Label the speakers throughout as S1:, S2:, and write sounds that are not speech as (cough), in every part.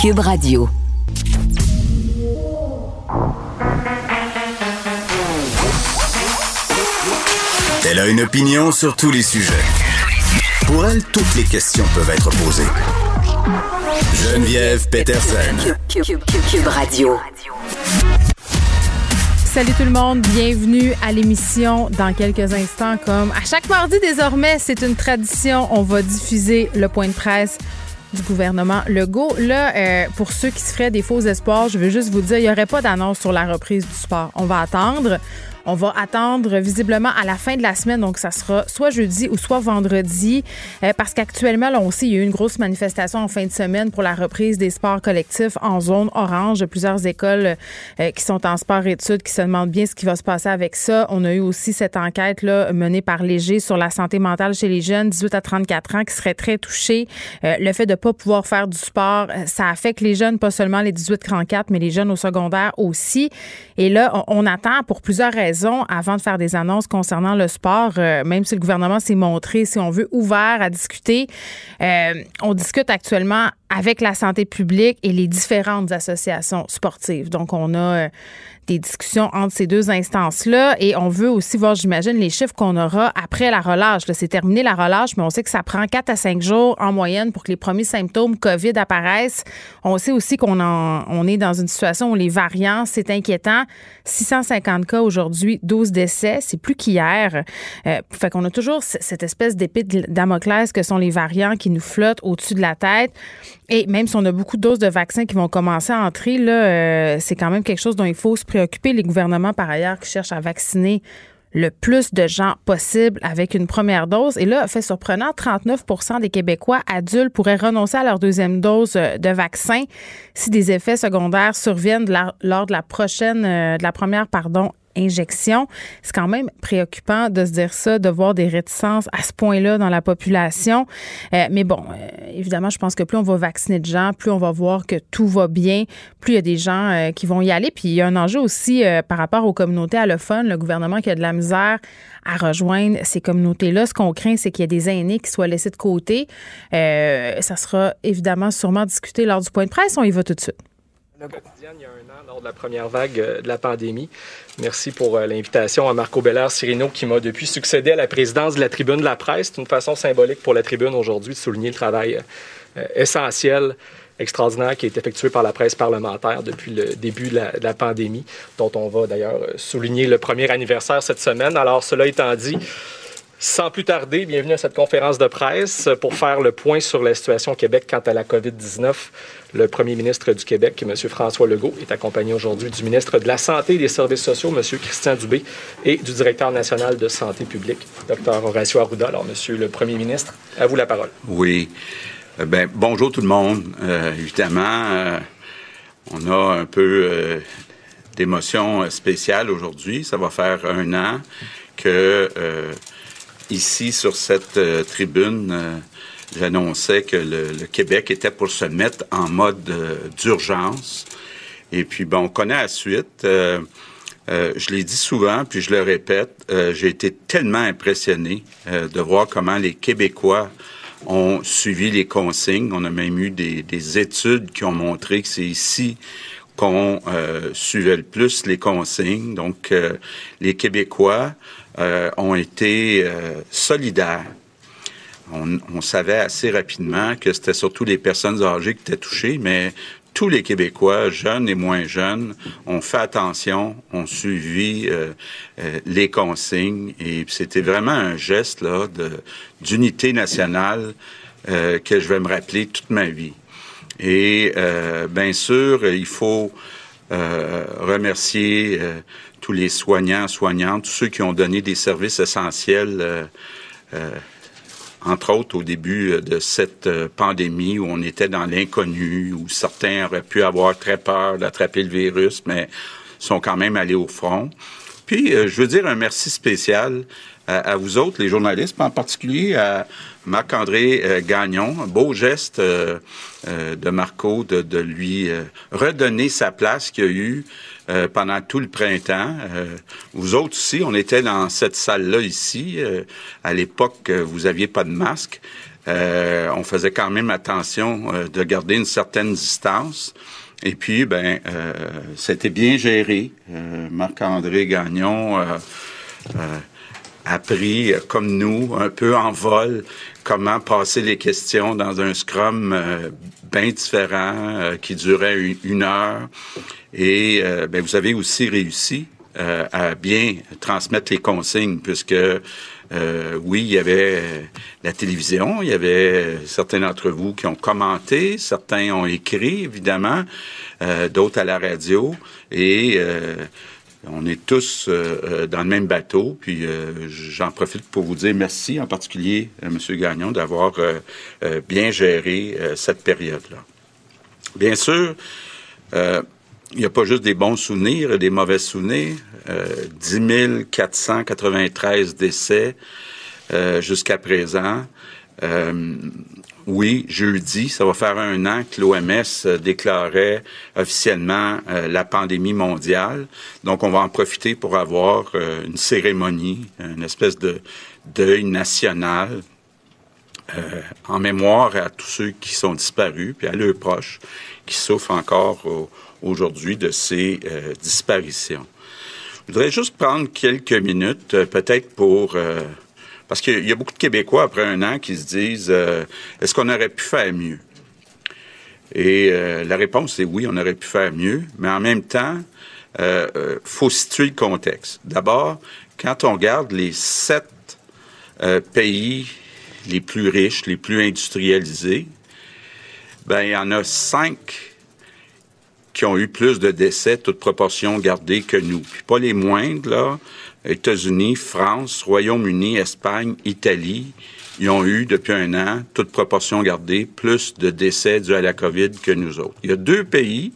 S1: Cube Radio.
S2: Elle a une opinion sur tous les sujets. Pour elle, toutes les questions peuvent être posées. Geneviève Peterson.
S1: Cube, Radio.
S3: Salut tout le monde, bienvenue à l'émission dans quelques instants. Comme à chaque mardi désormais, c'est une tradition, on va diffuser le point de presse du gouvernement Legault. Là, euh, pour ceux qui se feraient des faux espoirs, je veux juste vous dire, il n'y aurait pas d'annonce sur la reprise du sport. On va attendre. On va attendre visiblement à la fin de la semaine, donc ça sera soit jeudi ou soit vendredi, euh, parce qu'actuellement, là, on sait, il y a eu une grosse manifestation en fin de semaine pour la reprise des sports collectifs en zone orange. Plusieurs écoles euh, qui sont en sport-études qui se demandent bien ce qui va se passer avec ça. On a eu aussi cette enquête là menée par Léger sur la santé mentale chez les jeunes 18 à 34 ans qui seraient très touchés. Euh, le fait de pas pouvoir faire du sport, ça affecte les jeunes, pas seulement les 18-34, mais les jeunes au secondaire aussi. Et là, on attend pour plusieurs raisons avant de faire des annonces concernant le sport, euh, même si le gouvernement s'est montré, si on veut, ouvert à discuter. Euh, on discute actuellement avec la santé publique et les différentes associations sportives. Donc, on a euh, des discussions entre ces deux instances-là et on veut aussi voir, j'imagine, les chiffres qu'on aura après la relâche. C'est terminé la relâche, mais on sait que ça prend 4 à 5 jours en moyenne pour que les premiers symptômes COVID apparaissent. On sait aussi qu'on on est dans une situation où les variants, c'est inquiétant. 650 cas aujourd'hui, 12 décès, c'est plus qu'hier. Euh, fait qu'on a toujours cette espèce d'épée de Damoclès que sont les variants qui nous flottent au-dessus de la tête. Et même si on a beaucoup de doses de vaccins qui vont commencer à entrer, là, euh, c'est quand même quelque chose dont il faut se préoccuper. Les gouvernements, par ailleurs, qui cherchent à vacciner le plus de gens possible avec une première dose. Et là, fait surprenant, 39% des Québécois adultes pourraient renoncer à leur deuxième dose euh, de vaccin si des effets secondaires surviennent lors de la prochaine, euh, de la première, pardon, injection. C'est quand même préoccupant de se dire ça, de voir des réticences à ce point-là dans la population. Euh, mais bon, euh, évidemment, je pense que plus on va vacciner de gens, plus on va voir que tout va bien, plus il y a des gens euh, qui vont y aller. Puis il y a un enjeu aussi par rapport aux communautés allophones, le gouvernement qui a de la misère à rejoindre ces communautés-là. Ce qu'on craint, c'est qu'il y ait des aînés qui soient laissés de côté. ça sera évidemment sûrement discuté lors du point de presse. On y va tout de suite
S4: il y a un an, lors de la première vague euh, de la pandémie. Merci pour euh, l'invitation à Marco Bellard Cirino, qui m'a depuis succédé à la présidence de la Tribune de la presse. C'est une façon symbolique pour la Tribune aujourd'hui de souligner le travail euh, essentiel extraordinaire qui est effectué par la presse parlementaire depuis le début de la, de la pandémie, dont on va d'ailleurs souligner le premier anniversaire cette semaine. Alors, cela étant dit, sans plus tarder, bienvenue à cette conférence de presse pour faire le point sur la situation au Québec quant à la COVID-19. Le premier ministre du Québec, M. François Legault, est accompagné aujourd'hui du ministre de la Santé et des Services sociaux, M. Christian Dubé, et du directeur national de santé publique, Dr. Horacio Arruda. Alors, Monsieur le premier ministre, à vous la parole.
S5: Oui. Euh, ben, bonjour tout le monde. Euh, évidemment, euh, on a un peu d'émotion spéciale aujourd'hui. Ça va faire un an que ici, sur cette euh, tribune, euh, j'annonçais que le, Québec était pour se mettre en mode euh, d'urgence. Et puis, bon, on connaît la suite. je l'ai dit souvent, puis je le répète, j'ai été tellement impressionné de voir comment les Québécois ont suivi les consignes. On a même eu des, des études qui ont montré que c'est ici qu'on suivait le plus les consignes. Donc, les Québécois ont été euh, solidaires. On, savait assez rapidement que c'était surtout les personnes âgées qui étaient touchées, mais tous les Québécois, jeunes et moins jeunes, ont fait attention, ont suivi euh, les consignes et c'était vraiment un geste là d'unité nationale que je vais me rappeler toute ma vie. Et bien sûr, il faut remercier tous les soignants, soignantes, tous ceux qui ont donné des services essentiels, euh, euh, entre autres au début euh, de cette pandémie où on était dans l'inconnu, où certains auraient pu avoir très peur d'attraper le virus, mais sont quand même allés au front. Puis, je veux dire un merci spécial à, vous autres, les journalistes, en particulier à Marc-André Gagnon. Beau geste de Marco de, lui redonner sa place qu'il a eue euh, pendant tout le printemps. Euh, vous autres aussi, on était dans cette salle-là ici. Euh, à l'époque, vous aviez pas de masque. on faisait quand même attention de garder une certaine distance. Et puis, ben, c'était bien géré. Marc-André Gagnon appris, euh, comme nous, un peu en vol, comment passer les questions dans un scrum euh, bien différent euh, qui durait une, heure. Et ben, vous avez aussi réussi à bien transmettre les consignes, puisque oui, il y avait la télévision, il y avait certains d'entre vous qui ont commenté, certains ont écrit, évidemment, d'autres à la radio, et on est tous euh, euh, dans le même bateau, puis euh, j'en profite pour vous dire merci, en particulier à M. Gagnon, d'avoir bien géré cette période-là. Bien sûr, il n'y a pas juste des bons souvenirs et des mauvais souvenirs. 10 493 décès jusqu'à présent. Oui, jeudi, ça va faire un an que l'OMS euh, déclarait officiellement euh, la pandémie mondiale. Donc, on va en profiter pour avoir euh, une cérémonie, une espèce de deuil national en mémoire à tous ceux qui sont disparus, puis à leurs proches qui souffrent encore aujourd'hui de ces disparitions. Je voudrais juste prendre quelques minutes, peut-être pour parce qu'il y a beaucoup de Québécois, après un an, qui se disent euh, est-ce qu'on aurait pu faire mieux? Et euh, la réponse est oui, on aurait pu faire mieux, mais en même temps, il euh, faut situer le contexte. D'abord, quand on regarde les sept pays les plus riches, les plus industrialisés, ben il y en a cinq qui ont eu plus de décès, toute proportion gardée, que nous. Puis pas les moindres, là. États-Unis, France, Royaume-Uni, Espagne, Italie, ils ont eu depuis un an, toute proportion gardée, plus de décès dus à la COVID que nous autres. Il y a deux pays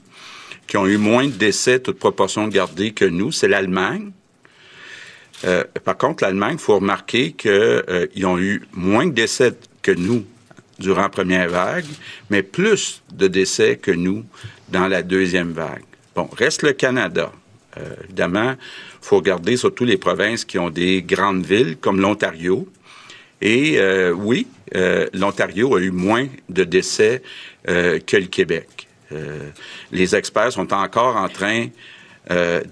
S5: qui ont eu moins de décès, toute proportion gardée que nous, c'est l'Allemagne. Euh, par contre, l'Allemagne, il faut remarquer qu'ils euh, ont eu moins de décès que nous durant la première vague, mais plus de décès que nous dans la deuxième vague. Bon, reste le Canada. Euh, évidemment, faut regarder surtout les provinces qui ont des grandes villes comme l'Ontario. Et euh, oui, euh, l'Ontario a eu moins de décès que le Québec. les experts sont encore en train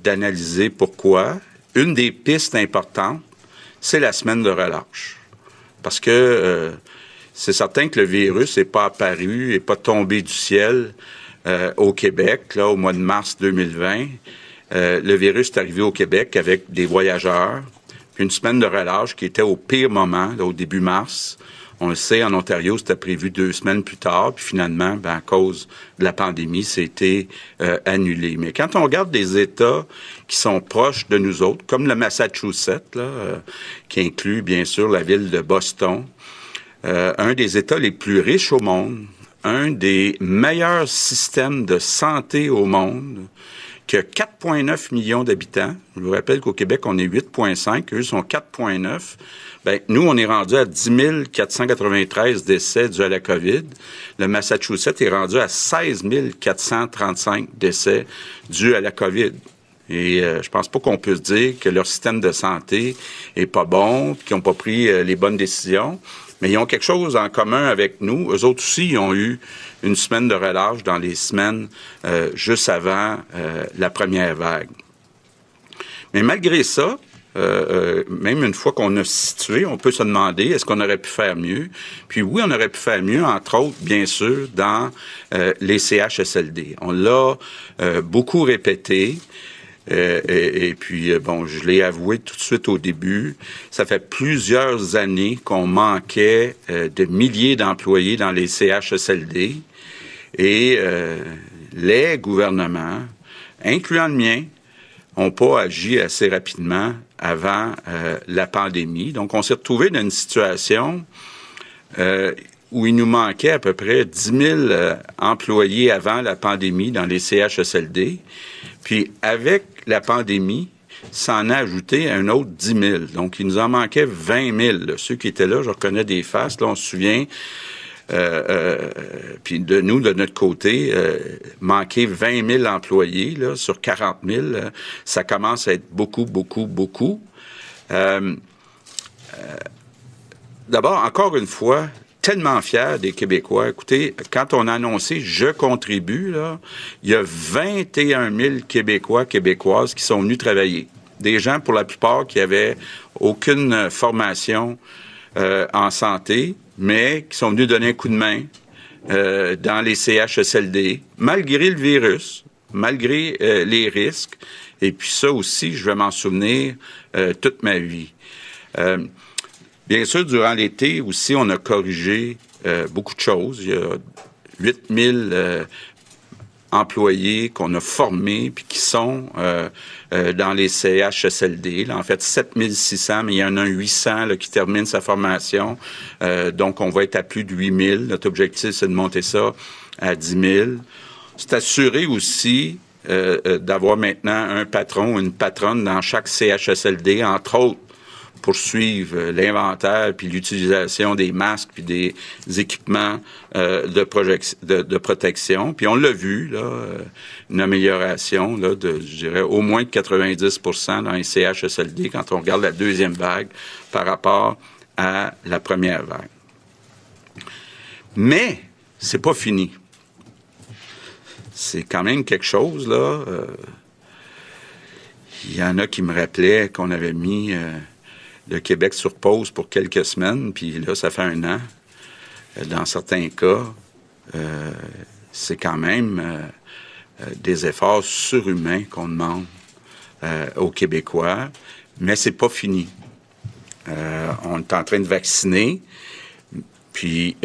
S5: d'analyser pourquoi. Une des pistes importantes, c'est la semaine de relâche. Parce que c'est certain que le virus n'est pas apparu, n'est pas tombé du ciel au Québec, là, au mois de mars 2020. Euh, le virus est arrivé au Québec avec des voyageurs, une semaine de relâche qui était au pire moment, au début mars. On le sait, en Ontario, c'était prévu deux semaines plus tard, puis finalement, ben, à cause de la pandémie, c'était euh, annulé. Mais quand on regarde des États qui sont proches de nous autres, comme le Massachusetts, euh, qui inclut bien sûr la ville de Boston, un des États les plus riches au monde, un des meilleurs systèmes de santé au monde, qui a 4,9 millions d'habitants. Je vous rappelle qu'au Québec, on est 8,5. Eux sont 4,9. Ben, nous, on est rendu à 10 493 décès dus à la COVID. Le Massachusetts est rendu à 16 435 décès dus à la COVID. Et euh, je pense pas qu'on puisse dire que leur système de santé est pas bon, qu'ils n'ont pas pris euh, les bonnes décisions. Mais ils ont quelque chose en commun avec nous. Eux autres aussi, ils ont eu une semaine de relâche dans les semaines euh, juste avant euh, la première vague. Mais malgré ça, euh, même une fois qu'on a situé, on peut se demander est-ce qu'on aurait pu faire mieux? Puis oui, on aurait pu faire mieux, entre autres, bien sûr, dans les CHSLD. On l'a beaucoup répété. Euh, et, puis, euh, bon, je l'ai avoué tout de suite au début, ça fait plusieurs années qu'on manquait euh, de milliers d'employés dans les CHSLD et les gouvernements, incluant le mien, n'ont pas agi assez rapidement avant la pandémie. Donc, on s'est retrouvé dans une situation où il nous manquait à peu près 10 000 employés avant la pandémie dans les CHSLD. Puis avec la pandémie, s'en a ajouté un autre 10 000. Donc, il nous en manquait 20 000. Ceux qui étaient là, je reconnais des faces. Là, on se souvient. Euh, euh, puis de nous, de notre côté, euh, manquer 20 000 employés là, sur 40 000, ça commence à être beaucoup, beaucoup, beaucoup. D'abord, encore une fois, tellement fier des Québécois. Écoutez, quand on a annoncé je contribue, là, il y a 21 000 Québécois, Québécoises qui sont venus travailler. Des gens, pour la plupart, qui avaient aucune formation euh, en santé, mais qui sont venus donner un coup de main euh, dans les CHSLD, malgré le virus, malgré euh, les risques. Et puis ça aussi, je vais m'en souvenir toute ma vie. Bien sûr, durant l'été aussi, on a corrigé euh, beaucoup de choses. Il y a 8000 euh, employés qu'on a formés puis qui sont euh, dans les CHSLD. Là, en fait, 7600, mais il y en a un 800 là, qui termine sa formation. donc, on va être à plus de 8000. Notre objectif, c'est de monter ça à 10 000. C'est assuré aussi d'avoir maintenant un patron ou une patronne dans chaque CHSLD, entre autres poursuivre euh, l'inventaire puis l'utilisation des masques puis des équipements euh, de, de, protection. Puis on l'a vu, là, euh, une amélioration là, de, je dirais, au moins de 90% dans les CHSLD quand on regarde la deuxième vague par rapport à la première vague. Mais c'est pas fini. C'est quand même quelque chose, là. Il y en a qui me rappelaient qu'on avait mis le Québec sur pause pour quelques semaines, puis là, ça fait un an. Euh, dans certains cas, euh, c'est quand même euh, des efforts surhumains qu'on demande aux Québécois, mais c'est pas fini. on est en train de vacciner, puis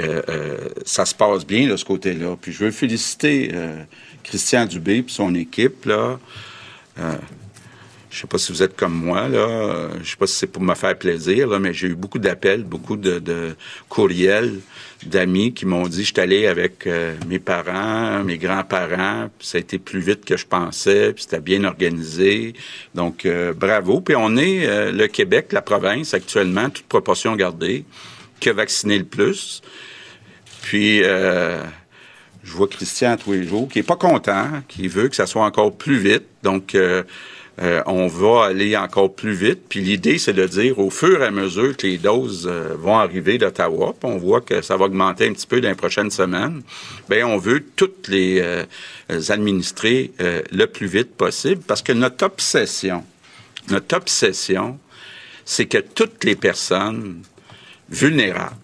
S5: ça se passe bien de ce côté-là. Puis je veux féliciter Christian Dubé et son équipe. Je sais pas si vous êtes comme moi, là. Je sais pas si c'est pour me faire plaisir, là, mais j'ai eu beaucoup d'appels, beaucoup de, courriels d'amis qui m'ont dit, je suis allé avec euh, mes parents, mes grands-parents, ça a été plus vite que je pensais, puis c'était bien organisé. Donc, euh, bravo. Puis on est euh, le Québec, la province, actuellement, toute proportion gardée, qui a vacciné le plus. Puis, je vois Christian tous les jours, qui est pas content, qui veut que ça soit encore plus vite. Donc, euh, on va aller encore plus vite. Puis l'idée, c'est de dire, au fur et à mesure que les doses euh, vont arriver d'Ottawa, on voit que ça va augmenter un petit peu dans les prochaines semaines, bien, on veut toutes les euh, administrer le plus vite possible parce que notre obsession, notre obsession, c'est que toutes les personnes vulnérables,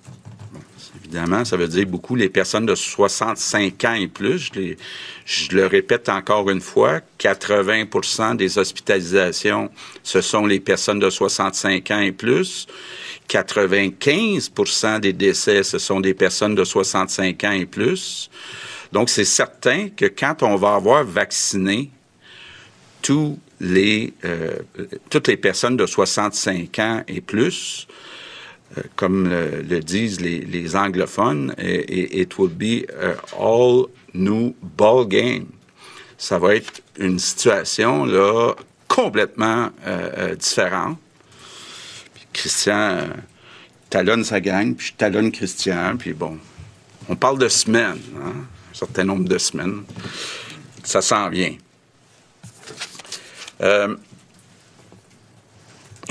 S5: évidemment, ça veut dire beaucoup les personnes de 65 ans et plus. Je, le répète encore une fois, 80% des hospitalisations, ce sont les personnes de 65 ans et plus. 95% des décès, ce sont des personnes de 65 ans et plus. Donc, c'est certain que quand on va avoir vacciné tous les, euh, toutes les personnes de 65 ans et plus, comme le, disent les, anglophones, it will be all new ball game. Ça va être une situation là complètement euh, euh, différente. Christian talonne sa gang, puis je talonne Christian, puis bon, on parle de semaines, hein, un certain nombre de semaines. Ça s'en vient.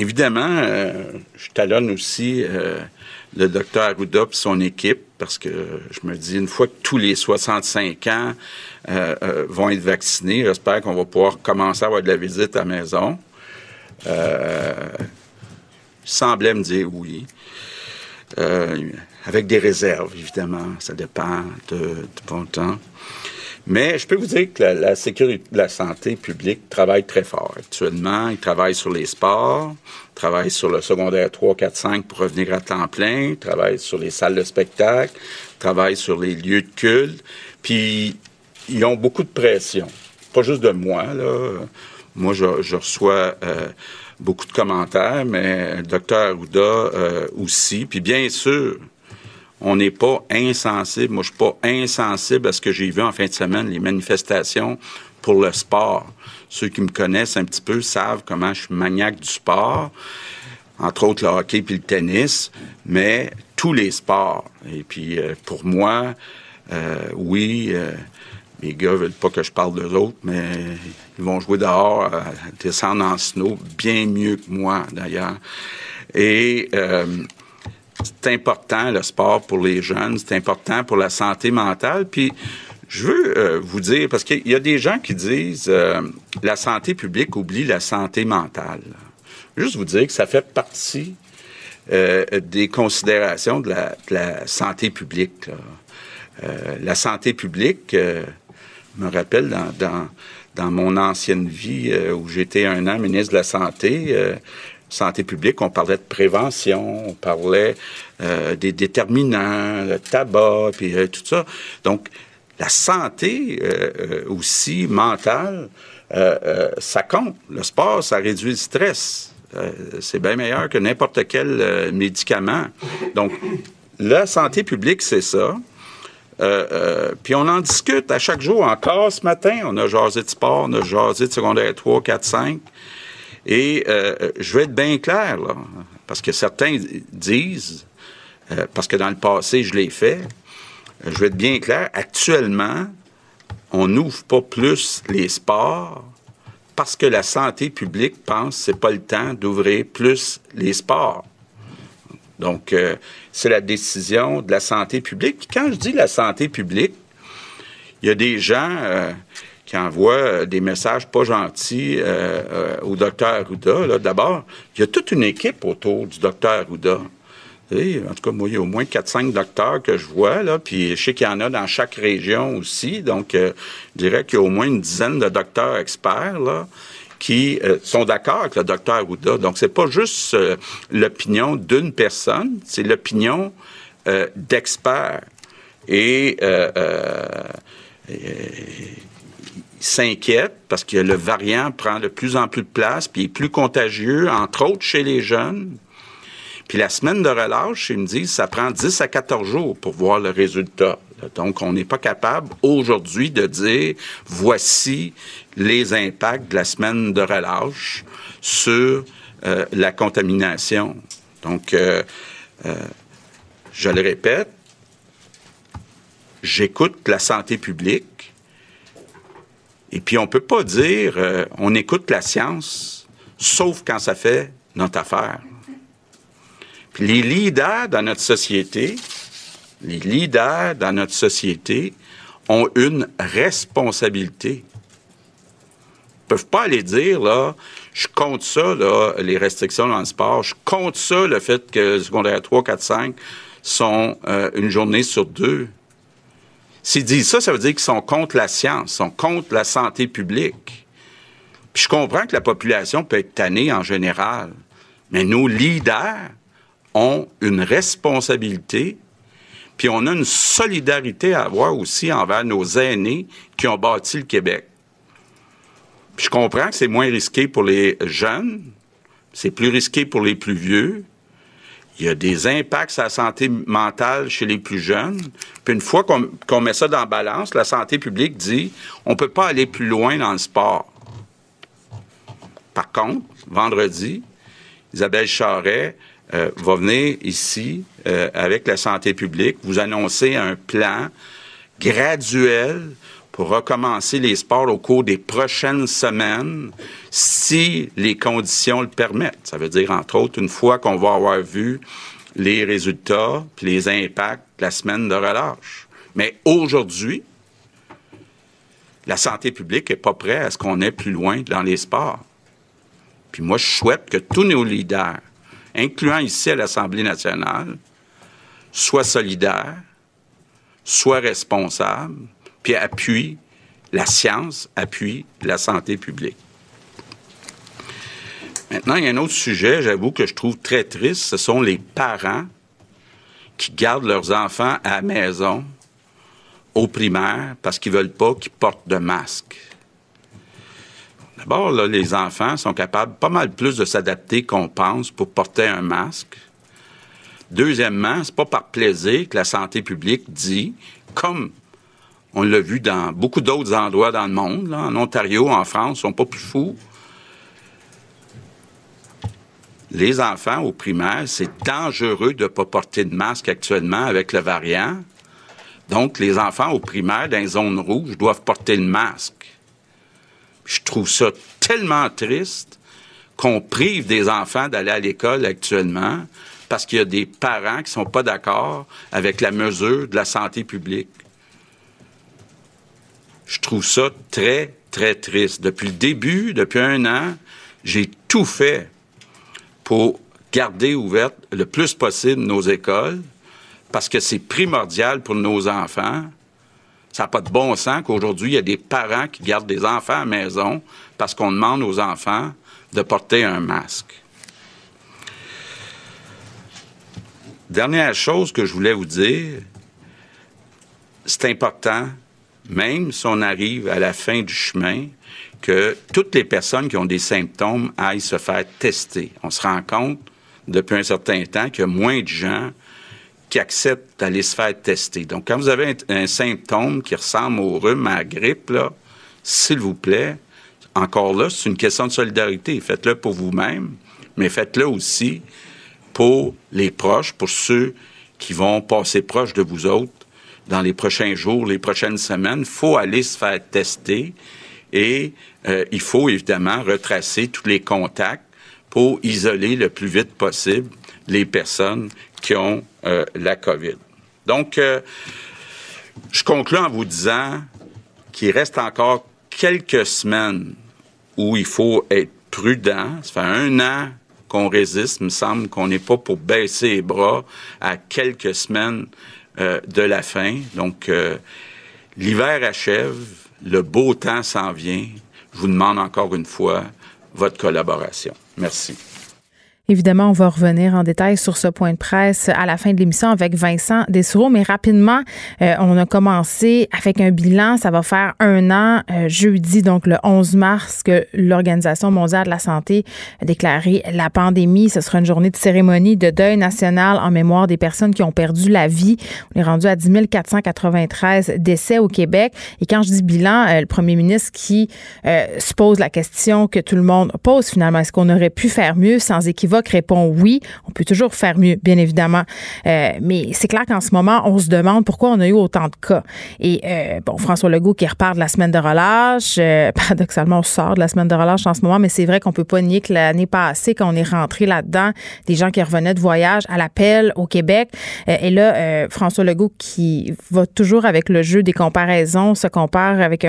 S5: Évidemment, euh, je talonne aussi euh, le docteur Arruda et son équipe parce que je me dis, une fois que tous les 65 ans euh, vont être vaccinés, j'espère qu'on va pouvoir commencer à avoir de la visite à la maison. il semblait me dire oui. avec des réserves, évidemment. Ça dépend de, de bon temps. Mais je peux vous dire que la, sécurité de la santé publique travaille très fort actuellement. Ils travaillent sur les sports, travaillent sur le secondaire 3, 4, 5 pour revenir à temps plein, travaillent sur les salles de spectacle, travaillent sur les lieux de culte. Puis, ils ont beaucoup de pression. Pas juste de moi, là. Moi, je, reçois euh, beaucoup de commentaires, mais le docteur Arruda euh, aussi. Puis, bien sûr, on n'est pas insensible. Moi, je suis pas insensible à ce que j'ai vu en fin de semaine, les manifestations pour le sport. Ceux qui me connaissent un petit peu savent comment je suis maniaque du sport, entre autres le hockey puis le tennis, mais tous les sports. Et puis, euh, pour moi, euh, oui, euh, mes gars veulent pas que je parle d'eux autres, mais ils vont jouer dehors, descendre en snow, bien mieux que moi, d'ailleurs. Et c'est important le sport pour les jeunes, c'est important pour la santé mentale. Puis je veux euh, vous dire, parce qu'il y a des gens qui disent euh, la santé publique oublie la santé mentale. Juste vous dire que ça fait partie euh, des considérations de la, santé publique. la santé publique, me rappelle dans, mon ancienne vie où j'étais un an ministre de la Santé, santé publique, on parlait de prévention, on parlait euh, des déterminants, le tabac, puis euh, tout ça. Donc, la santé euh, aussi mentale, ça compte. Le sport, ça réduit le stress. c'est bien meilleur que n'importe quel médicament. Donc, la santé publique, c'est ça. puis on en discute à chaque jour. Encore ce matin, on a jasé de sport, on a jasé de secondaire 3, 4, 5. Et euh, je vais être bien clair, là, parce que certains disent, euh, parce que dans le passé, je l'ai fait, je vais être bien clair, actuellement, on n'ouvre pas plus les sports parce que la santé publique pense que c'est pas le temps d'ouvrir plus les sports. Donc, euh, c'est la décision de la santé publique. quand je dis la santé publique, il y a des gens qui envoie euh, des messages pas gentils euh, euh, au docteur Arruda. D'abord, il y a toute une équipe autour du docteur Arruda. en tout cas, moi, il y a au moins 4-5 docteurs que je vois, là, puis je sais qu'il y en a dans chaque région aussi. Donc, je dirais qu'il y a au moins une dizaine de docteurs experts, qui sont d'accord avec le docteur Arruda. Donc, c'est pas juste l'opinion d'une personne, c'est l'opinion d'experts. Et, s'inquiète parce que le variant prend de plus en plus de place, puis est plus contagieux, entre autres chez les jeunes. Puis la semaine de relâche, ils me disent, ça prend 10 à 14 jours pour voir le résultat. Donc, on n'est pas capable aujourd'hui de dire, voici les impacts de la semaine de relâche sur euh, la contamination. Donc, euh, euh, je le répète, j'écoute la santé publique, et puis, on peut pas dire euh, on écoute la science, sauf quand ça fait notre affaire. Puis les leaders dans notre société, les leaders dans notre société ont une responsabilité. Ils peuvent pas aller dire, là, je compte ça, là, les restrictions dans le sport, je compte ça, le fait que secondaire 3, 4, 5 sont euh, une journée sur deux. S'ils disent ça, ça veut dire qu'ils sont contre la science, sont contre la santé publique. Puis je comprends que la population peut être tannée en général, mais nos leaders ont une responsabilité, puis on a une solidarité à avoir aussi envers nos aînés qui ont bâti le Québec. Puis je comprends que c'est moins risqué pour les jeunes, c'est plus risqué pour les plus vieux, il y a des impacts sur la santé mentale chez les plus jeunes. Puis une fois qu'on met ça dans la balance, la santé publique dit on ne peut pas aller plus loin dans le sport. Par contre, vendredi, Isabelle Charret euh, va venir ici euh, avec la santé publique, vous annoncer un plan graduel pour recommencer les sports au cours des prochaines semaines si les conditions le permettent. Ça veut dire, entre autres, une fois qu'on va avoir vu les résultats puis les impacts de la semaine de relâche. Mais aujourd'hui, la santé publique n'est pas prête à ce qu'on aille plus loin dans les sports. Puis moi, je souhaite que tous nos leaders, incluant ici à l'Assemblée nationale, soient solidaires, soient responsables, puis appuie la science, appuie la santé publique. Maintenant, il y a un autre sujet, j'avoue, que je trouve très triste, ce sont les parents qui gardent leurs enfants à la maison au primaire parce qu'ils veulent pas qu'ils portent de masque. D'abord, les enfants sont capables pas mal plus de s'adapter qu'on pense pour porter un masque. Deuxièmement, c'est pas par plaisir que la santé publique dit, comme on l'a vu dans beaucoup d'autres endroits dans le monde. En Ontario, en France, ils sont pas plus fous. Les enfants au primaire, c'est dangereux de ne pas porter de masque actuellement avec le variant. Donc, les enfants au primaire, dans les zones rouges, doivent porter le masque. Je trouve ça tellement triste qu'on prive des enfants d'aller à l'école actuellement parce qu'il y a des parents qui sont pas d'accord avec la mesure de la santé publique. Je trouve ça très, très triste. Depuis le début, depuis un an, j'ai tout fait pour garder ouvertes le plus possible nos écoles parce que c'est primordial pour nos enfants. Ça n'a pas de bon sens qu'aujourd'hui, il y a des parents qui gardent des enfants à la maison parce qu'on demande aux enfants de porter un masque. Dernière chose que je voulais vous dire, c'est important, même si on arrive à la fin du chemin, que toutes les personnes qui ont des symptômes aillent se faire tester. On se rend compte depuis un certain temps qu'il y a moins de gens qui acceptent d'aller se faire tester. Donc, quand vous avez un, symptôme qui ressemble au rhume, à la grippe, s'il vous plaît, encore là, c'est une question de solidarité. Faites-le pour vous-même, mais faites-le aussi pour les proches, pour ceux qui vont passer proche de vous autres dans les prochains jours, les prochaines semaines. Faut aller se faire tester et euh, il faut évidemment retracer tous les contacts pour isoler le plus vite possible les personnes qui ont euh, la COVID. Donc, euh, je conclue en vous disant qu'il reste encore quelques semaines où il faut être prudent. Ça fait un an qu'on résiste. Il me semble qu'on n'est pas pour baisser les bras à quelques semaines euh, de la fin. Donc, l'hiver achève, le beau temps s'en vient. Je vous demande encore une fois votre collaboration. Merci.
S3: Évidemment, on va revenir en détail sur ce point de presse à la fin de l'émission avec Vincent Dessoureau, mais rapidement, euh, on a commencé avec un bilan. Ça va faire un an, euh, jeudi, donc le 11 mars, que l'Organisation mondiale de la santé a déclaré la pandémie. Ce sera une journée de cérémonie de deuil national en mémoire des personnes qui ont perdu la vie. On est rendu à 10 493 décès au Québec. Et quand je dis bilan, euh, le premier ministre qui se pose la question que tout le monde pose finalement, est-ce qu'on aurait pu faire mieux sans équivoque répond oui. On peut toujours faire mieux, bien évidemment. Euh, mais c'est clair qu'en ce moment, on se demande pourquoi on a eu autant de cas. Et euh, bon, François Legault qui repart de la semaine de relâche. Euh, (laughs) paradoxalement, on sort de la semaine de relâche en ce moment, mais c'est vrai qu'on peut pas nier que l'année passée, quand on est rentré là-dedans, des gens qui revenaient de voyage à l'appel au Québec. et là, François Legault qui va toujours avec le jeu des comparaisons, se compare avec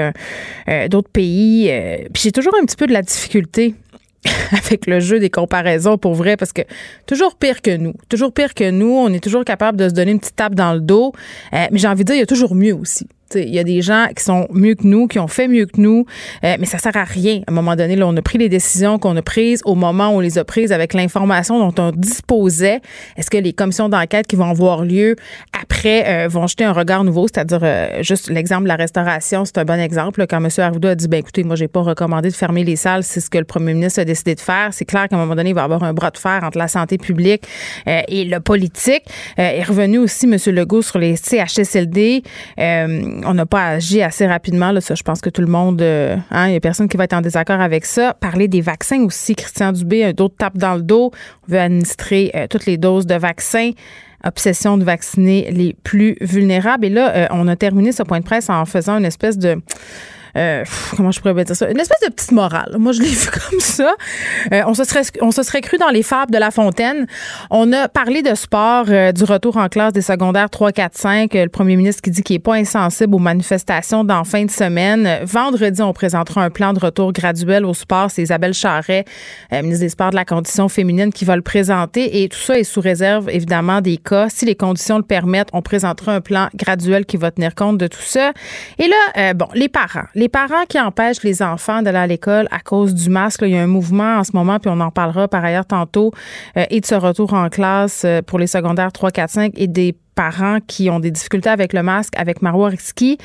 S3: d'autres pays. Puis j'ai toujours un petit peu de la difficulté (laughs) avec le jeu des comparaisons pour vrai parce que toujours pire que nous, toujours pire que nous, on est toujours capable de se donner une petite tape dans le dos, euh, mais j'ai envie de dire il y a toujours mieux aussi. Il y a des gens qui sont mieux que nous, qui ont fait mieux que nous, euh, mais ça sert à rien. À un moment donné, on a pris les décisions qu'on a prises au moment où on les a prises avec l'information dont on disposait. Est-ce que les commissions d'enquête qui vont avoir lieu après euh, vont jeter un regard nouveau? C'est-à-dire, euh, juste l'exemple de la restauration, c'est un bon exemple. Quand M. Arruda a dit, ben écoutez, moi, j'ai pas recommandé de fermer les salles, c'est ce que le premier ministre a décidé de faire. C'est clair qu'à un moment donné, il va y avoir un bras de fer entre la santé publique et le politique. est revenu aussi, M. Legault, sur les CHSLD on n'a pas agi assez rapidement. Là, ça, je pense que tout le monde, euh, hein, il n'y a personne qui va être en désaccord avec ça. Parler des vaccins aussi. Christian Dubé, d'autres tapes dans le dos. On veut administrer euh, toutes les doses de vaccins obsession de vacciner les plus vulnérables. Et là, euh, on a terminé ce point de presse en faisant une espèce de euh, comment je pourrais dire ça, une espèce de petite morale. Moi, je l'ai (laughs) vu comme ça. Euh, on se serait, on se serait cru dans les fables de La Fontaine. On a parlé de sport, euh, du retour en classe des secondaires 3, 4, 5. Le premier ministre qui dit qu'il est pas insensible aux manifestations d'en fin de semaine. Vendredi, on présentera un plan de retour graduel au sport. C'est Isabelle Charret, ministre des Sports de la Condition féminine, qui va le présenter. Et tout ça est sous réserve, évidemment, des cas. Si les conditions le permettent, on présentera un plan graduel qui va tenir compte de tout ça. Et là, bon, les parents parents qui empêchent les enfants d'aller à l'école à cause du masque, il y a un mouvement en ce moment, puis on en parlera par ailleurs tantôt, euh, et de ce retour en classe euh, pour les secondaires 3, 4, 5 et des parents qui ont des difficultés avec le masque, avec Marois Risky.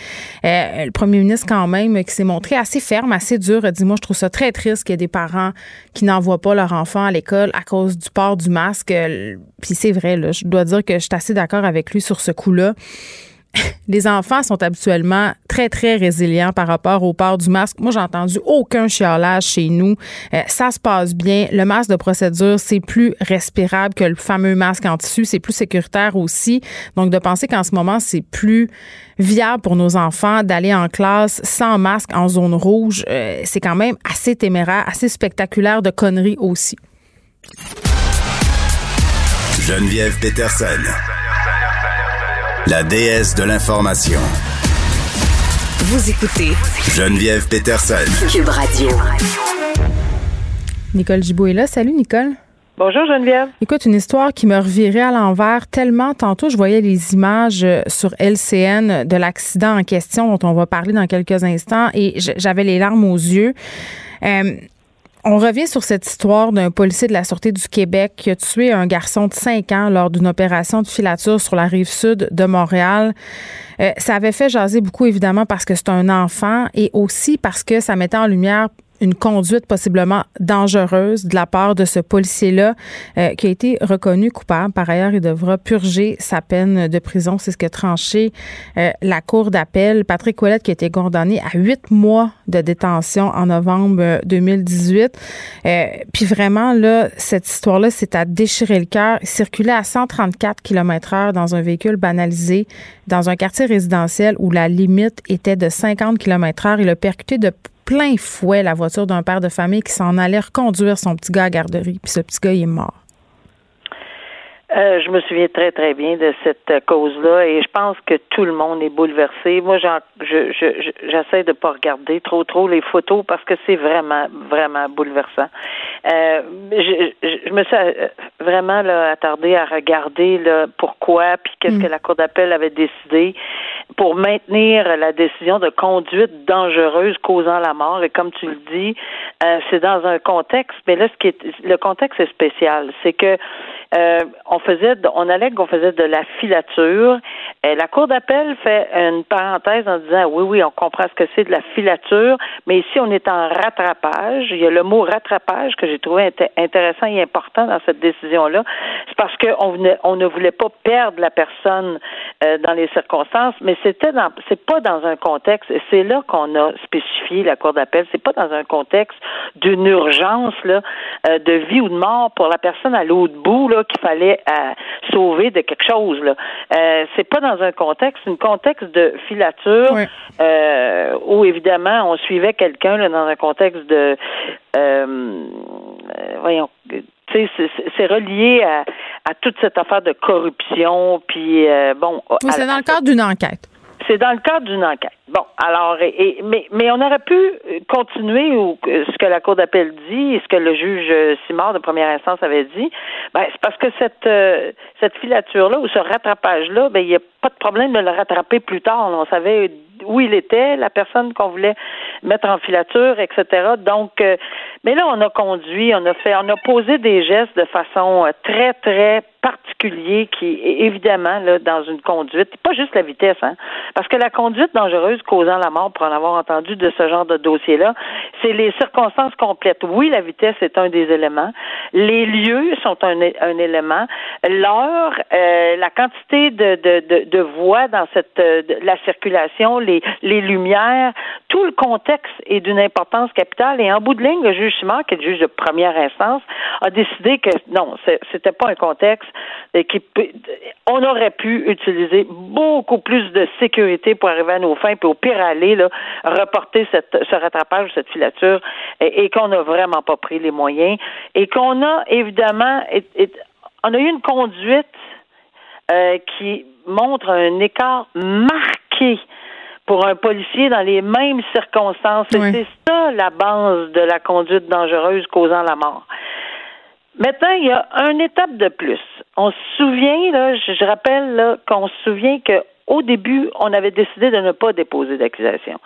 S3: Euh, le premier ministre, quand même, qui s'est montré assez ferme, assez dur, a dit Moi, je trouve ça très triste qu'il y ait des parents qui n'envoient pas leur enfant à l'école à cause du port du masque. Puis c'est vrai, je dois dire que je suis assez d'accord avec lui sur ce coup-là. (laughs) les enfants sont habituellement très, très résilients par rapport au port du masque. Moi, j'ai entendu aucun chialage chez nous. Euh, ça se passe bien. Le masque de procédure, c'est plus respirable que le fameux masque en tissu. C'est plus sécuritaire aussi. Donc, de penser qu'en ce moment, c'est plus viable pour nos enfants d'aller en classe sans masque en zone rouge, euh, c'est quand même assez téméraire, assez spectaculaire de conneries aussi.
S2: Geneviève Peterson, la déesse de l'information.
S1: Vous écoutez
S2: Geneviève Peterson.
S1: Cube Radio.
S3: Nicole Gibault est là. Salut, Nicole.
S6: Bonjour Geneviève.
S3: Écoute, une histoire qui me revirait à l'envers tellement. Tantôt, je voyais les images euh, sur LCN de l'accident en question dont on va parler dans quelques instants et j'avais les larmes aux yeux. Euh, on revient sur cette histoire d'un policier de la Sûreté du Québec qui a tué un garçon de 5 ans lors d'une opération de filature sur la rive sud de Montréal. Euh, ça avait fait jaser beaucoup, évidemment, parce que c'est un enfant et aussi parce que ça mettait en lumière une conduite possiblement dangereuse de la part de ce policier-là euh, qui a été reconnu coupable. Par ailleurs, il devra purger sa peine de prison. C'est ce que tranché euh, la Cour d'appel. Patrick Ouellette qui a été condamné à huit mois de détention en novembre 2018. Euh, puis vraiment, là, cette histoire-là, c'est à déchirer le cœur. Il circulait à 134 km heure dans un véhicule banalisé dans un quartier résidentiel où la limite était de 50 km heure. Il a percuté de plein fouet la voiture d'un père de famille qui s'en allait reconduire son petit gars à garderie. Puis ce petit gars, il est mort.
S6: Euh, je me souviens très très bien de cette cause-là et je pense que tout le monde est bouleversé. Moi, j'en, je, je, j'essaie de pas regarder trop trop les photos parce que c'est vraiment vraiment bouleversant. Euh, je, je, me suis euh, vraiment là, attardée à regarder là, pourquoi puis qu'est-ce mm. que la cour d'appel avait décidé pour maintenir la décision de conduite dangereuse causant la mort. Et comme tu le dis, euh, c'est dans un contexte. Mais là, ce qui est le contexte est spécial, c'est que euh, on faisait, on allait qu'on faisait de la filature. Et la Cour d'appel fait une parenthèse en disant oui, oui, on comprend ce que c'est de la filature, mais ici on est en rattrapage. Il y a le mot rattrapage que j'ai trouvé intéressant et important dans cette décision-là. C'est parce qu'on on ne voulait pas perdre la personne euh, dans les circonstances, mais c'était dans, c'est pas dans un contexte. Et c'est là qu'on a spécifié la Cour d'appel. C'est pas dans un contexte d'une urgence là, euh, de vie ou de mort pour la personne à l'autre bout là qu'il fallait euh, sauver de quelque chose. Là. Euh, c'est pas dans un contexte, un contexte de filature où évidemment on suivait quelqu'un dans un contexte de voyons c'est relié à, à, toute cette affaire de corruption, puis bon.
S3: c'est dans le cadre d'une enquête.
S6: C'est dans le cadre d'une enquête. Bon, alors, et, mais, mais on aurait pu continuer ou ce que la Cour d'appel dit et ce que le juge Simard de première instance avait dit. Ben, c'est parce que cette euh, cette filature-là ou ce rattrapage-là, ben, il n'y a pas de problème de le rattraper plus tard. On savait où il était, la personne qu'on voulait mettre en filature, etc. Donc, euh, mais là, on a conduit, on a fait, on a posé des gestes de façon euh, très, très particulier qui évidemment là dans une conduite, pas juste la vitesse, hein, parce que la conduite dangereuse causant la mort, pour en avoir entendu de ce genre de dossier-là, c'est les circonstances complètes. Oui, la vitesse est un des éléments, les lieux sont un, un élément, l'heure, euh, la quantité de, de, de, de voies dans cette la circulation, les, les lumières, tout le contexte est d'une importance capitale. Et en bout de ligne, le juge Simard, qui est le juge de première instance, a décidé que non, c'était pas un contexte qui on aurait pu utiliser beaucoup plus de sécurité pour arriver à nos fins, puis au pire aller là, reporter cette, ce rattrapage, cette filature, et, qu'on n'a vraiment pas pris les moyens, et qu'on a évidemment, on a eu une conduite euh, qui montre un écart marqué pour un policier dans les mêmes circonstances. C'est ça la base de la conduite dangereuse causant la mort. Maintenant, il y a une étape de plus. On se souvient, là, je, rappelle qu'on se souvient qu'au début, on avait décidé de ne pas déposer d'accusation.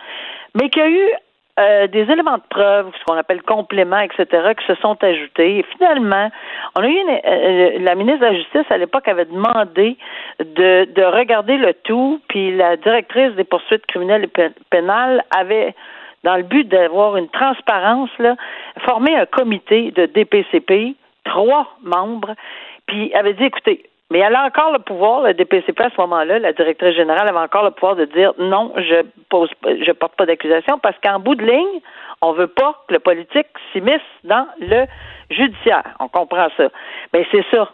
S6: Mais qu'il y a eu euh, des éléments de preuve, ce qu'on appelle compléments, etc., qui se sont ajoutés. Et finalement, on a eu une, euh, la ministre de la Justice à l'époque avait demandé de, de regarder le tout, puis la directrice des poursuites criminelles et pénales avait dans le but d'avoir une transparence, là, formé un comité de DPCP, trois membres, puis avait dit, écoutez, mais elle a encore le pouvoir, le DPCP à ce moment-là, la directrice générale avait encore le pouvoir de dire non, je pose je porte pas d'accusation parce qu'en bout de ligne, on veut pas que le politique s'immisce dans le judiciaire. On comprend ça. Mais c'est ça.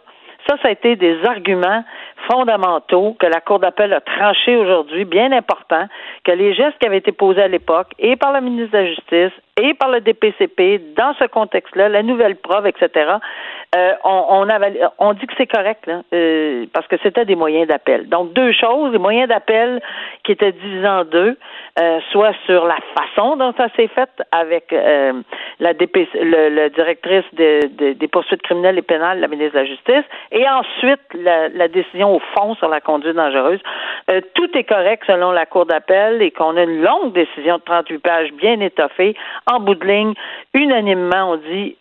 S6: Ça, ça a été des arguments fondamentaux que la Cour d'appel a tranchés aujourd'hui, bien importants, que les gestes qui avaient été posés à l'époque, et par la ministre de la Justice, et par le DPCP dans ce contexte-là, la nouvelle preuve, etc. Euh, on, dit que c'est correct là, euh, parce que c'était des moyens d'appel. Donc deux choses, les moyens d'appel qui étaient divisés en deux, euh, soit sur la façon dont ça s'est fait avec la le, directrice de, de, des poursuites criminelles et pénales, la ministre de la Justice, et ensuite la, la décision au fond sur la conduite dangereuse. Tout est correct selon la Cour d'appel et qu'on a une longue décision de 38 pages bien étoffée. En bout de ligne, unanimement, on dit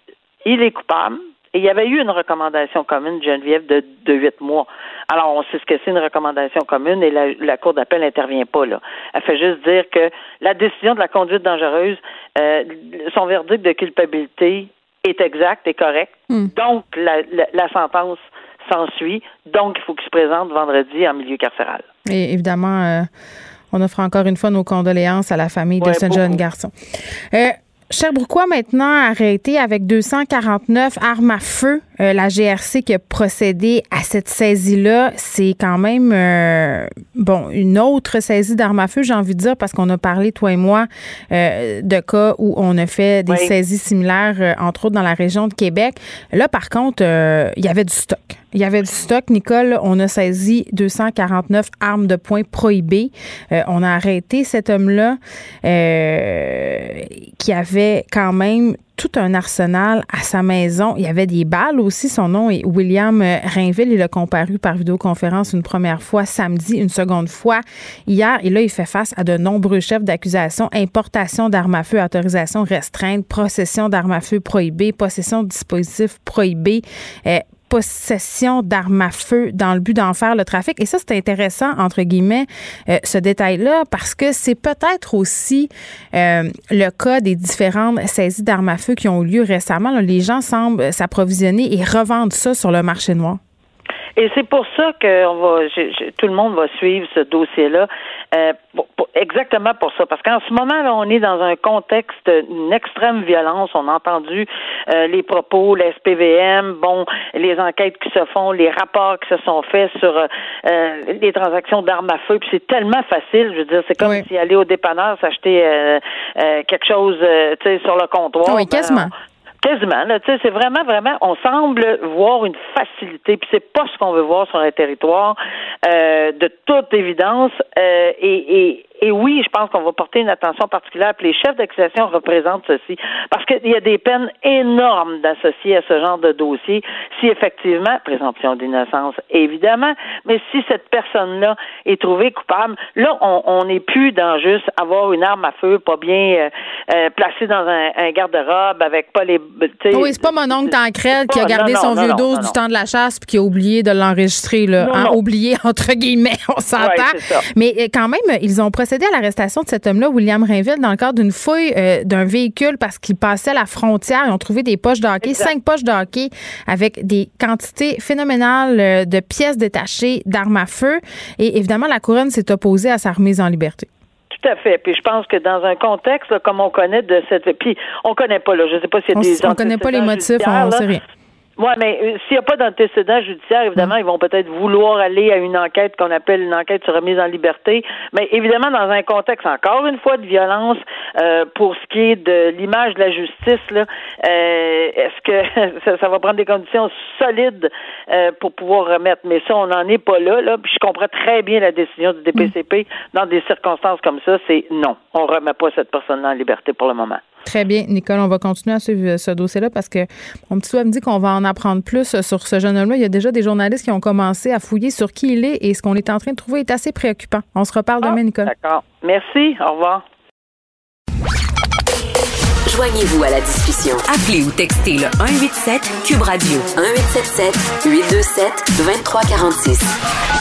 S6: il est coupable et il y avait eu une recommandation commune, Geneviève, de, de 8 mois. Alors, on sait ce que c'est une recommandation commune et la, la Cour d'appel n'intervient pas là. Elle fait juste dire que la décision de la conduite dangereuse, euh, son verdict de culpabilité est exact et correct. Mm. Donc, la, la, la sentence s'ensuit. Donc, il faut qu'il se présente vendredi en milieu carcéral.
S3: Et évidemment, euh, on offre encore une fois nos condoléances à la famille ouais, de ce beaucoup. jeune garçon. Euh, maintenant arrêté avec 249 armes à feu. Euh, la GRC qui a procédé à cette saisie-là, c'est quand même euh, bon une autre saisie d'armes à feu, j'ai envie de dire, parce qu'on a parlé toi et moi euh, de cas où on a fait des oui. saisies similaires, euh, entre autres dans la région de Québec. Là, par contre, euh, il y avait du stock. Il y avait du stock, Nicole. On a saisi 249 armes de poing prohibées. Euh, on a arrêté cet homme-là euh, qui avait quand même tout un arsenal à sa maison. Il y avait des balles aussi. Son nom est William Rainville. Il a comparu par vidéoconférence une première fois samedi, une seconde fois hier. Et là, il fait face à de nombreux chefs d'accusation. Importation d'armes à feu, autorisation restreinte, possession d'armes à feu prohibées, possession de dispositifs prohibés. Euh, possession d'armes à feu dans le but d'en faire le trafic. Et ça, c'est intéressant, entre guillemets, euh, ce détail-là, parce que c'est peut-être aussi euh, le cas des différentes saisies d'armes à feu qui ont eu lieu récemment. Les gens semblent s'approvisionner et revendre ça sur le marché noir.
S6: Et c'est pour ça que on va, je, je, tout le monde va suivre ce dossier-là, euh, pour, pour, exactement pour ça. Parce qu'en ce moment, là, on est dans un contexte d'une extrême violence. On a entendu euh, les propos, la SPVM, bon, les enquêtes qui se font, les rapports qui se sont faits sur euh, les transactions d'armes à feu. Puis c'est tellement facile. Je veux dire, c'est comme oui. si aller au dépanneur s'acheter euh, quelque chose, tu sais, sur le comptoir.
S3: Oui, quasiment.
S6: Ben, Quasiment. Là, c'est vraiment, vraiment, on semble voir une facilité, puis c'est pas ce qu'on veut voir sur un territoire, euh, de toute évidence. Euh, et, et, et oui, je pense qu'on va porter une attention particulière. Puis les chefs d'accusation représentent ceci. Parce qu'il y a des peines énormes d'associer à ce genre de dossier si effectivement, présomption d'innocence, évidemment, mais si cette personne-là est trouvée coupable, là, on n'est plus dans juste avoir une arme à feu pas bien euh, euh, placée dans un, un garde-robe avec pas les.
S3: Oui, c'est pas mon oncle Tancred qui a gardé non, non, son vieux dos du temps de la chasse puis qui a oublié de l'enregistrer, là. Hein? Oublié, (laughs) entre guillemets, on s'entend.
S6: Ouais,
S3: mais euh, quand même, ils ont procédé à l'arrestation de cet homme-là, William Rainville, dans le cadre d'une fouille euh, d'un véhicule parce qu'il passait la frontière. Ils ont trouvé des poches de hockey, exact. cinq poches de hockey avec des quantités phénoménales euh, de pièces détachées d'armes à feu. Et évidemment, la couronne s'est opposée à sa remise en liberté.
S6: Tout à fait. Puis je pense que dans un contexte là, comme on connaît de cette, puis on connaît pas là, je sais pas s'il y a
S3: on,
S6: des
S3: on connaît pas les motifs, on sait rien.
S6: Oui, mais euh, s'il n'y a pas d'antécédent judiciaire, évidemment, mmh. ils vont peut-être vouloir aller à une enquête qu'on appelle une enquête sur remise en liberté. Mais évidemment, dans un contexte, encore une fois, de violence, euh, pour ce qui est de l'image de la justice, là, euh, est-ce que (laughs) ça, ça, va prendre des conditions solides euh, pour pouvoir remettre? Mais ça, on n'en est pas là, là. Puis je comprends très bien la décision du DPCP. Mmh. Dans des circonstances comme ça, c'est non. On ne remet pas cette personne en liberté pour le moment.
S3: Très bien, Nicole. On va continuer à suivre ce dossier-là parce que mon petit doigt me dit qu'on va en apprendre plus sur ce jeune homme-là. Il y a déjà des journalistes qui ont commencé à fouiller sur qui il est et ce qu'on est en train de trouver est assez préoccupant. On se reparle
S6: ah,
S3: demain, Nicole.
S6: D'accord. Merci. Au revoir.
S1: Joignez-vous à la discussion. Appelez ou textez le 187 Cube Radio 1877 827 2346.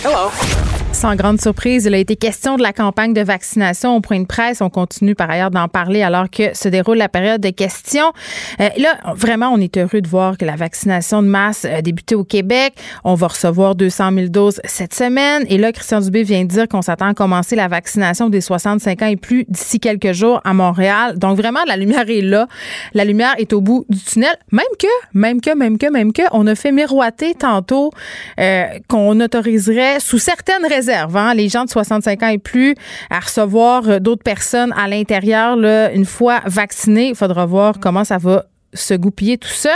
S3: Hello. Sans grande surprise, il a été question de la campagne de vaccination au point de presse. On continue par ailleurs d'en parler alors que se déroule la période de questions. Euh, là, vraiment, on est heureux de voir que la vaccination de masse a débuté au Québec. On va recevoir 200 000 doses cette semaine. Et là, Christian Dubé vient de dire qu'on s'attend à commencer la vaccination des 65 ans et plus d'ici quelques jours à Montréal. Donc vraiment, la lumière est là. La lumière est au bout du tunnel. Même que, même que, même que, même que, on a fait miroiter tantôt euh, qu'on autoriserait sous certaines réserves Hein? Les gens de 65 ans et plus à recevoir d'autres personnes à l'intérieur, une fois vaccinés. Il faudra voir comment ça va se goupiller tout ça.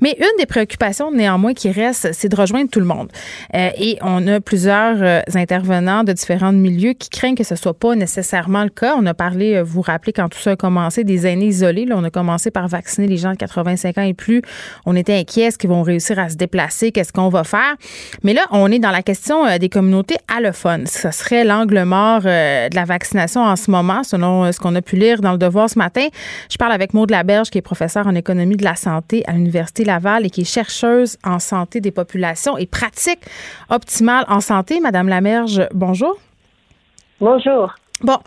S3: Mais une des préoccupations néanmoins qui reste, c'est de rejoindre tout le monde. Euh, et on a plusieurs euh, intervenants de différents milieux qui craignent que ce soit pas nécessairement le cas. On a parlé, euh, vous vous rappelez quand tout ça a commencé, des aînés isolés. Là, on a commencé par vacciner les gens de 85 ans et plus. On était inquiets, est-ce qu'ils vont réussir à se déplacer? Qu'est-ce qu'on va faire? Mais là, on est dans la question des communautés allophones. Ce serait l'angle mort de la vaccination en ce moment, selon ce qu'on a pu lire dans le Devoir ce matin. Je parle avec Maud Laberge, qui est professeur en économie de la santé à l'Université Laval et qui est chercheuse en santé des populations et pratique optimale en santé. Madame Lamerge, bonjour.
S7: Bonjour.
S3: Bon,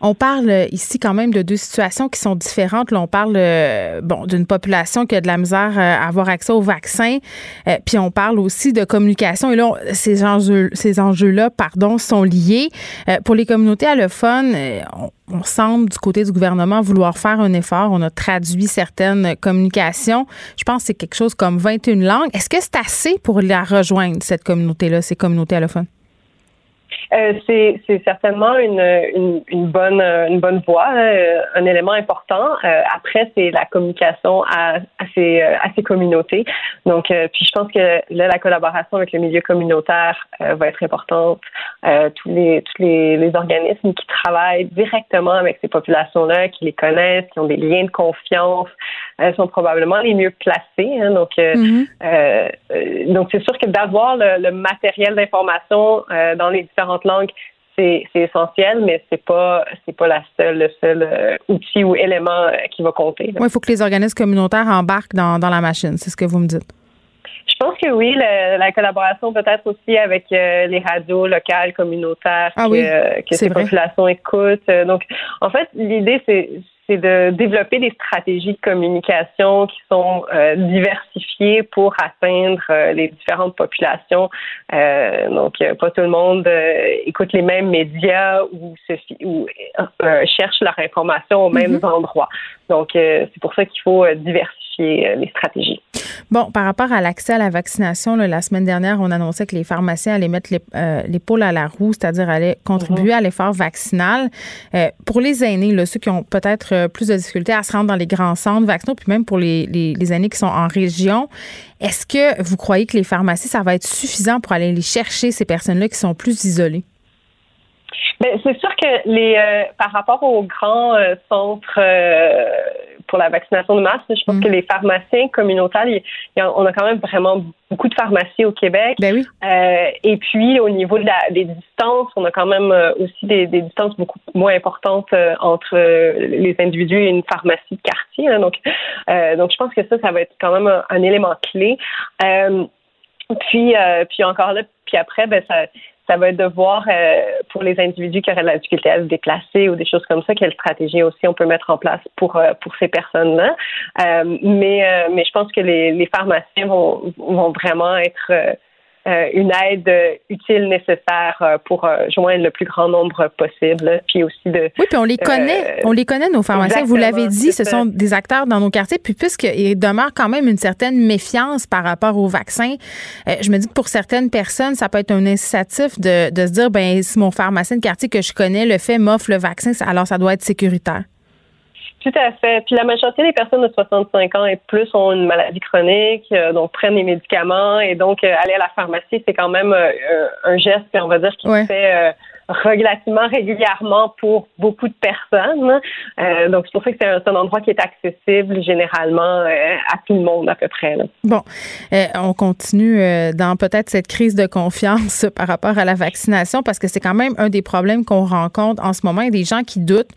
S3: on parle ici quand même de deux situations qui sont différentes. Là, on parle euh, bon d'une population qui a de la misère euh, à avoir accès au vaccin, euh, puis on parle aussi de communication. Et là, ces enjeux, ces enjeux-là, pardon, sont liés. pour les communautés allophones, on, on, semble du côté du gouvernement vouloir faire un effort. On a traduit certaines communications. Je pense que c'est quelque chose comme 21 langues. Est-ce que c'est assez pour la rejoindre cette communauté-là, ces communautés allophones?
S7: Euh, c'est, certainement une, bonne voie, hein, un élément important. Euh, après, c'est la communication à, ces, communautés. Donc, euh, puis je pense que là, la collaboration avec le milieu communautaire va être importante. tous les tous les, les, organismes qui travaillent directement avec ces populations-là, qui les connaissent, qui ont des liens de confiance, sont probablement les mieux placés. Hein. donc, mm-hmm. donc c'est sûr que d'avoir le, le matériel d'information dans les différentes langues, c'est essentiel, mais c'est pas c'est pas la seule le seul euh, outil ou élément euh, qui va compter.
S3: il faut que les organismes communautaires embarquent dans, la machine, c'est ce que vous me dites.
S7: Je pense que oui, la collaboration peut-être aussi avec euh, les radios locales, communautaires
S3: ah
S7: que, que ces populations écoutent. Donc, en fait, l'idée, c'est c'est de développer des stratégies de communication qui sont euh, diversifiées pour atteindre euh, les différentes populations. Euh, donc, pas tout le monde écoute les mêmes médias ou, se, ou cherche leur information aux mêmes mm-hmm. endroits. Donc, c'est pour ça qu'il faut diversifier les stratégies.
S3: Bon, par rapport à l'accès à la vaccination, la semaine dernière, on annonçait que les pharmaciens allaient mettre l'épaule à la roue, c'est-à-dire allaient contribuer mm-hmm. à l'effort vaccinal. pour les aînés, là, ceux qui ont peut-être euh, plus de difficultés à se rendre dans les grands centres vaccinaux, puis même pour les, les, années qui sont en région. Est-ce que vous croyez que les pharmacies, ça va être suffisant pour aller les chercher, ces personnes-là qui sont plus isolées?
S7: Bien, c'est sûr que les euh, par rapport aux grands euh, centres pour la vaccination de masse. Je pense mm. que les pharmaciens communautaires, on a quand même vraiment beaucoup de pharmacies au Québec.
S3: Ben oui.
S7: Euh, et puis, au niveau de la, des distances, on a quand même euh, aussi des, des distances beaucoup moins importantes euh, entre les individus et une pharmacie de quartier. Hein. donc, donc, je pense que ça, ça va être quand même un, un élément clé. puis, puis encore là, puis après, ben ça ça va être de voir euh, pour les individus qui auraient de la difficulté à se déplacer ou des choses comme ça, quelle stratégie aussi on peut mettre en place pour euh, pour ces personnes-là. Euh, mais mais je pense que les, les pharmaciens vont vont vraiment être euh, une aide utile nécessaire euh, pour euh, joindre le plus grand nombre possible, puis aussi de.
S3: Oui, puis on les connaît, on les connaît nos pharmaciens. Vous l'avez dit, ce sont des acteurs dans nos quartiers. Puis puisqu'il demeure quand même une certaine méfiance par rapport au vaccin, je me dis que pour certaines personnes, ça peut être un incitatif de, de se dire, ben si mon pharmacien de quartier que je connais le fait m'offre le vaccin, alors ça doit être sécuritaire.
S7: Tout à fait. Puis la majorité des personnes de 65 ans et plus ont une maladie chronique, euh, donc prennent des médicaments et donc euh, aller à la pharmacie, c'est quand même euh, un geste, on va dire, qui fait relativement régulièrement pour beaucoup de personnes. Euh, donc, c'est pour ça que c'est un, endroit qui est accessible généralement euh, à tout le monde à peu près.
S3: Bon, euh, on continue dans peut-être cette crise de confiance (laughs) par rapport à la vaccination parce que c'est quand même un des problèmes qu'on rencontre en ce moment. Il des gens qui doutent.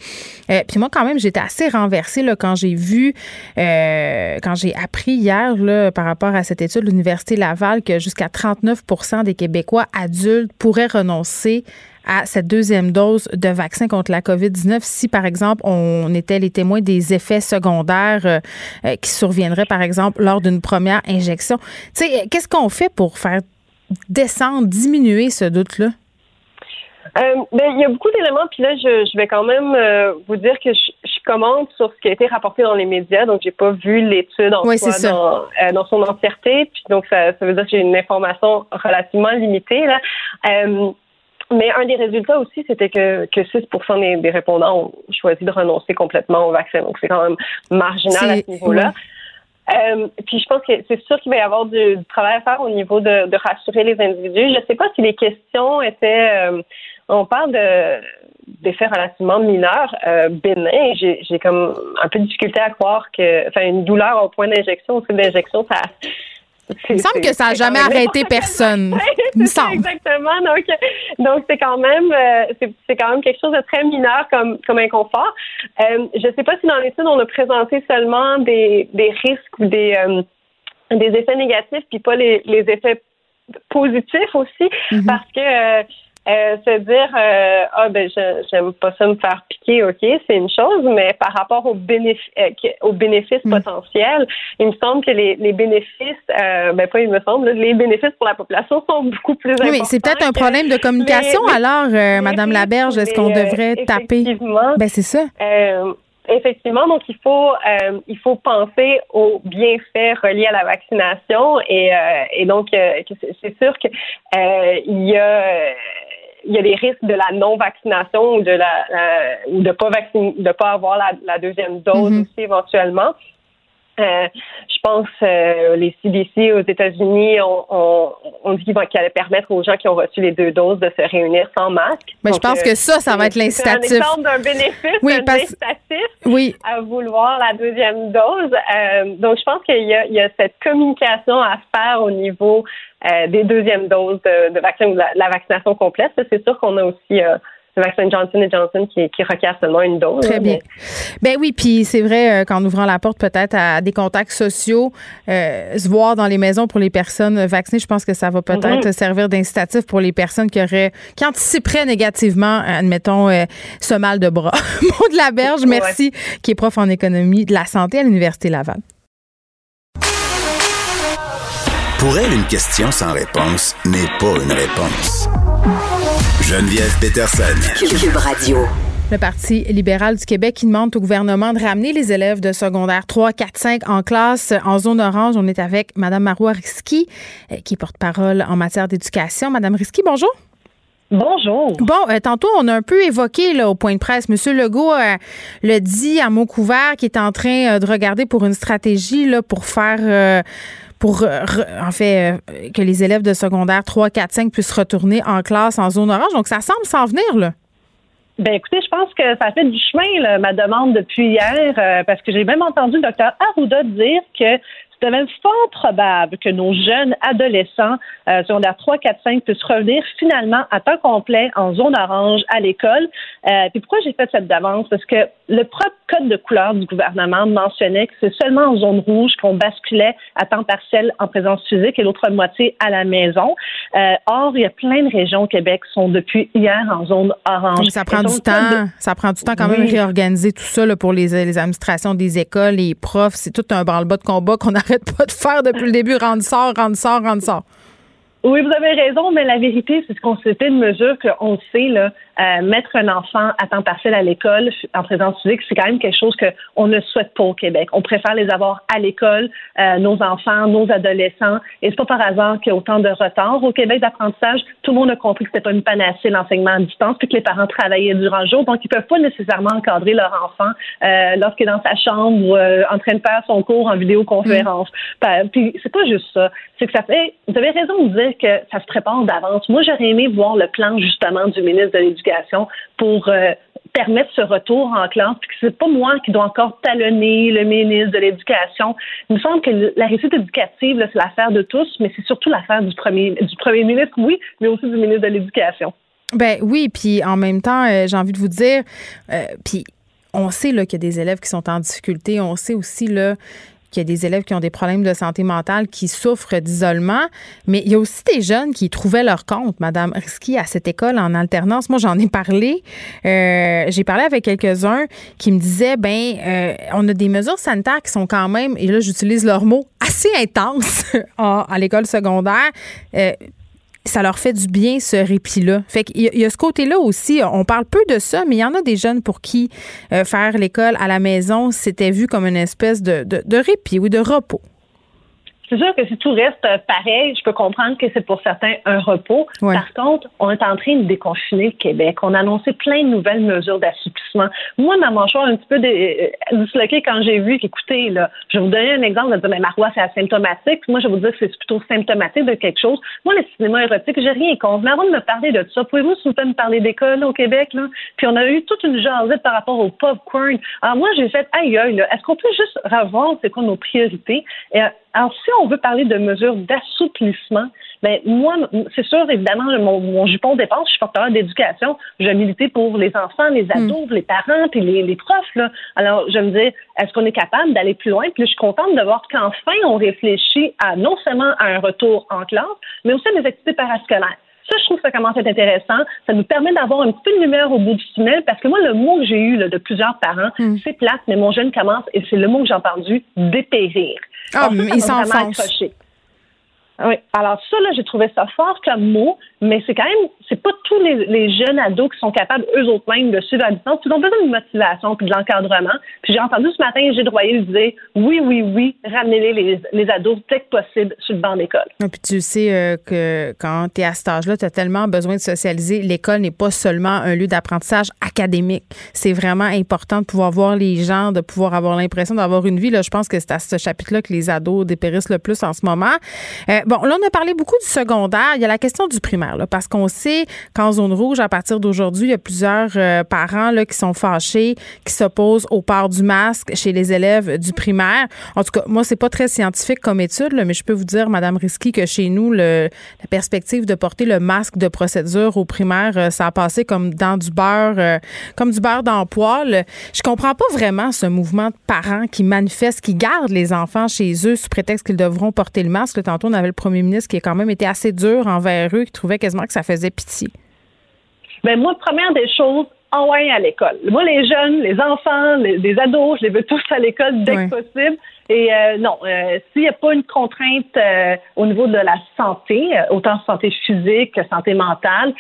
S3: puis moi, quand même, j'étais assez renversée là, quand j'ai vu, quand j'ai appris hier là, par rapport à cette étude de l'Université Laval que jusqu'à 39% des Québécois adultes pourraient renoncer à cette deuxième dose de vaccin contre la COVID-19 si, par exemple, on était les témoins des effets secondaires euh, euh, qui surviendraient, par exemple, lors d'une première injection. Tu sais, qu'est-ce qu'on fait pour faire descendre, diminuer ce doute-là?
S7: Euh, ben, il y a beaucoup d'éléments, puis là, je, vais quand même vous dire que je, commente sur ce qui a été rapporté dans les médias, donc j'ai pas vu l'étude en soi dans, dans, son entièreté, puis donc ça, ça veut dire que j'ai une information relativement limitée. Là.
S8: Mais un des résultats aussi, c'était que, que 6 des, des, répondants ont choisi de renoncer complètement au vaccin. Donc, c'est quand même marginal à ce niveau-là. Euh, puis je pense que c'est sûr qu'il va y avoir du, travail à faire au niveau de, de rassurer les individus. Je ne sais pas si les questions étaient. Euh, on parle de d'effets relativement mineurs, euh, bénins. J'ai comme un peu de difficulté à croire que, enfin, une douleur au point d'injection, au site d'injection, ça,
S3: il me semble que ça n'a jamais arrêté personne. (laughs) il me semble.
S8: Exactement. Donc, donc c'est quand même, euh, c'est quand même quelque chose de très mineur comme, comme inconfort. Euh, je ne sais pas si dans l'étude on a présenté seulement des, des risques ou des, euh, des effets négatifs, puis pas les, les effets positifs aussi, mm-hmm. parce que euh, se dire euh, ah ben j'aime pas ça me faire piquer, ok, c'est une chose, mais par rapport aux bénéfices euh, aux bénéfices mm. potentiels, il me semble que les, les bénéfices, ben pas il me semble, les bénéfices pour la population sont beaucoup plus importants.
S3: Oui, c'est peut-être un problème de communication alors, Madame Laberge, est-ce qu'on devrait taper? Ben c'est ça.
S8: Effectivement, donc il faut il faut penser aux bienfaits reliés à la vaccination et, et donc c'est sûr que il y a il y a des risques de la non-vaccination ou de la, ou de pas vacciner, de pas avoir la, deuxième dose mhm. aussi éventuellement. Euh, je pense euh, les CDC aux États-Unis ont, dit qu'ils allaient permettre aux gens qui ont reçu les deux doses de se réunir sans masque.
S3: Mais je pense que ça, ça va être l'incitatif.
S8: C'est un exemple d'un bénéfice, oui, incitatif oui. à vouloir la deuxième dose. Euh, donc, je pense qu'il y, y, a cette communication à faire au niveau euh, des deuxièmes doses de, de vaccin ou la, la vaccination complète. C'est sûr qu'on a aussi euh, le vaccin Johnson Johnson qui, qui, requiert seulement une dose.
S3: Très bien. Ben oui, puis c'est vrai euh, qu'en ouvrant la porte peut-être à des contacts sociaux, euh, se voir dans les maisons pour les personnes vaccinées, je pense que ça va peut-être mhm. servir d'incitatif pour les personnes qui auraient qui anticiperaient négativement, admettons, euh, ce mal de bras. (laughs) Maud Laberge, merci, qui est prof en économie de la santé à l'Université Laval.
S2: Pour elle, une question sans réponse n'est pas une réponse. Geneviève Peterson.
S1: Cube Radio.
S3: Le Parti libéral du Québec qui demande au gouvernement de ramener les élèves de secondaire 3, 4, 5 en classe en zone orange. On est avec Mme Marois Risky, euh, qui porte-parole en matière d'éducation. Mme Risky, bonjour.
S7: Bonjour.
S3: Bon, euh, tantôt, on a un peu évoqué là, au point de presse. Monsieur Legault euh, le dit à mot couvert qu'il est en train de regarder pour une stratégie là, pour faire pour, euh, en fait, euh, que les élèves de secondaire 3, 4, 5 puissent retourner en classe en zone orange. Donc, ça semble s'en venir, là.
S7: Ben écoutez, je pense que ça fait du chemin, là, ma demande depuis hier, euh, parce que j'ai même entendu le docteur Arruda dire que c'est même fort probable que nos jeunes adolescents, euh, secondaire 3, 4, 5, puissent revenir finalement à temps complet en zone orange à l'école. Puis pourquoi j'ai fait cette demande? Parce que le propre code de couleur du gouvernement mentionnait que c'est seulement en zone rouge qu'on basculait à temps partiel en présence physique et l'autre moitié à la maison. Euh, or, il y a plein de régions au Québec qui sont depuis hier en zone orange.
S3: ça prend du temps. Ça prend du temps quand même réorganiser tout ça là, pour les, les administrations des écoles, les profs. C'est tout un branle-bas de combat qu'on (laughs) n'arrête pas de faire depuis le début. Rendre sort, rendre sort, rendre sort.
S7: Oui, vous avez raison, mais la vérité, c'est qu'on s'était une mesure qu'on sait, là, euh, mettre un enfant à temps partiel à l'école en présence physique, c'est quand même quelque chose qu'on ne souhaite pas au Québec. On préfère les avoir à l'école, euh, nos enfants, nos adolescents. Et c'est pas par hasard qu'il y a autant de retard au Québec d'apprentissage. Tout le monde a compris que c'était pas une panacée l'enseignement à distance, puis que les parents travaillaient durant le jour, donc ils peuvent pas nécessairement encadrer leur enfant euh, lorsqu'il est dans sa chambre ou euh, en train de faire son cours en vidéoconférence. Mm. Puis c'est pas juste ça. C'est que ça fait. Vous avez raison de dire que ça se prépare d'avance. Moi, j'aurais aimé voir le plan justement du ministre de l'Éducation pour euh, permettre ce retour en classe, puis que c'est pas moi qui dois encore talonner le ministre de l'Éducation. Il me semble que la réussite éducative, c'est l'affaire de tous, mais c'est surtout l'affaire du premier, du premier ministre, oui, mais aussi du ministre de l'Éducation.
S3: Ben oui, puis en même temps, euh, j'ai envie de vous dire, euh, puis on sait là qu'il y a des élèves qui sont en difficulté. On sait aussi là qu'il y a des élèves qui ont des problèmes de santé mentale, qui souffrent d'isolement, mais il y a aussi des jeunes qui trouvaient leur compte, Madame Risky, à cette école en alternance. Moi, j'en ai parlé. Euh, j'ai parlé avec quelques-uns qui me disaient, ben, euh, on a des mesures sanitaires qui sont quand même, et là, j'utilise leurs mots, assez intenses (laughs) à, l'école secondaire. Euh, ça leur fait du bien ce répit-là. Fait qu'il y, a ce côté-là aussi. On parle peu de ça, mais il y en a des jeunes pour qui euh, faire l'école à la maison, c'était vu comme une espèce de, de, répit ou de repos.
S7: C'est sûr que si tout reste euh, pareil, je peux comprendre que c'est pour certains un repos. Par contre, on est en train de déconfiner le Québec. On a annoncé plein de nouvelles mesures d'assouplissement. Moi, ma mâchoire un petit peu euh, disloquée quand j'ai vu qu'écoutez, là, je vais vous donner un exemple de dire, mais Marois, c'est asymptomatique. Moi, je vais vous dire que c'est plutôt symptomatique de quelque chose. Moi, le cinéma érotique, j'ai rien contre. Mais avant de me parler de ça, pouvez-vous, s'il vous plaît, me parler d'école au Québec, là? Puis on a eu toute une jasette par rapport au popcorn. Alors moi, j'ai fait, aïe, aïe, est-ce qu'on peut juste revoir c'est quoi nos priorités? Et, alors, si on veut parler de mesures d'assouplissement, ben moi, c'est sûr, évidemment, mon, mon jupon dépense, je suis porteur d'éducation, je milité pour les enfants, les hmm. ados, les parents, puis les, les profs. Là. Alors, je me dis, est-ce qu'on est capable d'aller plus loin? Puis je suis contente de voir qu'enfin, on réfléchit à non seulement à un retour en classe, mais aussi à des activités parascolaires. Ça, je trouve que ça commence à être intéressant. Ça nous permet d'avoir un petit peu de lumière au bout du tunnel parce que moi, le mot que j'ai eu là, de plusieurs parents, hmm. c'est plate, mais mon jeune commence, et c'est le mot que j'ai entendu, dépérir.
S3: Ah, mais il s'enfonce.
S7: Oui. Alors ça, là, j'ai trouvé ça fort comme mot, mais c'est quand même, c'est pas tous les, jeunes ados qui sont capables, eux autres mêmes, de suivre à distance. Ils ont besoin de motivation puis de l'encadrement. Puis j'ai entendu ce matin Gilles Royer dire oui, oui, oui, ramenez les, ados dès que possible sur le banc d'école.
S3: Et puis tu sais euh, que quand tu es à cet âge-là, tu as tellement besoin de socialiser. L'école n'est pas seulement un lieu d'apprentissage académique. C'est vraiment important de pouvoir voir les gens, de pouvoir avoir l'impression d'avoir une vie. Là, je pense que c'est à ce chapitre-là que les ados dépérissent le plus en ce moment. Euh, bon, là, on a parlé beaucoup du secondaire. Il y a la question du primaire parce qu'on sait qu'en zone rouge, à partir d'aujourd'hui, il y a plusieurs euh, parents là, qui sont fâchés, qui s'opposent au port du masque chez les élèves du primaire. En tout cas, moi, c'est pas très scientifique comme étude, mais je peux vous dire, Madame Risky, que chez nous, la perspective de porter le masque de procédure au primaire, euh, ça a passé comme dans du beurre, euh, comme du beurre dans le. Je comprends pas vraiment ce mouvement de parents qui manifestent, qui gardent les enfants chez eux sous prétexte qu'ils devront porter le masque. Tantôt, on avait le premier ministre qui a quand même été assez dur envers eux, qui trouvait quasiment que ça faisait pitié.
S7: Ben moi, première des choses, envoyer à l'école. Moi, les jeunes, les enfants, les, ados, je les veux tous à l'école dès que possible. Et euh, non, euh, s'il n'y a pas une contrainte euh, au niveau de la santé, autant santé physique que santé mentale,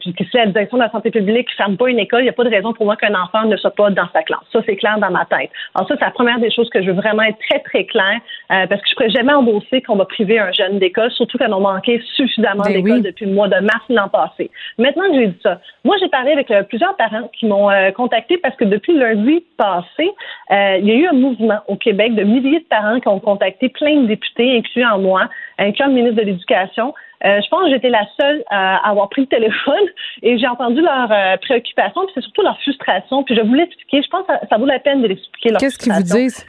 S7: puis que si la direction de la santé publique ne ferme pas une école, il n'y a pas de raison pour moi qu'un enfant ne soit pas dans sa classe. Ça, c'est clair dans ma tête. Alors ça, c'est la première des choses que je veux vraiment être très, très clair, parce que je ne pourrais jamais endosser qu'on va priver un jeune d'école, surtout quand on manquait suffisamment ben d'école depuis le mois de mars l'an passé. Maintenant que j'ai dit ça, moi, j'ai parlé avec plusieurs parents qui m'ont contacté parce que depuis lundi passé, il y a eu un mouvement au Québec de milliers de parents qui ont contacté plein de députés, incluant moi, incluant le ministre de l'Éducation. Euh, je pense que j'étais la seule à avoir pris le téléphone (laughs) et j'ai entendu leurs euh, préoccupations, puis c'est surtout leur frustration. Puis je voulais expliquer, je pense que ça, vaut la peine de l'expliquer.
S3: Qu'est-ce qu'ils vous disent?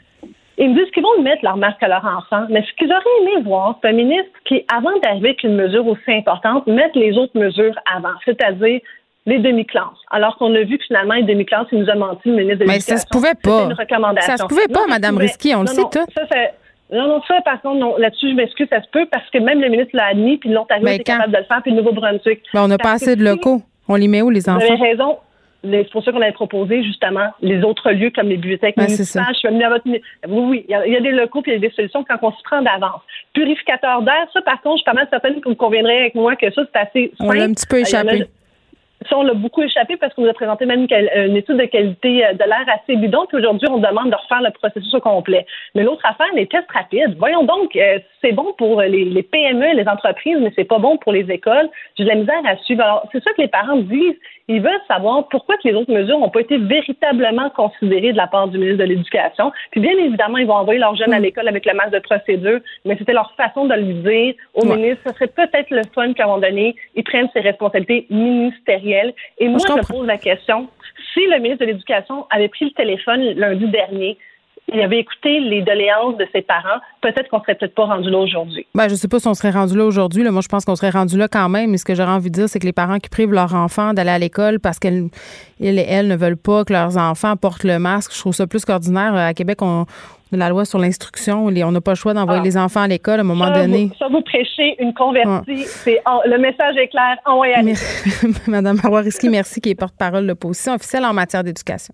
S7: Ils me disent qu'ils vont mettre leur masque à leur enfant, mais ce qu'ils auraient aimé voir, c'est un ministre qui, avant d'arriver avec une mesure aussi importante, mette les autres mesures avant, c'est-à-dire les demi-classes. Alors qu'on a vu que finalement, les demi-classes, il nous a menti, le ministre de.
S3: Mais ça se pouvait pas. Une recommandation. Ça se pouvait pas, Mme Risky, on le sait tout.
S7: non, non, ça, par contre, non, là-dessus, je m'excuse, ça se peut parce que même le ministre l'a admis, puis l'Ontario était capable de le faire, puis le Nouveau-Brunswick.
S3: Mais on n'a pas assez de locaux. On les met où, les enfants? Vous
S7: avez raison. C'est pour ça qu'on avait proposé, justement, les autres lieux comme les bibliothèques
S3: ouais,
S7: municipales. Je suis à votre... Oui, oui, il y, a, des locaux puis il y a des solutions quand on se prend d'avance. Purificateur d'air, ça, par contre, je suis pas mal certaine que vous conviendrez avec moi que ça, c'est assez
S3: On l'a un petit peu échappé.
S7: Ça, on l'a beaucoup échappé parce qu'on nous a présenté même une, étude de qualité euh, de l'air assez bidon. Puis aujourd'hui, on demande de refaire le processus au complet. Mais l'autre affaire, les tests rapides. Voyons donc, euh, c'est bon pour les, les, PME, les entreprises, mais c'est pas bon pour les écoles. J'ai de la misère à suivre. Alors, c'est ça que les parents disent. Ils veulent savoir pourquoi que les autres mesures n'ont pas été véritablement considérées de la part du ministre de l'Éducation. Puis bien évidemment, ils vont envoyer leurs jeunes à mm. l'école avec le masque de procédure, mais c'était leur façon de le dire au ministre. Ce serait peut-être le fun qu'à un moment donné, ils prennent ses responsabilités ministérielles. Et moi, je, je pose la question, si le ministre de l'Éducation avait pris le téléphone lundi dernier, il avait écouté les doléances de ses parents, peut-être qu'on serait peut-être pas rendu là aujourd'hui.
S3: Ben, je sais pas si on serait rendu là aujourd'hui. Moi, je pense qu'on serait rendu là quand même. Mais ce que j'aurais envie de dire, c'est que les parents qui privent leurs enfants d'aller à l'école parce qu'elles et elles ne veulent pas que leurs enfants portent le masque, je trouve ça plus qu'ordinaire. À Québec, on, a la loi sur l'instruction. On n'a pas le choix d'envoyer ah. les enfants à l'école à un moment donné.
S7: ça, vous prêchez une convertie. C'est le message est clair. À l'école. (laughs)
S3: Madame Marois merci, qui est porte-parole de l'opposition officielle en matière d'éducation.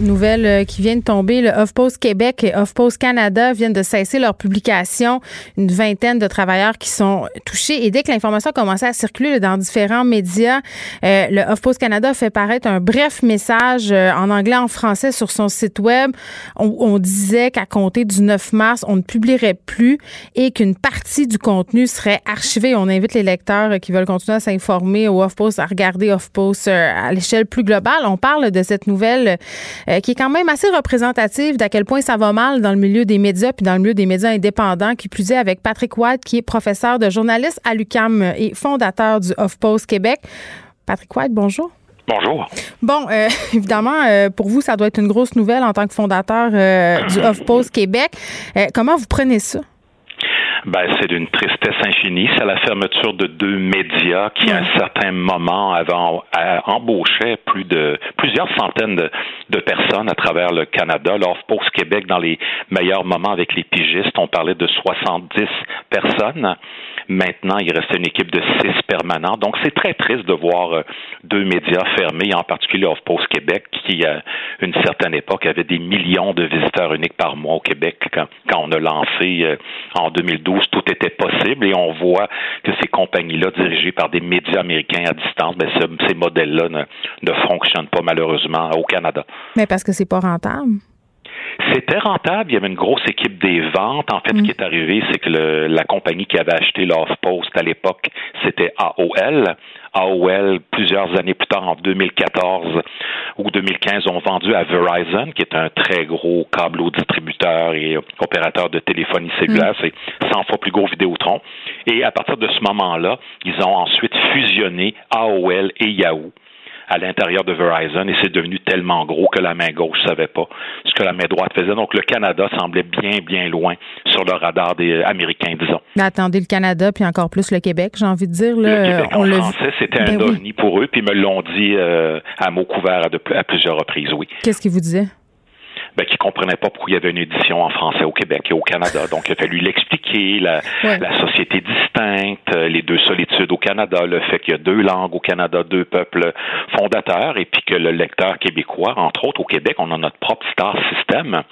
S3: Nouvelle euh, qui vient de tomber, le HuffPost Québec et HuffPost Canada viennent de cesser leur publication. Une vingtaine de travailleurs qui sont touchés. Et dès que l'information a commencé à circuler dans différents médias, euh, le HuffPost Canada fait paraître un bref message euh, en anglais, en français sur son site web. On, on disait qu'à compter du 9 mars, on ne publierait plus et qu'une partie du contenu serait archivée. On invite les lecteurs qui veulent continuer à s'informer au HuffPost à regarder HuffPost à l'échelle plus globale. On parle de cette nouvelle euh, qui est quand même assez représentative d'à quel point ça va mal dans le milieu des médias puis dans le milieu des médias indépendants, qui plus est avec Patrick White, qui est professeur de journaliste à l'UCAM et fondateur du HuffPost Québec. Patrick White, bonjour.
S9: Bonjour.
S3: Bon, euh, (laughs) évidemment, euh, pour vous, ça doit être une grosse nouvelle en tant que fondateur du (clears throat) HuffPost Québec. comment vous prenez ça?
S9: Ben, c'est d'une tristesse infinie. C'est la fermeture de deux médias qui, à un certain moment, avaient embauché plus de plusieurs centaines de, personnes à travers le Canada. L'Offpost Québec, dans les meilleurs moments avec les pigistes, on parlait de 70 personnes. Maintenant, il reste une équipe de six permanents. Donc, c'est très triste de voir euh, deux médias fermés, en particulier Off-Post Québec, qui, à une certaine époque, avait des millions de visiteurs uniques par mois au Québec. Quand, on a lancé euh, en 2012, tout était possible et on voit que ces compagnies-là, dirigées par des médias américains à distance, ben, ces modèles-là ne, ne fonctionnent pas malheureusement au Canada.
S3: Mais parce que c'est pas rentable.
S9: C'était rentable. Il y avait une grosse équipe des ventes. En fait, ce qui est arrivé, c'est que la compagnie qui avait acheté l'Off-Post à l'époque, c'était AOL. AOL, plusieurs années plus tard, en 2014 ou 2015, ont vendu à Verizon, qui est un très gros câble distributeur et opérateur de téléphonie cellulaire. Mm. C'est 100 fois plus gros Vidéotron. Et à partir de ce moment-là, ils ont ensuite fusionné AOL et Yahoo à l'intérieur de Verizon et c'est devenu tellement gros que la main gauche savait pas ce que la main droite faisait. Donc le Canada semblait bien, bien loin sur le radar des Américains, disons.
S3: Mais attendez, le Canada, puis encore plus le Québec, j'ai envie de dire.
S9: Là, le Québec, on le français, c'était un ben pour eux, puis ils me l'ont dit euh, à mots couverts à, à plusieurs reprises, oui.
S3: Qu'est-ce qu'ils vous disaient?
S9: Ben, qui comprenait pas pourquoi il y avait une édition en français au Québec et au Canada. Donc, il a fallu l'expliquer, la, la société distincte, euh, les deux solitudes au Canada, le fait qu'il y a deux langues au Canada, deux peuples fondateurs, et puis que le lecteur québécois, entre autres au Québec, on a notre propre star system.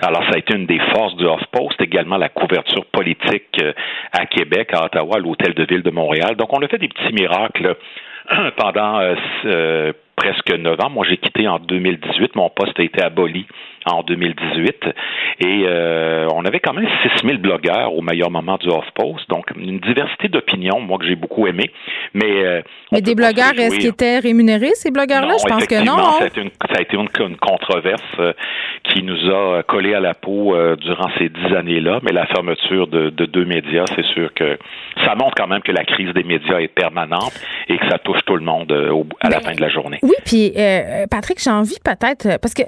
S9: Alors, ça a été une des forces du Off-Post, également la couverture politique euh, à Québec, à Ottawa, à l'Hôtel de Ville de Montréal. Donc, on a fait des petits miracles pendant euh, presque neuf ans. Moi, j'ai quitté en 2018. Mon poste a été aboli en 2018. Et euh, on avait quand même 6000 blogueurs au meilleur moment du Off-Post. Donc, une diversité d'opinions, moi, que j'ai beaucoup aimé. Mais, euh,
S3: mais des blogueurs, est-ce qu'ils étaient rémunérés, ces blogueurs-là? Je pense que non.
S9: Hein? Ça a été une, ça a été une, controverse euh, qui nous a collé à la peau durant ces dix années-là. Mais la fermeture de, de deux médias, c'est sûr que ça montre quand même que la crise des médias est permanente et que ça touche tout le monde à la fin de la journée.
S3: Oui, puis Patrick, j'ai envie peut-être, parce que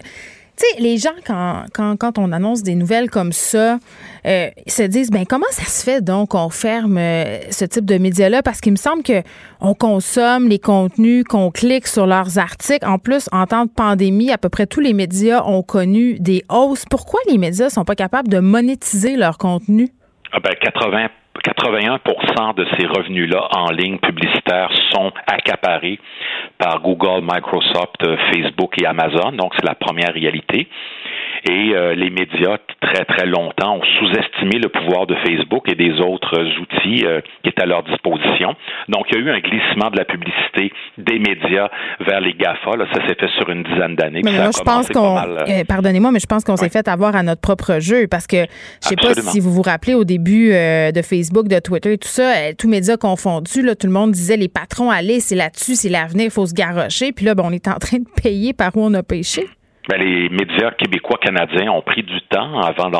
S3: sais, les gens, quand, quand, quand, on annonce des nouvelles comme ça, euh, se disent, ben comment ça se fait donc qu'on ferme euh, ce type de médias-là? Parce qu'il me semble que on consomme les contenus, qu'on clique sur leurs articles. En plus, en temps de pandémie, à peu près tous les médias ont connu des hausses. Pourquoi les médias sont pas capables de monétiser leur contenu?
S9: Ah ben 80 81% de ces revenus-là en ligne publicitaire sont accaparés par Google, Microsoft, Facebook et Amazon. Donc, c'est la première réalité. Et euh, les médias, très, très longtemps, ont sous-estimé le pouvoir de Facebook et des autres outils euh, qui étaient à leur disposition. Donc, il y a eu un glissement de la publicité des médias vers les GAFA. Là, ça s'est fait sur une dizaine d'années.
S3: Mais moi, je pense qu'on... Euh, pardonnez-moi, mais je pense qu'on s'est fait avoir à notre propre jeu parce que je sais pas si vous vous rappelez au début de Facebook, de Twitter et tout ça, tous médias confondus, là, tout le monde disait les patrons, allez, c'est là-dessus, c'est l'avenir, il faut se garrocher. Puis là, ben, on est en train de payer par où on a pêché.
S9: Ben, les médias québécois canadiens ont pris du temps avant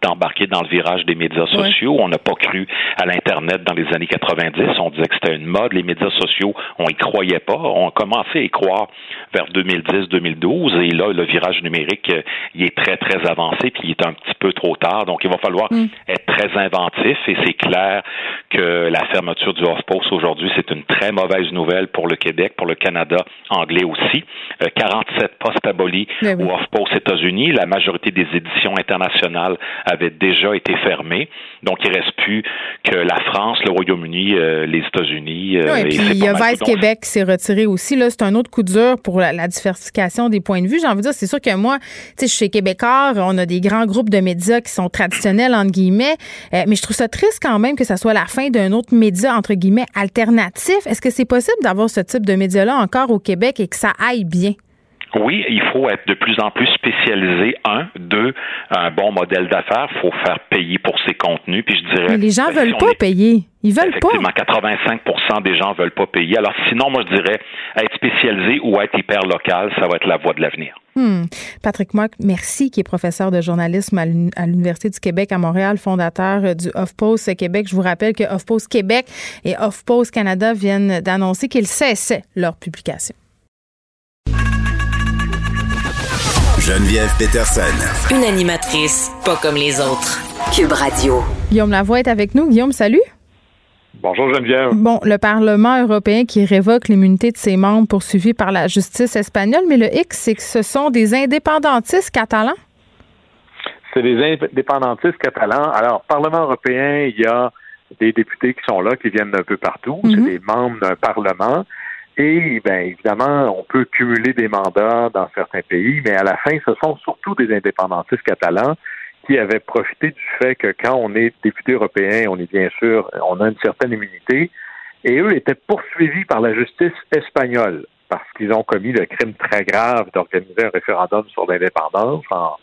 S9: d'embarquer dans le virage des médias sociaux. On n'a pas cru à l'Internet dans les années 90. On disait que c'était une mode. Les médias sociaux, on y croyait pas. On a commencé à y croire vers 2010-2012. Et là, le virage numérique, euh, il est très, très avancé, puis il est un petit peu trop tard. Donc, il va falloir mm. être très inventif. Et c'est clair que la fermeture du Off-Post aujourd'hui, c'est une très mauvaise nouvelle pour le Québec, pour le Canada anglais aussi. 47 euh, postes abolis
S3: Ben
S9: ou HuffPost États-Unis. La majorité des éditions internationales avaient déjà été fermées. Donc, il reste plus que la France, le Royaume-Uni, euh, les États-Unis.
S3: Euh, oui, puis il y a Vice Québec qui s'est retiré aussi. Là, c'est un autre coup dur pour la, diversification des points de vue. J'ai envie de dire, c'est sûr que moi, tu sais, je suis Québécois, on a des grands groupes de médias qui sont traditionnels, entre guillemets, euh, mais je trouve ça triste quand même que ça soit la fin d'un autre média, entre guillemets, alternatif. Est-ce que c'est possible d'avoir ce type de média-là encore au Québec et que ça aille bien?
S9: Oui, il faut être de plus en plus spécialisé. Un, deux, un bon modèle d'affaires. Il faut faire payer pour ses contenus. Puis je dirais.
S3: Mais les gens ben, veulent pas payer. Ils veulent
S9: effectivement, 85% des gens veulent pas payer. Alors sinon, moi je dirais être spécialisé ou être hyper local, ça va être la voie de l'avenir.
S3: Hmm. Patrick Mock, merci, qui est professeur de journalisme à l'Université du Québec à Montréal, fondateur du HuffPost Québec. Je vous rappelle que HuffPost Québec et HuffPost Canada viennent d'annoncer qu'ils cessaient leur publication.
S2: Geneviève Peterson.
S1: Une animatrice pas comme les autres. Cube Radio.
S3: Guillaume Lavoie est avec nous. Guillaume, salut.
S10: Bonjour Geneviève.
S3: Bon, le Parlement européen qui révoque l'immunité de ses membres poursuivis par la justice espagnole, mais le X, c'est que ce sont des indépendantistes catalans?
S10: C'est des indépendantistes catalans. Alors, Parlement européen, il y a des députés qui sont là, qui viennent d'un peu partout. C'est mhm. des membres d'un Parlement. Et bien évidemment, on peut cumuler des mandats dans certains pays, mais à la fin, ce sont surtout des indépendantistes catalans qui avaient profité du fait que quand on est député européen, on est bien sûr, on a une certaine immunité, et eux étaient poursuivis par la justice espagnole parce qu'ils ont commis le crime très grave d'organiser un référendum sur l'indépendance en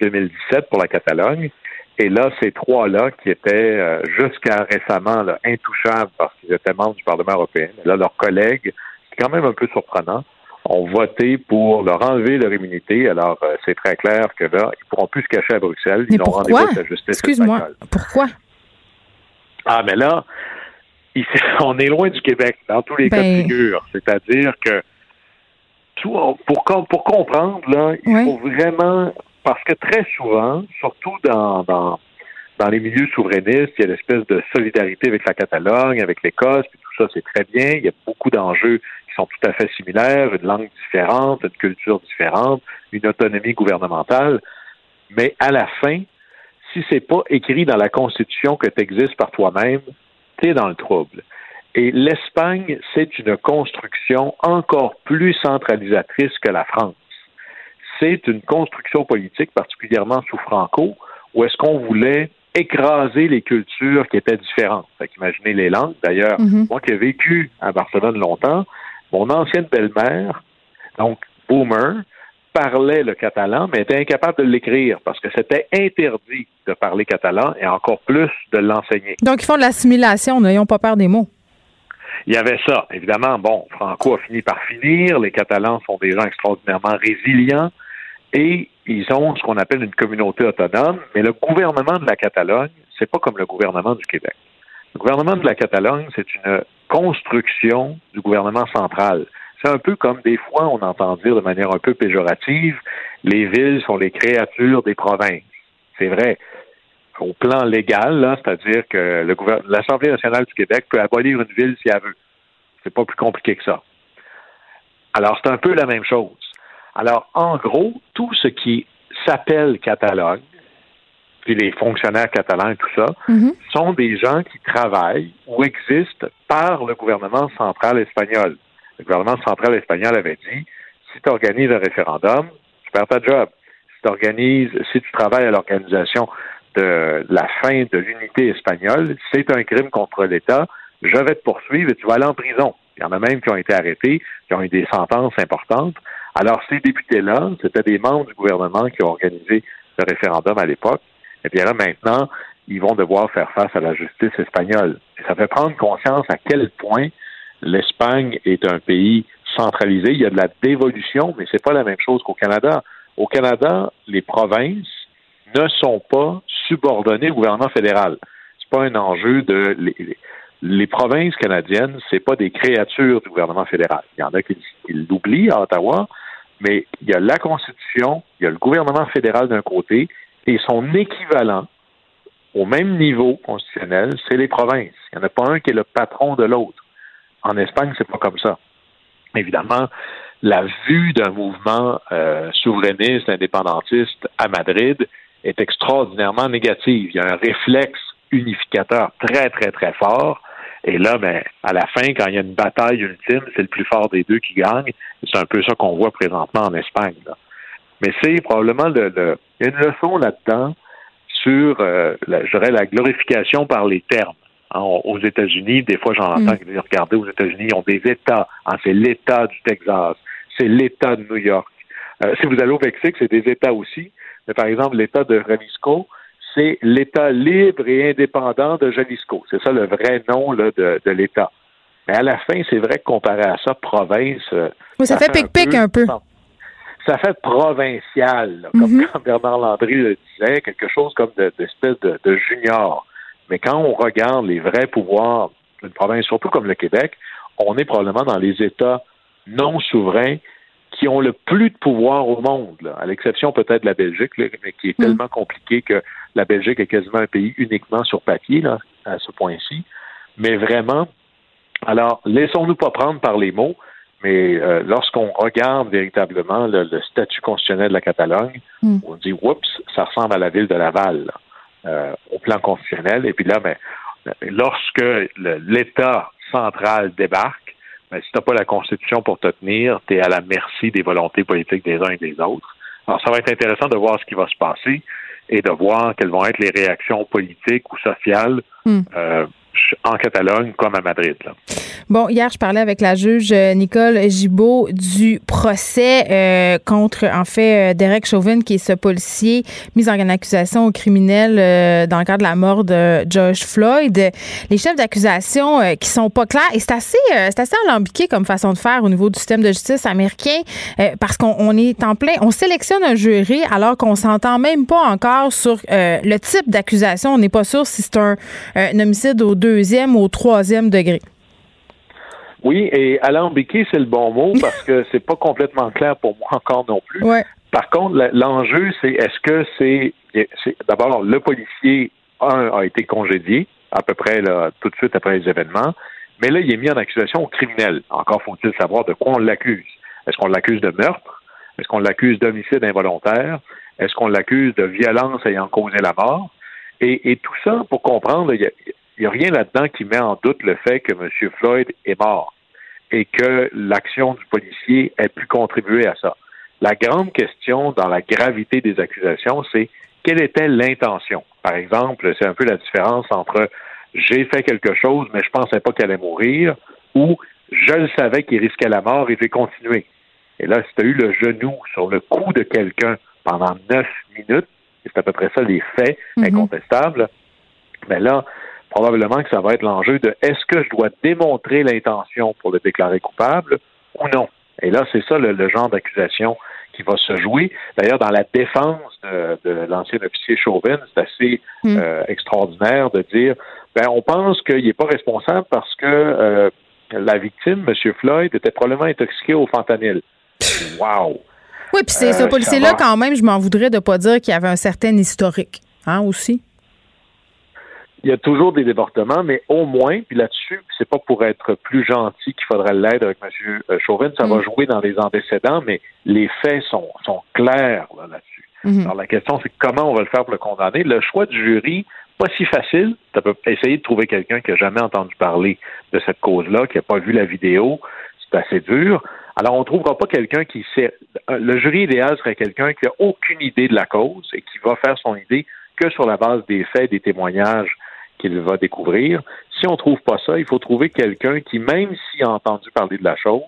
S10: 2017 pour la Catalogne. Et là, ces trois-là, qui étaient euh, jusqu'à récemment intouchables parce qu'ils étaient membres du Parlement européen, là, leurs collègues quand même un peu surprenant, ont voté pour leur enlever leur immunité. Alors, euh, c'est très clair que là, ils ne pourront plus se cacher à Bruxelles.
S3: Ils ont rendez-vous avec la justice Excuse-moi, pourquoi?
S10: Ah, mais là, (laughs) on est loin du Québec dans tous les cas de ben. figure. C'est-à-dire que tout, pour, pour comprendre, là, il faut vraiment parce que très souvent, surtout dans, dans, dans les milieux souverainistes, il y a l'espèce de solidarité avec la Catalogne, avec l'Écosse, puis tout ça, c'est très bien. Il y a beaucoup d'enjeux qui sont tout à fait similaires, une langue différente, une culture différente, une autonomie gouvernementale. Mais à la fin, si c'est pas écrit dans la Constitution que tu existes par toi-même, tu es dans le trouble. Et l'Espagne, c'est une construction encore plus centralisatrice que la France. C'est une construction politique, particulièrement sous Franco, où est-ce qu'on voulait écraser les cultures qui étaient différentes. Fait imaginez les langues. D'ailleurs, mm-hmm. moi qui ai vécu à Barcelone longtemps, mon ancienne belle-mère, donc boomer, parlait le catalan, mais était incapable de l'écrire parce que c'était interdit de parler catalan et encore plus de l'enseigner.
S3: Donc, ils font de l'assimilation, n'ayons pas peur des mots.
S10: Il y avait ça. Évidemment, bon, Franco a fini par finir. Les Catalans sont des gens extraordinairement résilients et ils ont ce qu'on appelle une communauté autonome. Mais le gouvernement de la Catalogne, c'est pas comme le gouvernement du Québec. Le gouvernement de la Catalogne, c'est une construction du gouvernement central. C'est un peu comme des fois on entend dire de manière un peu péjorative, les villes sont les créatures des provinces. C'est vrai. Au plan légal, c'est-à-dire que l'Assemblée nationale du Québec peut abolir une ville si elle veut. C'est pas plus compliqué que ça. Alors, c'est un peu la même chose. Alors, en gros, tout ce qui s'appelle Catalogne, puis les fonctionnaires catalans et tout ça, mhm. sont des gens qui travaillent ou existent par le gouvernement central espagnol. Le gouvernement central espagnol avait dit si tu organises un référendum, tu perds ta job. Si tu organises, si tu travailles à l'organisation de la fin de l'unité espagnole, c'est un crime contre l'État, je vais te poursuivre et tu vas aller en prison. Il y en a même qui ont été arrêtés, qui ont eu des sentences importantes. Alors, ces députés-là, c'était des membres du gouvernement qui ont organisé le référendum à l'époque. Et bien là, maintenant, ils vont devoir faire face à la justice espagnole. Et ça fait prendre conscience à quel point l'Espagne est un pays centralisé. Il y a de la dévolution, mais c'est pas la même chose qu'au Canada. Au Canada, les provinces ne sont pas subordonnées au gouvernement fédéral. C'est pas un enjeu de les, les provinces canadiennes, c'est pas des créatures du gouvernement fédéral. Il y en a qui, qui l'oublient à Ottawa, mais il y a la Constitution, il y a le gouvernement fédéral d'un côté, et son équivalent au même niveau constitutionnel, c'est les provinces. Il n'y en a pas un qui est le patron de l'autre. En Espagne, c'est pas comme ça. Évidemment, la vue d'un mouvement euh, souverainiste, indépendantiste à Madrid est extraordinairement négative. Il y a un réflexe unificateur très, très, très fort. Et là, ben, à la fin, quand il y a une bataille ultime, c'est le plus fort des deux qui gagne. C'est un peu ça qu'on voit présentement en Espagne. Mais c'est probablement le, une leçon là-dedans sur, euh, la, je dirais, la glorification par les termes. Hein, aux États-Unis, des fois, j'en entends mm. regardez, aux États-Unis, ils ont des États. Hein, c'est l'État du Texas, c'est l'État de New York. Euh, si vous allez au Mexique, c'est des États aussi. Mais par exemple, l'État de Jalisco, c'est l'État libre et indépendant de Jalisco. C'est ça le vrai nom là, de, de l'État. Mais à la fin, c'est vrai que comparé à ça, province.
S3: Euh, oui, ça, fait pic-pic un, peu.
S10: Ça fait provincial, comme quand Bernard Landry le disait, quelque chose comme d'espèce de, de, junior. Mais quand on regarde les vrais pouvoirs d'une province, surtout comme le Québec, on est probablement dans les États non souverains qui ont le plus de pouvoir au monde, à l'exception peut-être de la Belgique, mais qui est mm. tellement compliqué que la Belgique est quasiment un pays uniquement sur papier, là, à ce point-ci. Mais vraiment, alors, laissons-nous pas prendre par les mots, mais euh, lorsqu'on regarde véritablement le, statut constitutionnel de la Catalogne, mm. on dit, oups, ça ressemble à la ville de Laval, euh, au plan constitutionnel. Et puis là, ben, lorsque l'État central débarque, ben, si tu n'as pas la Constitution pour te tenir, tu es à la merci des volontés politiques des uns et des autres. Alors, ça va être intéressant de voir ce qui va se passer et de voir quelles vont être les réactions politiques ou sociales hmm. euh, en Catalogne comme à Madrid.
S3: Bon, hier, je parlais avec la juge euh, Nicole Gibault du procès euh, contre, en fait, euh, Derek Chauvin, qui est ce policier mis en accusation au criminel dans le cadre de la mort de George Floyd. Les chefs d'accusation qui sont pas clairs, et c'est assez, c'est assez alambiqué comme façon de faire au niveau du système de justice américain, parce qu'on est en plein, on sélectionne un jury alors qu'on s'entend même pas encore sur le type d'accusation. On n'est pas sûr si c'est un, un homicide au deuxième ou au troisième degré.
S10: Oui, et alambiqué, c'est le bon mot parce que (laughs) c'est pas complètement clair pour moi encore non plus. Par contre, l'enjeu, c'est est-ce que c'est d'abord le policier un a été congédié à peu près là, tout de suite après les événements, mais là il est mis en accusation au criminel. Encore faut-il savoir de quoi on l'accuse. Est-ce qu'on l'accuse de meurtre? Est-ce qu'on l'accuse d'homicide involontaire? Est-ce qu'on l'accuse de violence ayant causé la mort? Et, et, tout ça, pour comprendre, il y a, il n'y a rien là-dedans qui met en doute le fait que M. Floyd est mort et que l'action du policier ait pu contribuer à ça. La grande question dans la gravité des accusations, c'est quelle était l'intention? Par exemple, c'est un peu la différence entre j'ai fait quelque chose, mais je pensais pas qu'elle allait mourir, ou je le savais qu'il risquait la mort et j'ai continué. Et là, si tu as eu le genou sur le cou de quelqu'un pendant neuf minutes, et c'est à peu près ça les faits mm-hmm. incontestables, mais ben là, probablement que ça va être l'enjeu de est-ce que je dois démontrer l'intention pour le déclarer coupable ou non. Et là, c'est ça le, genre d'accusation qui va se jouer. D'ailleurs, dans la défense de, l'ancien officier Chauvin, c'est assez hmm. euh, extraordinaire de dire ben on pense qu'il n'est pas responsable parce que euh, la victime, M. Floyd, était probablement intoxiqué au fentanyl. (laughs) Wow!
S3: Oui, puis c'est ce euh, policier-là, quand même, je m'en voudrais de ne pas dire qu'il y avait un certain historique, hein, aussi
S10: il y a toujours des débordements, mais au moins, puis là-dessus, c'est pas pour être plus gentil qu'il faudrait l'aider avec M. Chauvin, ça va mm. jouer dans les antécédents, mais les faits sont, sont clairs là-dessus. Mm-hmm. Alors la question, c'est comment on va le faire pour le condamner? Le choix du jury, pas si facile. Tu peux essayer de trouver quelqu'un qui a jamais entendu parler de cette cause-là, qui n'a pas vu la vidéo. C'est assez dur. Alors, on ne trouvera pas quelqu'un qui sait. Le jury idéal serait quelqu'un qui n'a aucune idée de la cause et qui va faire son idée que sur la base des faits, des témoignages qu'il va découvrir. Si on ne trouve pas ça, il faut trouver quelqu'un qui, même s'il a entendu parler de la chose,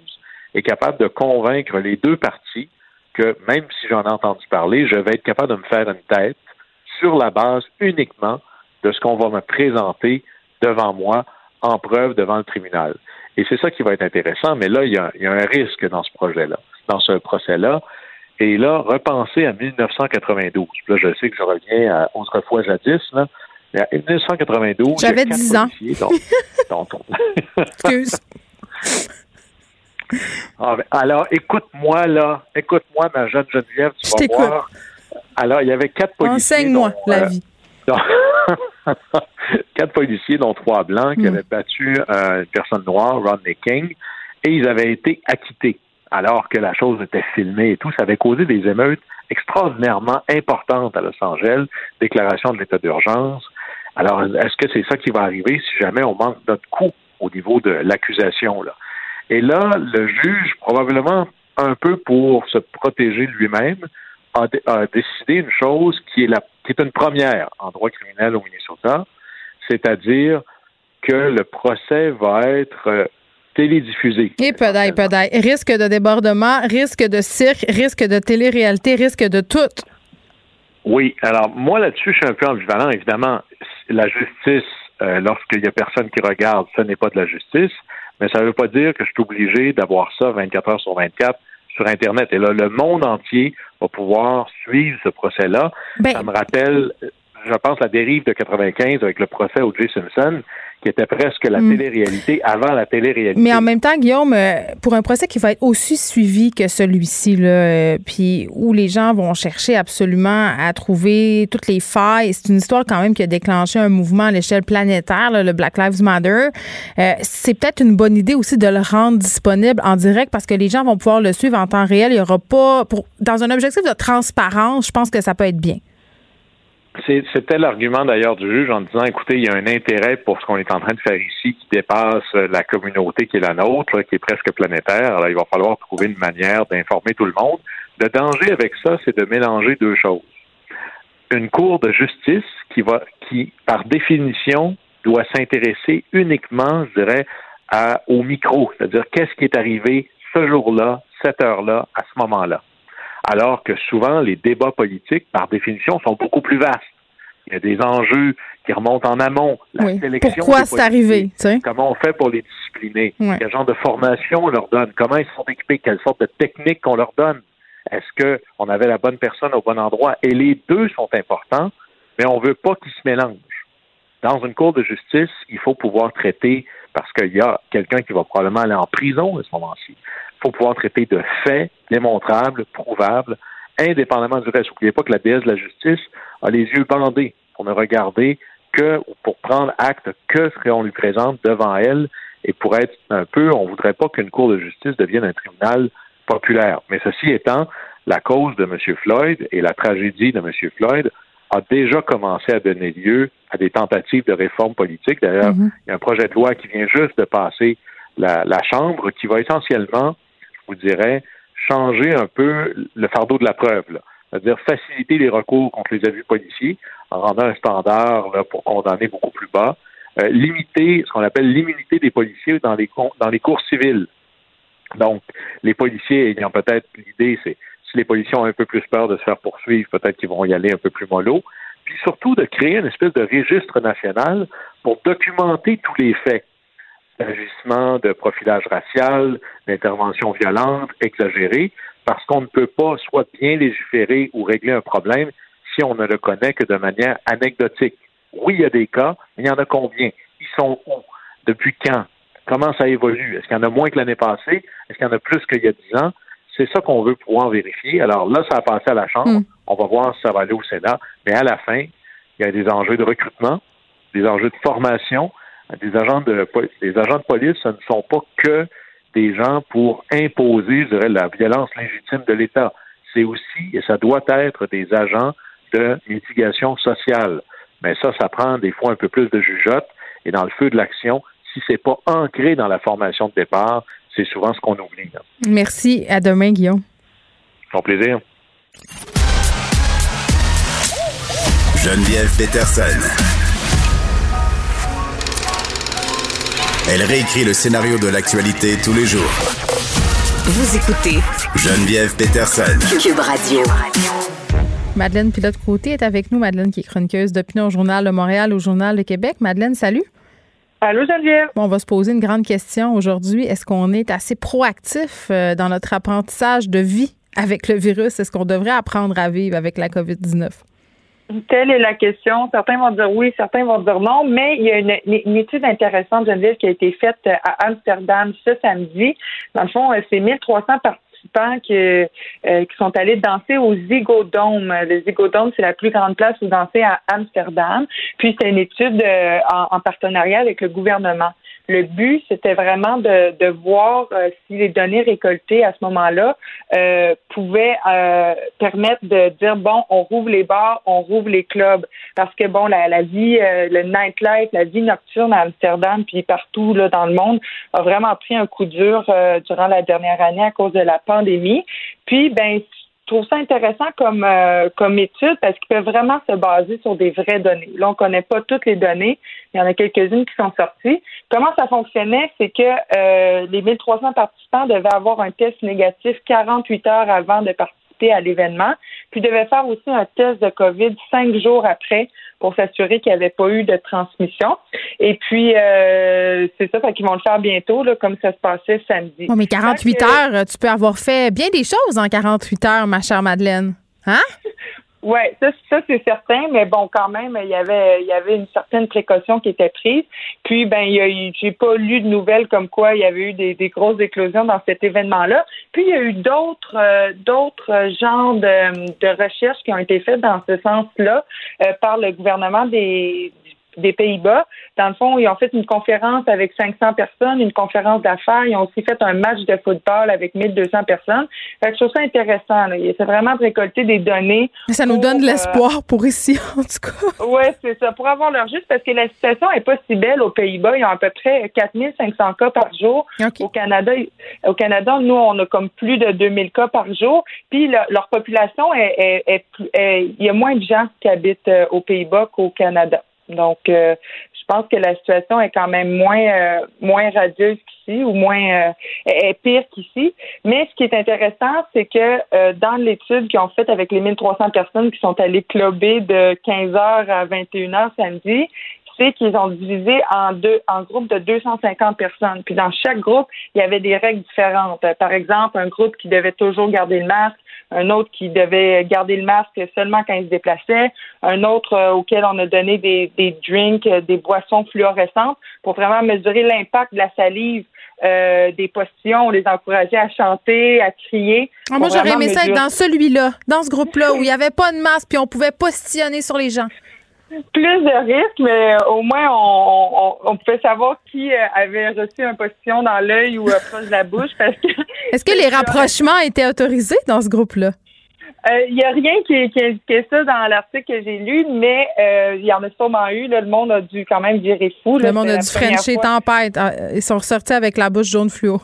S10: est capable de convaincre les deux parties que même si j'en ai entendu parler, je vais être capable de me faire une tête sur la base uniquement de ce qu'on va me présenter devant moi en preuve devant le tribunal. Et c'est ça qui va être intéressant, mais là, il y a, un risque dans ce projet-là, dans ce procès-là. Et là, repenser à 1992. Là, je sais que je reviens à autrefois jadis, là, 1992,
S3: j'avais 10 ans. (laughs)
S10: Excuse. (laughs) Ah, alors, écoute-moi, là. Écoute-moi, ma jeune Geneviève, tu vas voir. Alors, il y avait quatre policiers.
S3: Enseigne-moi la euh, vie. (laughs)
S10: quatre policiers, dont trois blancs, qui hmm. avaient battu euh, une personne noire, Rodney King, et ils avaient été acquittés. alors que la chose était filmée et tout. Ça avait causé des émeutes extraordinairement importantes à Los Angeles, déclaration de l'état d'urgence. Alors, est-ce que c'est ça qui va arriver si jamais on manque notre coup au niveau de l'accusation? Là? Et là, le juge, probablement un peu pour se protéger lui-même, a, décidé une chose qui est, la, qui est une première en droit criminel au Minnesota, c'est-à-dire que le procès va être euh, télédiffusé.
S3: Et peut-être, Risque de débordement, risque de cirque, risque de télé-réalité, risque de tout.
S10: Oui. Alors, moi, là-dessus, je suis un peu ambivalent. Évidemment, la justice, euh, lorsqu'il n'y a personne qui regarde, ce n'est pas de la justice. Mais ça ne veut pas dire que je suis obligé d'avoir ça 24 heures sur 24 sur Internet. Et là, le monde entier va pouvoir suivre ce procès-là. Ben ça me rappelle, je pense, la dérive de 95 avec le procès O.J. Simpson, qui était presque la hmm. télé-réalité avant la télé-réalité.
S3: Mais en même temps, Guillaume, euh, pour un procès qui va être aussi suivi que celui-ci, là, euh, puis où les gens vont chercher absolument à trouver toutes les failles, c'est une histoire quand même qui a déclenché un mouvement à l'échelle planétaire, le Black Lives Matter. Euh, c'est peut-être une bonne idée aussi de le rendre disponible en direct parce que les gens vont pouvoir le suivre en temps réel. Il y aura pas, pour, dans un objectif de transparence, je pense que ça peut être bien.
S10: C'était l'argument d'ailleurs du juge en disant, écoutez, il y a un intérêt pour ce qu'on est en train de faire ici qui dépasse la communauté qui est la nôtre, qui est presque planétaire. Alors, il va falloir trouver une manière d'informer tout le monde. Le danger avec ça, c'est de mélanger deux choses. Une cour de justice qui va, qui, par définition, doit s'intéresser uniquement, je dirais, à, au micro, c'est-à-dire qu'est-ce qui est arrivé ce jour-là, cette heure-là, à ce moment-là alors que souvent les débats politiques, par définition, sont beaucoup plus vastes. Il y a des enjeux qui remontent en amont.
S3: La sélection Pourquoi c'est arrivé?
S10: Comment on fait pour les discipliner? Quel genre de formation on leur donne? Comment ils sont équipés? Quelle sorte de technique qu'on leur donne? Est-ce qu'on avait la bonne personne au bon endroit? Et les deux sont importants, mais on ne veut pas qu'ils se mélangent. Dans une cour de justice, il faut pouvoir traiter, parce qu'il y a quelqu'un qui va probablement aller en prison à ce moment-ci faut pouvoir traiter de faits démontrables, prouvables, indépendamment du reste. N'oubliez pas que la déesse de la justice a les yeux bandés pour ne regarder que, pour prendre acte que ce qu'on lui présente devant elle. Et pour être un peu, on voudrait pas qu'une cour de justice devienne un tribunal populaire. Mais ceci étant, la cause de M. Floyd et la tragédie de M. Floyd a déjà commencé à donner lieu à des tentatives de réforme politique. D'ailleurs, mm-hmm. il y a un projet de loi qui vient juste de passer la Chambre qui va essentiellement vous dirais, changer un peu le fardeau de la preuve. C'est-à-dire faciliter les recours contre les abus policiers en rendant un standard pour condamner beaucoup plus bas. Euh, limiter ce qu'on appelle l'immunité des policiers dans les, dans les cours civiles. Donc, les policiers ayant peut-être l'idée, c'est si les policiers ont un peu plus peur de se faire poursuivre, peut-être qu'ils vont y aller un peu plus mollo. Puis surtout de créer une espèce de registre national pour documenter tous les faits d'agissement de profilage racial, d'intervention violente, exagérée, parce qu'on ne peut pas soit bien légiférer ou régler un problème si on ne le connaît que de manière anecdotique. Oui, il y a des cas, mais il y en a combien? Ils sont où? Depuis quand? Comment ça évolue? Est-ce qu'il y en a moins que l'année passée? Est-ce qu'il y en a plus qu'il y a dix ans? C'est ça qu'on veut pouvoir vérifier. Alors là, ça a passé à la Chambre. Mm. On va voir si ça va aller au Sénat. Mais à la fin, il y a des enjeux de recrutement, des enjeux de formation, des agents de les agents de police, ce ne sont pas que des gens pour imposer, je dirais, la violence légitime de l'État. C'est aussi, et ça doit être, des agents de mitigation sociale. Mais ça, ça prend des fois un peu plus de jugeote. Et dans le feu de l'action, si c'est pas ancré dans la formation de départ, c'est souvent ce qu'on oublie.
S3: Merci. À demain, Guillaume.
S10: Mon plaisir.
S2: Geneviève Peterson. Elle réécrit le scénario de l'actualité tous les jours.
S1: Vous écoutez
S2: Geneviève Peterson.
S1: Cube Radio.
S3: Madeleine Pilote-Côté est avec nous. Madeleine qui est chroniqueuse d'opinion au Journal de Montréal, au Journal de Québec. Madeleine, salut.
S11: Allô, Geneviève.
S3: on va se poser une grande question aujourd'hui. Est-ce qu'on est assez proactif euh, dans notre apprentissage de vie avec le virus? Est-ce qu'on devrait apprendre à vivre avec la COVID-19?
S11: Telle est la question. Certains vont dire oui, certains vont dire non, mais il y a une, étude intéressante, Geneviève, qui a été faite à Amsterdam ce samedi. Dans le fond, c'est 1300 participants qui, euh, qui sont allés danser au Zygodome. Le Zygodome, c'est la plus grande place où danser à Amsterdam. Puis, c'est une étude euh, en, partenariat avec le gouvernement. Le but, c'était vraiment de, de voir euh, si les données récoltées à ce moment-là euh, pouvaient euh, permettre de dire bon, on rouvre les bars, on rouvre les clubs, parce que bon, la, la vie, le nightlife, la vie nocturne à Amsterdam puis partout là dans le monde a vraiment pris un coup dur durant la dernière année à cause de la pandémie. Puis ben trouve ça intéressant comme euh, comme étude parce qu'ils peuvent vraiment se baser sur des vraies données. Là, on connaît pas toutes les données. Il y en a quelques-unes qui sont sorties. Comment ça fonctionnait, c'est que euh, les 1300 participants devaient avoir un test négatif 48 heures avant de participer à l'événement, puis devaient faire aussi un test de COVID cinq jours après pour s'assurer qu'il n'y avait pas eu de transmission. Et puis, euh, c'est ça, fait qu'ils vont le faire bientôt, là, comme ça se passait samedi.
S3: mais 48 heures, tu peux avoir fait bien des choses en 48 heures, ma chère Madeleine. Hein? (laughs)
S11: Oui, ça, ça c'est certain, mais bon, quand même, il y avait, il y avait une certaine précaution qui était prise. Puis, ben, il y a j'ai pas lu de nouvelles comme quoi il y avait eu des, des grosses éclosions dans cet événement-là. Puis, il y a eu d'autres, euh, d'autres genres de, de recherches qui ont été faites dans ce sens-là euh, par le gouvernement des, des Pays-Bas. Dans le fond, ils ont fait une conférence avec 500 personnes, une conférence d'affaires. Ils ont aussi fait un match de football avec 1200 personnes. Fait que je trouve ça intéressant. C'est vraiment de récolter des données.
S3: Ça nous donne de l'espoir pour ici, (laughs) en tout cas.
S11: Oui, c'est ça. Pour avoir leur juste, parce que la situation est pas si belle aux Pays-Bas. Ils ont à peu près 4500 cas par jour. Au Canada, au Canada, nous, on a comme plus de 2000 cas par jour. Puis leur population est, est, il y a moins de gens qui habitent euh, aux Pays-Bas qu'au Canada. Donc, euh, je pense que la situation est quand même moins euh, moins radieuse qu'ici ou moins euh, est pire qu'ici. Mais ce qui est intéressant, c'est que dans l'étude qu'ils ont faite avec les 1300 personnes qui sont allées clubber de 15h à 21h samedi, c'est qu'ils ont divisé en deux en groupes de 250 personnes. Puis dans chaque groupe, il y avait des règles différentes. Par exemple, un groupe qui devait toujours garder le masque, un autre qui devait garder le masque seulement quand il se déplaçait, un autre euh, auquel on a donné des, des drinks, euh, des boissons fluorescentes pour vraiment mesurer l'impact de la salive euh, des postillons, on les encourageait à chanter, à crier.
S3: Ah, moi, j'aurais aimé ça être dans celui-là, dans ce groupe-là, où il n'y avait pas de masque, puis on pouvait postillonner sur les gens
S11: plus de risques, mais au moins on, on, pouvait savoir qui euh, avait reçu un postillon dans l'œil ou proche de la bouche parce que. (laughs)
S3: Est-ce que les rapprochements étaient autorisés dans ce groupe-là?
S11: Il euh, n'y a rien qui, qui indiquait ça dans l'article que j'ai lu, mais euh, il y en a sûrement eu. le monde a dû quand même virer fou.
S3: le monde a dû frencher tempête. Ah, ils sont ressortis avec la bouche jaune fluo.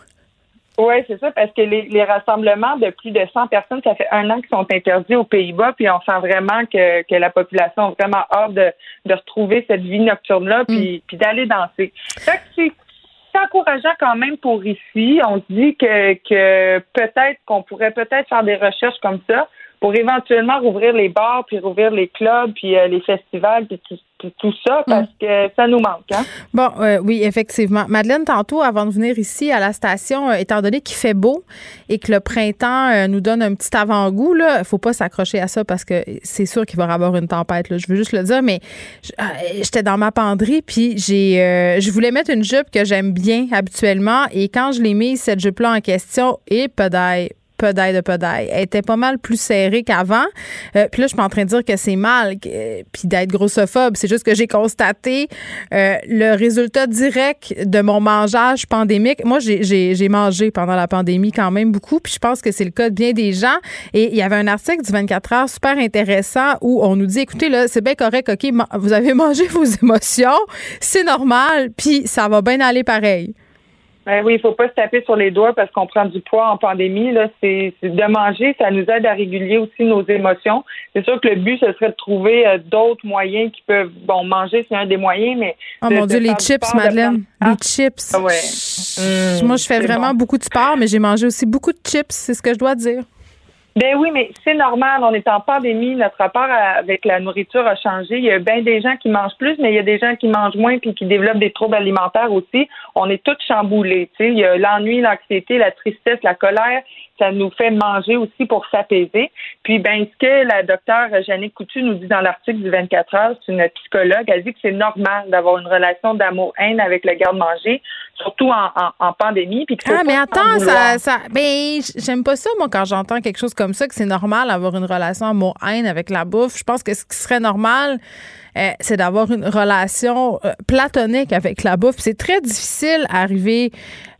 S11: Oui, c'est ça, parce que les, rassemblements de plus de 100 personnes, ça fait un an qu'ils sont interdits aux Pays-Bas, puis on sent vraiment que, que la population a vraiment hâte de, de retrouver cette vie nocturne-là, puis, mm. puis d'aller danser. Fait que c'est encourageant quand même pour ici. On se dit que, que peut-être qu'on pourrait peut-être faire des recherches comme ça pour éventuellement rouvrir les bars, puis rouvrir les clubs, puis euh, les festivals, puis tout, ça, parce mm. que ça nous manque. Hein?
S3: Bon, euh, oui, effectivement. Madeleine, tantôt, avant de venir ici à la station, euh, étant donné qu'il fait beau et que le printemps nous donne un petit avant-goût, il ne faut pas s'accrocher à ça parce que c'est sûr qu'il va y avoir une tempête. Là. Je veux juste le dire, mais j'étais dans ma penderie, puis j'ai, je voulais mettre une jupe que j'aime bien habituellement, et quand je l'ai mise, cette jupe-là en question, et d'ail d'ail de d'ail. Elle était pas mal plus serrée qu'avant. Euh, puis là, je suis en train de dire que c'est mal puis d'être grossophobe. C'est juste que j'ai constaté euh, le résultat direct de mon mangeage pandémique. Moi, j'ai mangé pendant la pandémie quand même beaucoup. Puis je pense que c'est le cas de bien des gens. Et il y avait un article du 24 heures super intéressant où on nous dit, écoutez, là, c'est bien correct, OK, vous avez (laughs) mangé vos émotions. C'est normal. Puis ça va bien aller pareil.
S11: Ben oui, il faut pas se taper sur les doigts parce qu'on prend du poids en pandémie. Là, c'est de manger, ça nous aide à réguler aussi nos émotions. C'est sûr que le but, ce serait de trouver euh, d'autres moyens qui peuvent, bon, manger, c'est un des moyens, mais.
S3: Oh mon Dieu, les chips, Madeleine, les chips.
S11: Ah ouais.
S3: Moi, je fais vraiment beaucoup de sport, mais j'ai mangé aussi beaucoup de chips, c'est ce que je dois dire.
S11: Ben oui, mais c'est normal. On est en pandémie. Notre rapport avec la nourriture a changé. Il y a bien des gens qui mangent plus, mais il y a des gens qui mangent moins puis qui développent des troubles alimentaires aussi. On est tous chamboulés. Tu sais, il y a l'ennui, l'anxiété, la tristesse, la colère ça nous fait manger aussi pour s'apaiser. Puis, ben, ce que la docteure Jeannick Coutu nous dit dans l'article du 24 heures, c'est une psychologue, elle dit que c'est normal d'avoir une relation d'amour-haine avec le garde-manger, surtout en, pandémie. Puis
S3: ah, mais attends, ça, ça, ben, j'aime pas ça, moi, quand j'entends quelque chose comme ça que c'est normal d'avoir une relation amour-haine avec la bouffe. Je pense que ce qui serait normal, euh, c'est d'avoir une relation euh, platonique avec la bouffe. C'est très difficile à arriver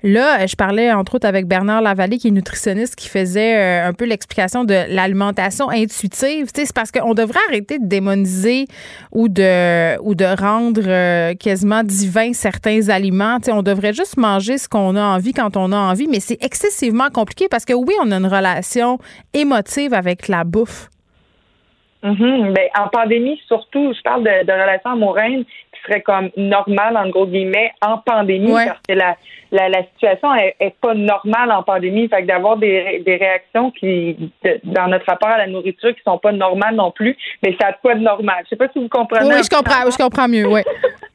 S3: là. Euh, je parlais entre autres avec Bernard Lavallée, qui est nutritionniste, qui faisait un peu l'explication de l'alimentation intuitive. C'est parce qu'on devrait arrêter de démoniser ou de, ou de rendre quasiment divin certains aliments. on devrait juste manger ce qu'on a envie quand on a envie, mais c'est excessivement compliqué parce que oui, on a une relation émotive avec la bouffe.
S11: Mm ben, en pandémie, surtout, je parle de, de relations amoureuses qui seraient comme normales, en gros guillemets, en pandémie, parce que la, la, la situation est, est, pas normale en pandémie. Fait que d'avoir des, des réactions qui, dans notre rapport à la nourriture, qui sont pas normales non plus, mais ça a quoi de normal? Je sais pas si vous comprenez.
S3: Oui, je comprends, je comprends mieux, oui.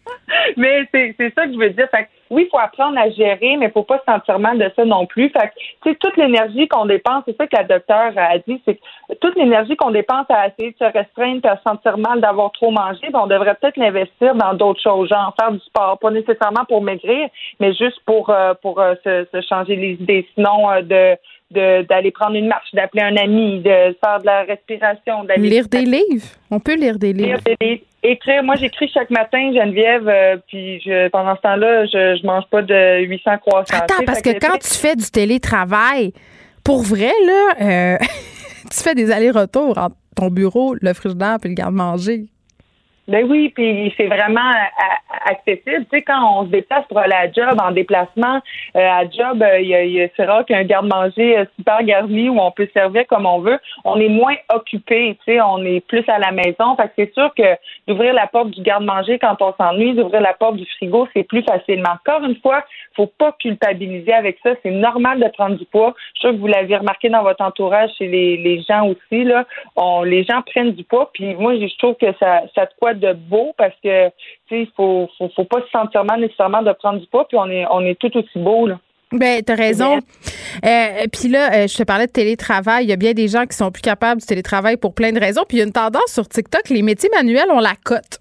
S3: (laughs)
S11: mais c'est ça que je veux dire. Fait oui, il faut apprendre à gérer, mais il faut pas se sentir mal de ça non plus. Fait que, toute l'énergie qu'on dépense, c'est ça que la docteure a dit, c'est que toute l'énergie qu'on dépense à essayer de se restreindre, à se sentir mal d'avoir trop mangé, ben, on devrait peut-être l'investir dans d'autres choses, genre faire du sport, pas nécessairement pour maigrir, mais juste pour euh, pour euh, se, changer les idées. Sinon, euh, de d'aller prendre une marche, d'appeler un ami, de faire de la respiration, d'aller
S3: lire des livres. On peut lire des livres. Lire des livres
S11: écrire. Moi, j'écris chaque matin, Geneviève, euh, puis je, pendant ce temps-là, je, je mange pas de 800 croissants.
S3: Attends, parce que, quand tu fais du télétravail, pour vrai, là, euh, (laughs) tu fais des allers-retours entre ton bureau, le frigidaire puis le garde-manger.
S11: Ben oui, puis c'est vraiment euh, accessible. Tu sais, quand on se déplace pour aller à job, en déplacement, euh, à job, euh, il y a, c'est rare qu'il y a un garde-manger super garni où on peut servir comme on veut. On est moins occupé, tu sais, on est plus à la maison. Fait que c'est sûr que d'ouvrir la porte du garde-manger quand on s'ennuie, d'ouvrir la porte du frigo, c'est plus facilement. Encore une fois, faut pas culpabiliser avec ça. C'est normal de prendre du poids. Je suis sûre que vous l'avez remarqué dans votre entourage chez les, les gens aussi. Là, on, les gens prennent du poids. Puis moi, je trouve que ça, ça te quoi de beau parce que tu sais, faut, faut, faut pas se sentir mal nécessairement de prendre du poids, puis on est on est tout aussi beau là.
S3: Ben, t'as raison. Euh, puis là, euh, je te parlais de télétravail. Il y a bien des gens qui sont plus capables du télétravail pour plein de raisons. Puis il y a une tendance sur TikTok, les métiers manuels, on la cote.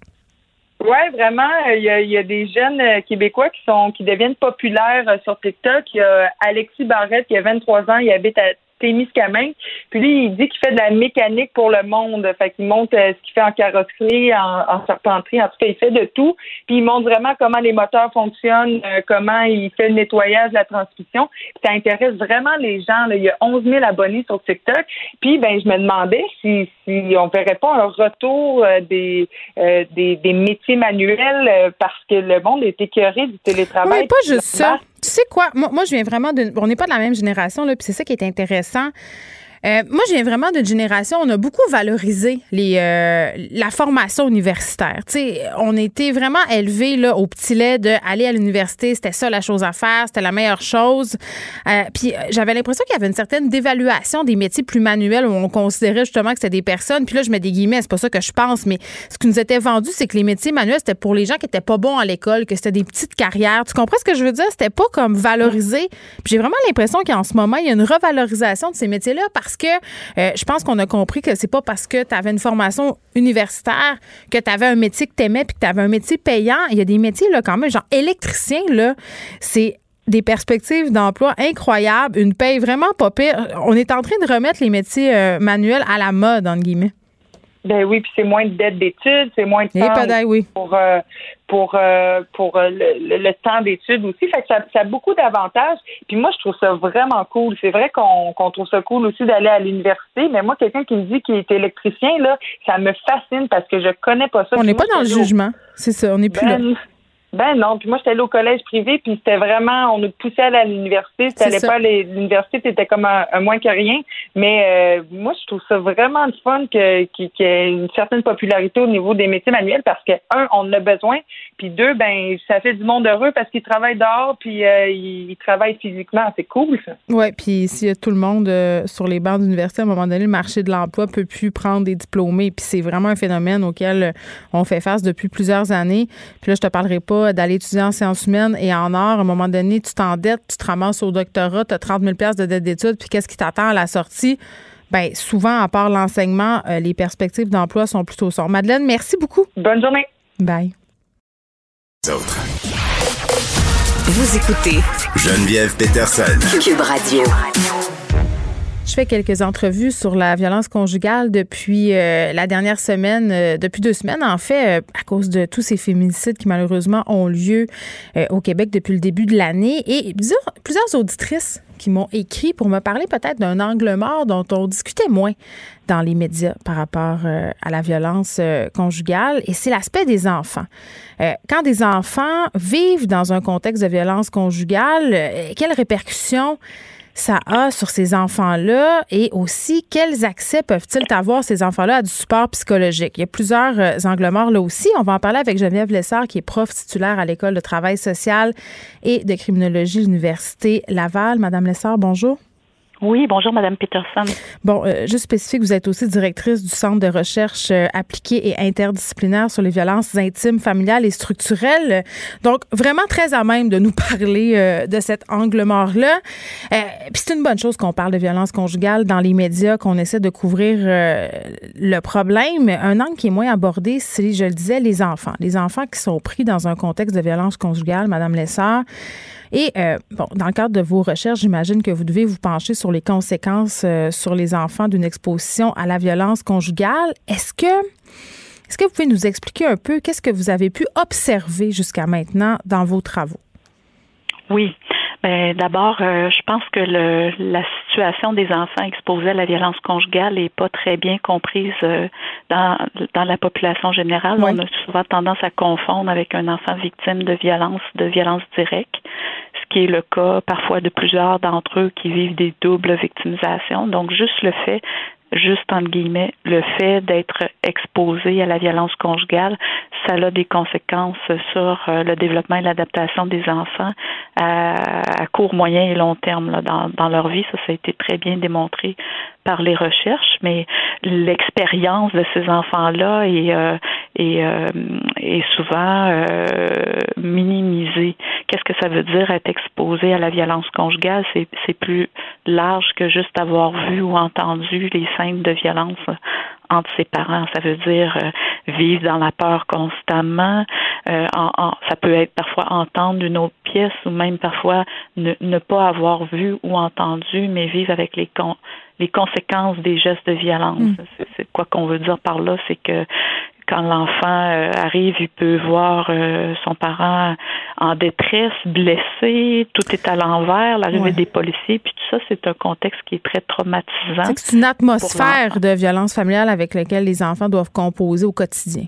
S11: Oui, vraiment. Il y, a, il y, a, des jeunes euh, Québécois qui sont qui deviennent populaires sur TikTok. Il y a Alexis Barrette qui a 23 ans, il habite à Témiscamingue. Puis lui, il dit qu'il fait de la mécanique pour le monde. Fait qu'il montre euh, ce qu'il fait en carrosserie, en, en, serpenterie. En tout cas, il fait de tout. Puis il montre vraiment comment les moteurs fonctionnent, euh, comment il fait le nettoyage, la transmission. ça intéresse vraiment les gens. Là. Il y a 11 000 abonnés sur TikTok. Puis ben, je me demandais si, si on verrait pas un retour euh, des, des, des métiers manuels parce que le monde est écœuré du télétravail.
S3: Oui, pas juste ça. Tu sais quoi? Moi, je viens vraiment de. On n'est pas de la même génération, là, puis c'est ça qui est intéressant. Euh, moi, viens vraiment d'une génération, on a beaucoup valorisé les, euh, la formation universitaire. Tu sais, on était vraiment élevés au petit lait d'aller à l'université, c'était ça la chose à faire, c'était la meilleure chose. Euh, puis j'avais l'impression qu'il y avait une certaine dévaluation des métiers plus manuels où on considérait justement que c'était des personnes. Puis là, je mets des guillemets, c'est pas ça que je pense, mais ce qui nous était vendu, c'est que les métiers manuels, c'était pour les gens qui étaient pas bons à l'école, que c'était des petites carrières. Tu comprends ce que je veux dire? C'était pas comme valorisé. Puis j'ai vraiment l'impression qu'en ce moment, il y a une revalorisation de ces métiers-là parce que euh, je pense qu'on a compris que c'est pas parce que tu avais une formation universitaire que tu avais un métier que tu aimais puis que tu avais un métier payant. Il y a des métiers là quand même genre électricien là, c'est des perspectives d'emploi incroyables, une paye vraiment pas pire. On est en train de remettre les métiers euh, manuels à la mode, entre guillemets.
S11: Ben oui, puis c'est moins de dettes d'études, c'est moins de temps
S3: oui.
S11: pour euh, pour euh, pour euh, le, temps d'études aussi. Fait que ça, ça a beaucoup d'avantages. Puis moi, je trouve ça vraiment cool. C'est vrai qu'on qu'on trouve ça cool aussi d'aller à l'université, mais moi, quelqu'un qui me dit qu'il est électricien, là, ça me fascine parce que je connais pas ça.
S3: On n'est pas dans le jugement. C'est ça, on n'est plus là. Ben,
S11: non, puis moi j'étais allée au collège privé, puis c'était vraiment, on nous poussait à aller à l'université. C'était pas l'université, c'était comme un, moins que rien. Mais euh, moi je trouve ça vraiment le fun qu'il y ait une certaine popularité au niveau des métiers manuels parce que un, on en a besoin, puis deux, ben ça fait du monde heureux parce qu'ils travaillent dehors, puis euh, ils, travaillent physiquement. C'est cool ça.
S3: Ouais, puis s'il y a tout le monde euh, sur les bancs d'université, à un moment donné, le marché de l'emploi peut plus prendre des diplômés, puis c'est vraiment un phénomène auquel on fait face depuis plusieurs années. Puis là je te parlerai pas d'aller étudier en sciences humaines et en art. À un moment donné, tu t'endettes, tu te ramasses au doctorat, tu as 30 000 de dette d'études, puis qu'est-ce qui t'attend à la sortie? Bien, souvent, à part l'enseignement, euh, les perspectives d'emploi sont plutôt sombres. Madeleine, merci beaucoup.
S11: Bonne journée.
S3: Bye.
S1: Vous écoutez
S2: Geneviève Peterson.
S1: Cube Radio.
S3: Je fais quelques entrevues sur la violence conjugale depuis euh, la dernière semaine, euh, depuis deux semaines en fait, euh, à cause de tous ces féminicides qui malheureusement ont lieu au Québec depuis le début de l'année. Et plusieurs, auditrices qui m'ont écrit pour me parler peut-être d'un angle mort dont on discutait moins dans les médias par rapport à la violence conjugale, et c'est l'aspect des enfants. quand des enfants vivent dans un contexte de violence conjugale, quelles répercussions ça a sur ces enfants-là et aussi quels accès peuvent-ils avoir ces enfants-là à du support psychologique? Il y a plusieurs euh, morts là aussi. On va en parler avec Geneviève Lessard qui est prof titulaire à l'école de travail social et de criminologie de l'Université Laval. Madame Lessard, bonjour.
S12: Oui, bonjour, Madame Peterson.
S3: Bon, euh, juste spécifique, vous êtes aussi directrice du Centre de recherche euh, appliquée et interdisciplinaire sur les violences intimes, familiales et structurelles. Donc, vraiment très à même de nous (laughs) parler euh, de cet angle mort-là. Puis c'est une bonne chose qu'on parle de violence conjugale dans les médias, qu'on essaie de couvrir le problème. Un angle qui est moins abordé, c'est, je le disais, les enfants. Les enfants qui sont pris dans un contexte de violence conjugale, Madame Lessard. Et euh, bon, dans le cadre de vos recherches, j'imagine que vous devez vous pencher sur les conséquences euh, sur les enfants d'une exposition à la violence conjugale. Est-ce que est-ce que vous pouvez nous expliquer un peu qu'est-ce que vous avez pu observer jusqu'à maintenant dans vos travaux?
S12: Oui. Ben, d'abord, euh, je pense que le, la situation des enfants exposés à la violence conjugale n'est pas très bien comprise dans, dans la population générale. On a souvent tendance à confondre avec un enfant victime de violence, de violence directe qui est le cas parfois de plusieurs d'entre eux qui vivent des doubles victimisations. Donc, juste le fait juste entre guillemets, le fait d'être exposé à la violence conjugale, ça a des conséquences sur euh, le développement et l'adaptation des enfants à, court, moyen et long terme dans, dans leur vie. Ça, ça a été très bien démontré par les recherches, mais l'expérience de ces enfants-là est, euh, est, euh, est souvent euh, minimisée. Qu'est-ce que ça veut dire être exposé à la violence conjugale? C'est, c'est plus large que juste avoir vu ou entendu les scènes de violence entre ses parents. Ça veut dire euh, vivre dans la peur constamment. Euh, en, ça peut être parfois entendre une autre pièce ou même parfois ne, ne pas avoir vu ou entendu, mais vivre avec les con les conséquences des gestes de violence. Mm. C'est quoi qu'on veut dire par là, c'est que quand l'enfant euh, arrive, il peut voir euh, son parent en détresse, blessé, tout est à l'envers, l'arrivée des policiers, puis tout ça, c'est un contexte qui est très traumatisant.
S3: C'est une atmosphère de violence familiale avec laquelle les enfants doivent composer au quotidien.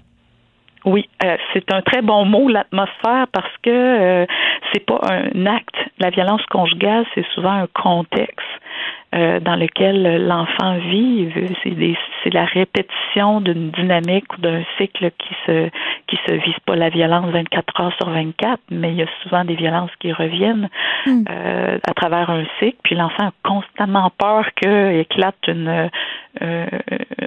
S12: Oui, euh, c'est un très bon mot, l'atmosphère, parce que c'est pas un acte. La violence conjugale, c'est souvent un contexte. Euh, dans lequel l'enfant vit. C'est la répétition d'une dynamique ou d'un cycle qui se qui se vise pas la violence 24 heures sur 24, mais il y a souvent des violences qui reviennent hmm. euh, à travers un cycle. Puis l'enfant a constamment peur qu'il éclate une euh,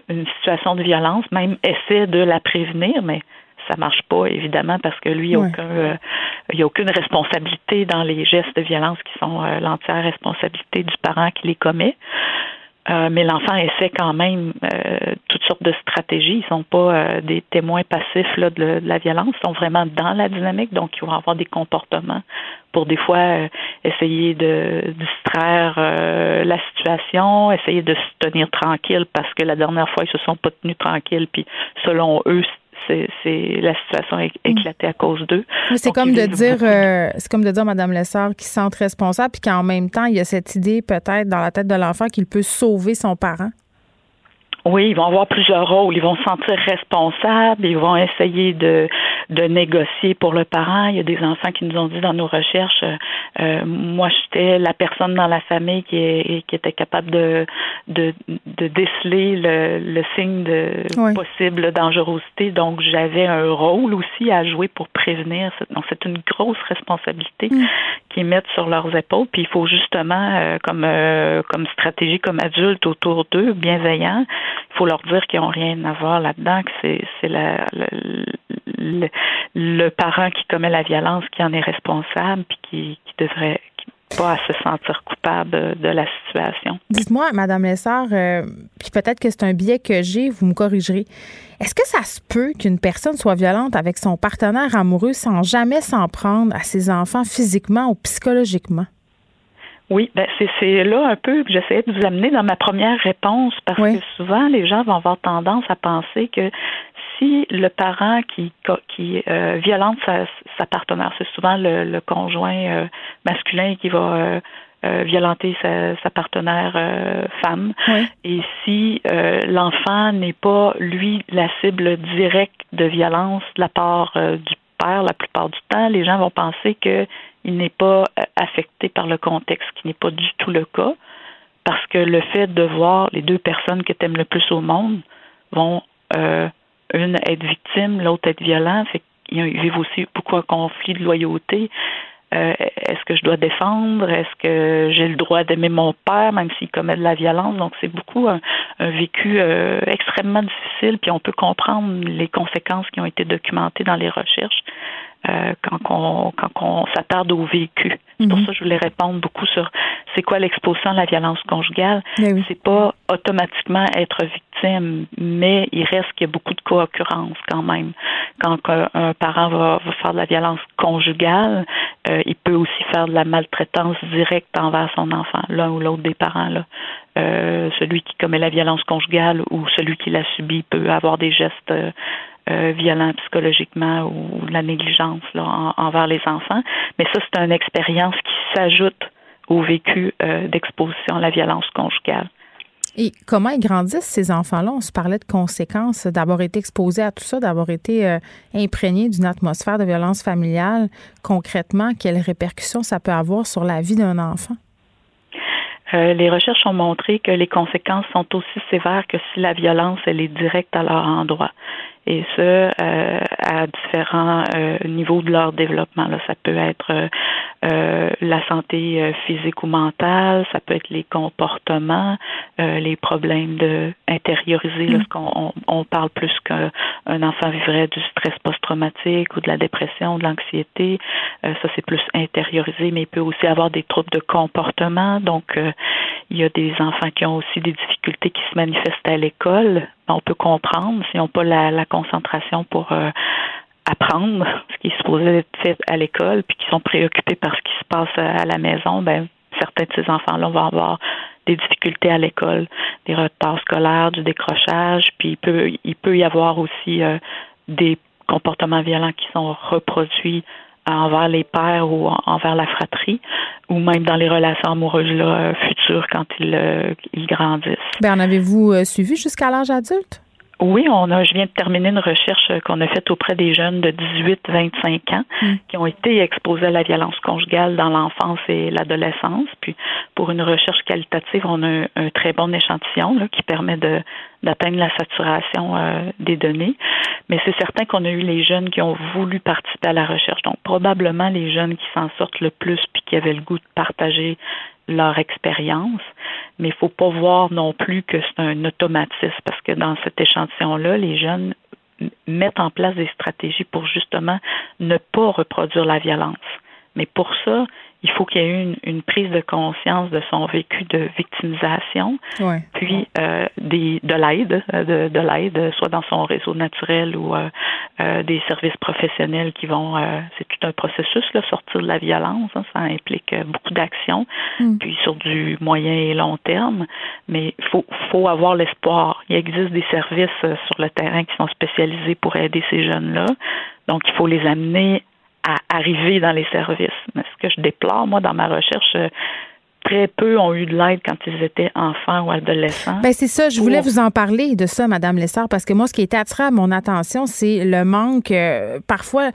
S12: une situation de violence, même essaie de la prévenir, mais ça marche pas évidemment parce que lui, il n'y euh, a aucune responsabilité dans les gestes de violence qui sont euh, l'entière responsabilité du parent qui les commet. Euh, mais l'enfant essaie quand même toutes sortes de stratégies. Ils sont pas des témoins passifs là, de, la violence, ils sont vraiment dans la dynamique, donc ils vont avoir des comportements pour des fois essayer de distraire la situation, essayer de se tenir tranquille parce que la dernière fois ils se sont pas tenus tranquilles, puis selon eux c'est la situation est mm. éclatée à cause d'eux.
S3: C'est comme de dire, euh, c'est comme de dire, Madame Lessard, qu'il se sent responsable, puis qu'en même temps, il y a cette idée peut-être dans la tête de l'enfant qu'il peut sauver son parent.
S12: Oui, ils vont avoir plusieurs rôles. Ils vont se sentir responsables, ils vont essayer de, de négocier pour le parent. Il y a des enfants qui nous ont dit dans nos recherches, euh, euh moi j'étais la personne dans la famille qui, est, qui était capable de, de, de déceler le, le signe de possible dangerosité. Donc j'avais un rôle aussi à jouer pour prévenir. Donc c'est une grosse responsabilité mm. qu'ils mettent sur leurs épaules. Puis il faut justement, euh, comme, euh, comme stratégie, comme adulte autour d'eux, bienveillant, il faut leur dire qu'ils n'ont rien à voir là-dedans, que c'est, le, parent qui commet la violence qui en est responsable, puis qui, qui devrait pas se sentir coupable de la situation.
S3: Dites-moi, Madame Lessard, euh, puis peut-être que c'est un biais que j'ai, vous me corrigerez. Est-ce que ça se peut qu'une personne soit violente avec son partenaire amoureux sans jamais s'en prendre à ses enfants physiquement ou psychologiquement?
S12: Oui, ben c'est là un peu que j'essayais de vous amener dans ma première réponse parce que souvent les gens vont avoir tendance à penser que si le parent qui qui euh, violente sa, sa partenaire, c'est souvent le, conjoint euh, masculin qui va euh, euh, violenter sa, sa partenaire femme. Et si l'enfant n'est pas, lui, la cible directe de violence de la part du la plupart du temps, les gens vont penser que il n'est pas euh, affecté par le contexte, ce qui n'est pas du tout le cas, parce que le fait de voir les deux personnes que tu aimes le plus au monde vont, euh, une être victime, l'autre être violent, fait qu'ils vivent aussi beaucoup un conflit de loyauté. Euh, est-ce que je dois défendre? Est-ce que j'ai le droit d'aimer mon père, même s'il commet de la violence? Donc, c'est beaucoup un, vécu extrêmement difficile, puis on peut comprendre les conséquences qui ont été documentées dans les recherches. Euh, quand on quand on s'attarde au vécu. C'est pour mhm. ça que je voulais répondre beaucoup sur c'est quoi l'exposition à la violence conjugale. C'est pas automatiquement être victime, mais il reste qu'il y a beaucoup de co-occurrence quand même. Quand un parent va, va faire de la violence conjugale, euh, il peut aussi faire de la maltraitance directe envers son enfant, l'un ou l'autre des parents là. Euh, celui qui commet la violence conjugale ou celui qui l'a subi peut avoir des gestes euh, violent psychologiquement ou, la négligence là, envers les enfants. Mais ça, c'est une expérience qui s'ajoute au vécu euh, d'exposition à la violence conjugale.
S3: Et comment ils grandissent, ces enfants-là? On se parlait de conséquences d'avoir été exposés à tout ça, d'avoir été euh, imprégné d'une atmosphère de violence familiale. Concrètement, quelles répercussions ça peut avoir sur la vie d'un enfant?
S12: les recherches ont montré que les conséquences sont aussi sévères que si la violence elle est directe à leur endroit et ce euh, à différents euh, niveaux de leur développement. Là. Ça peut être euh, la santé physique ou mentale, ça peut être les comportements, les problèmes de intérioriser mm. lorsqu'on on, parle plus qu'un enfant vivrait du stress post-traumatique ou de la dépression, de l'anxiété. ça c'est plus intériorisé, mais il peut aussi avoir des troubles de comportement. Donc il y a des enfants qui ont aussi des difficultés qui se manifestent à l'école on peut comprendre s'ils n'ont pas la, concentration pour euh, apprendre (laughs) ce qui est supposé être fait à l'école, puis qui sont préoccupés par ce qui se passe à la maison, ben certains de ces enfants-là vont avoir des difficultés à l'école, des retards scolaires, du décrochage, puis il peut, il peut y avoir aussi euh, des comportements violents qui sont reproduits envers les pères ou envers la fratrie, ou même dans les relations amoureuses là, futures quand ils, euh, ils grandissent.
S3: Ben, en avez-vous euh, suivi jusqu'à l'âge adulte?
S12: Oui, on a, je viens de terminer une recherche qu'on a faite auprès des jeunes de 18-25 ans hmm. qui ont été exposés à la violence conjugale dans l'enfance et l'adolescence. Puis, pour une recherche qualitative, on a un, très bon échantillon là, qui permet de, d'atteindre la saturation euh, des données. Mais c'est certain qu'on a eu les jeunes qui ont voulu participer à la recherche. Donc, probablement les jeunes qui s'en sortent le plus puis qui avaient le goût de partager leur expérience, mais il faut pas voir non plus que c'est un automatisme parce que dans cet échantillon-là, les jeunes mettent en place des stratégies pour justement ne pas reproduire la violence. Mais pour ça, il faut qu'il y ait une, une prise de conscience de son vécu de victimisation, puis euh, des, de l'aide, de, de l'aide, soit dans son réseau naturel ou euh, euh, des services professionnels qui vont, c'est tout un processus, là, sortir de la violence, hein, ça implique beaucoup d'actions, mm. puis sur du moyen et long terme, mais il faut, faut avoir l'espoir. Il existe des services sur le terrain qui sont spécialisés pour aider ces jeunes-là, donc il faut les amener à arriver dans les services. Mais ce que je déplore, moi, dans ma recherche, euh, très peu ont eu de l'aide quand ils étaient enfants ou adolescents.
S3: Ben c'est ça, je voulais vous en parler de ça, Madame Lessard, parce que moi, ce qui était attiré à mon attention, c'est le manque, euh, parfois,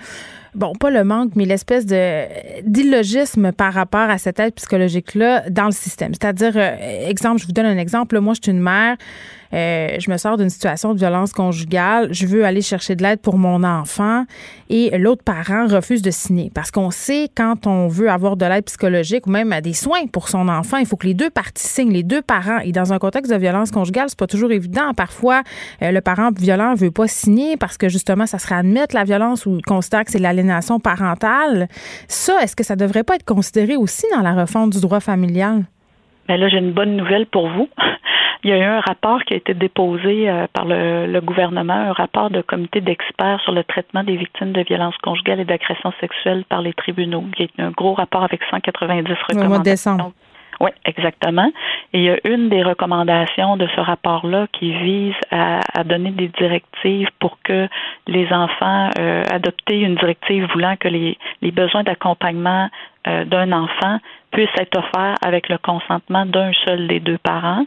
S3: bon, pas le manque, mais l'espèce de d'illogisme par rapport à cette aide psychologique-là dans le système. C'est-à-dire, euh, exemple, je vous donne un exemple, moi, je suis une mère, euh, je me sors d'une situation de violence conjugale, je veux aller chercher de l'aide pour mon enfant et l'autre parent refuse de signer parce qu'on sait quand on veut avoir de l'aide psychologique ou même des soins pour son enfant, il faut que les deux parties signent, les deux parents. Et dans un contexte de violence conjugale, c'est pas toujours évident. Parfois, euh, le parent violent veut pas signer parce que justement, ça serait admettre la violence ou considère que c'est l'aliénation parentale. Ça, est-ce que ça devrait pas être considéré aussi dans la refonte du droit familial?
S12: Mais ben là, j'ai une bonne nouvelle pour vous. (laughs) Il y a eu un rapport qui a été déposé euh, par le, gouvernement, un rapport de comité d'experts sur le traitement des victimes de violences conjugales et d'agressions sexuelles par les tribunaux. Il y a un gros rapport avec 190 recommandations. Oui, exactement. Et il y a une des recommandations de ce rapport-là qui vise à, donner des directives pour que les enfants euh, une directive voulant que les, les besoins d'accompagnement euh, d'un enfant puissent être offerts avec le consentement d'un seul des deux parents.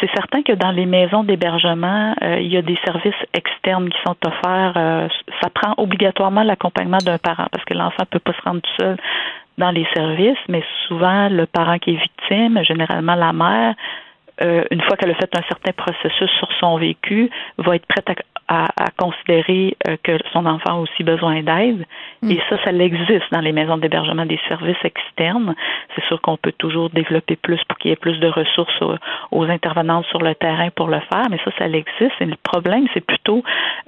S12: C'est certain que dans les maisons d'hébergement, euh, il y a des services externes qui sont offerts. Euh, ça prend obligatoirement l'accompagnement d'un parent parce que l'enfant ne peut pas se rendre tout seul dans les services, mais souvent le parent qui est victime, généralement la mère, euh, une fois qu'elle a fait un certain processus sur son vécu, va être prête à, considérer euh, que son enfant a aussi besoin d'aide. Mm. Et ça, ça existe dans les maisons d'hébergement des services externes. C'est sûr qu'on peut toujours développer plus pour qu'il y ait plus de ressources aux, intervenantes sur le terrain pour le faire, mais ça, ça existe. Et le problème, c'est plutôt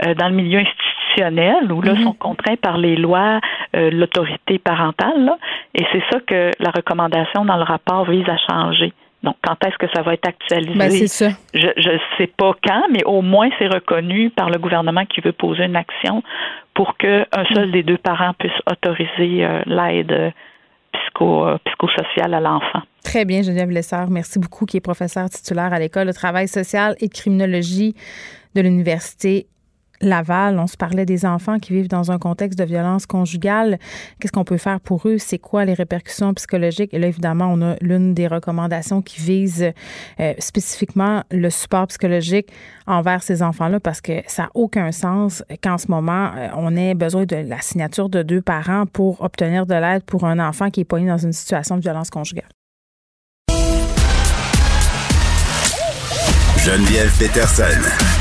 S12: euh, dans le milieu institutionnel où là, mm-hmm. sont contraints par les lois, l'autorité parentale. et c'est ça que la recommandation dans le rapport vise à changer. Donc, quand est-ce que ça va être actualisé?
S3: Ben, c'est ça.
S12: Je ne sais pas quand, mais au moins c'est reconnu par le gouvernement qui veut poser une action pour qu'un seul des deux parents puisse autoriser euh, l'aide euh, psycho, euh, psychosociale à l'enfant.
S3: Très bien, Geneviève Lessard. Merci beaucoup, qui est professeur titulaire à l'École de travail social et de criminologie de l'Université Laval, on se parlait des enfants qui vivent dans un contexte de violence conjugale. Qu'est-ce qu'on peut faire pour eux? C'est quoi les répercussions psychologiques? Et là, évidemment, on a l'une des recommandations qui vise euh, spécifiquement le support psychologique envers ces enfants-là parce que ça n'a aucun sens qu'en ce moment, euh, on ait besoin de la signature de deux parents pour obtenir de l'aide pour un enfant qui est poigné dans une situation de violence conjugale.
S2: Geneviève Peterson.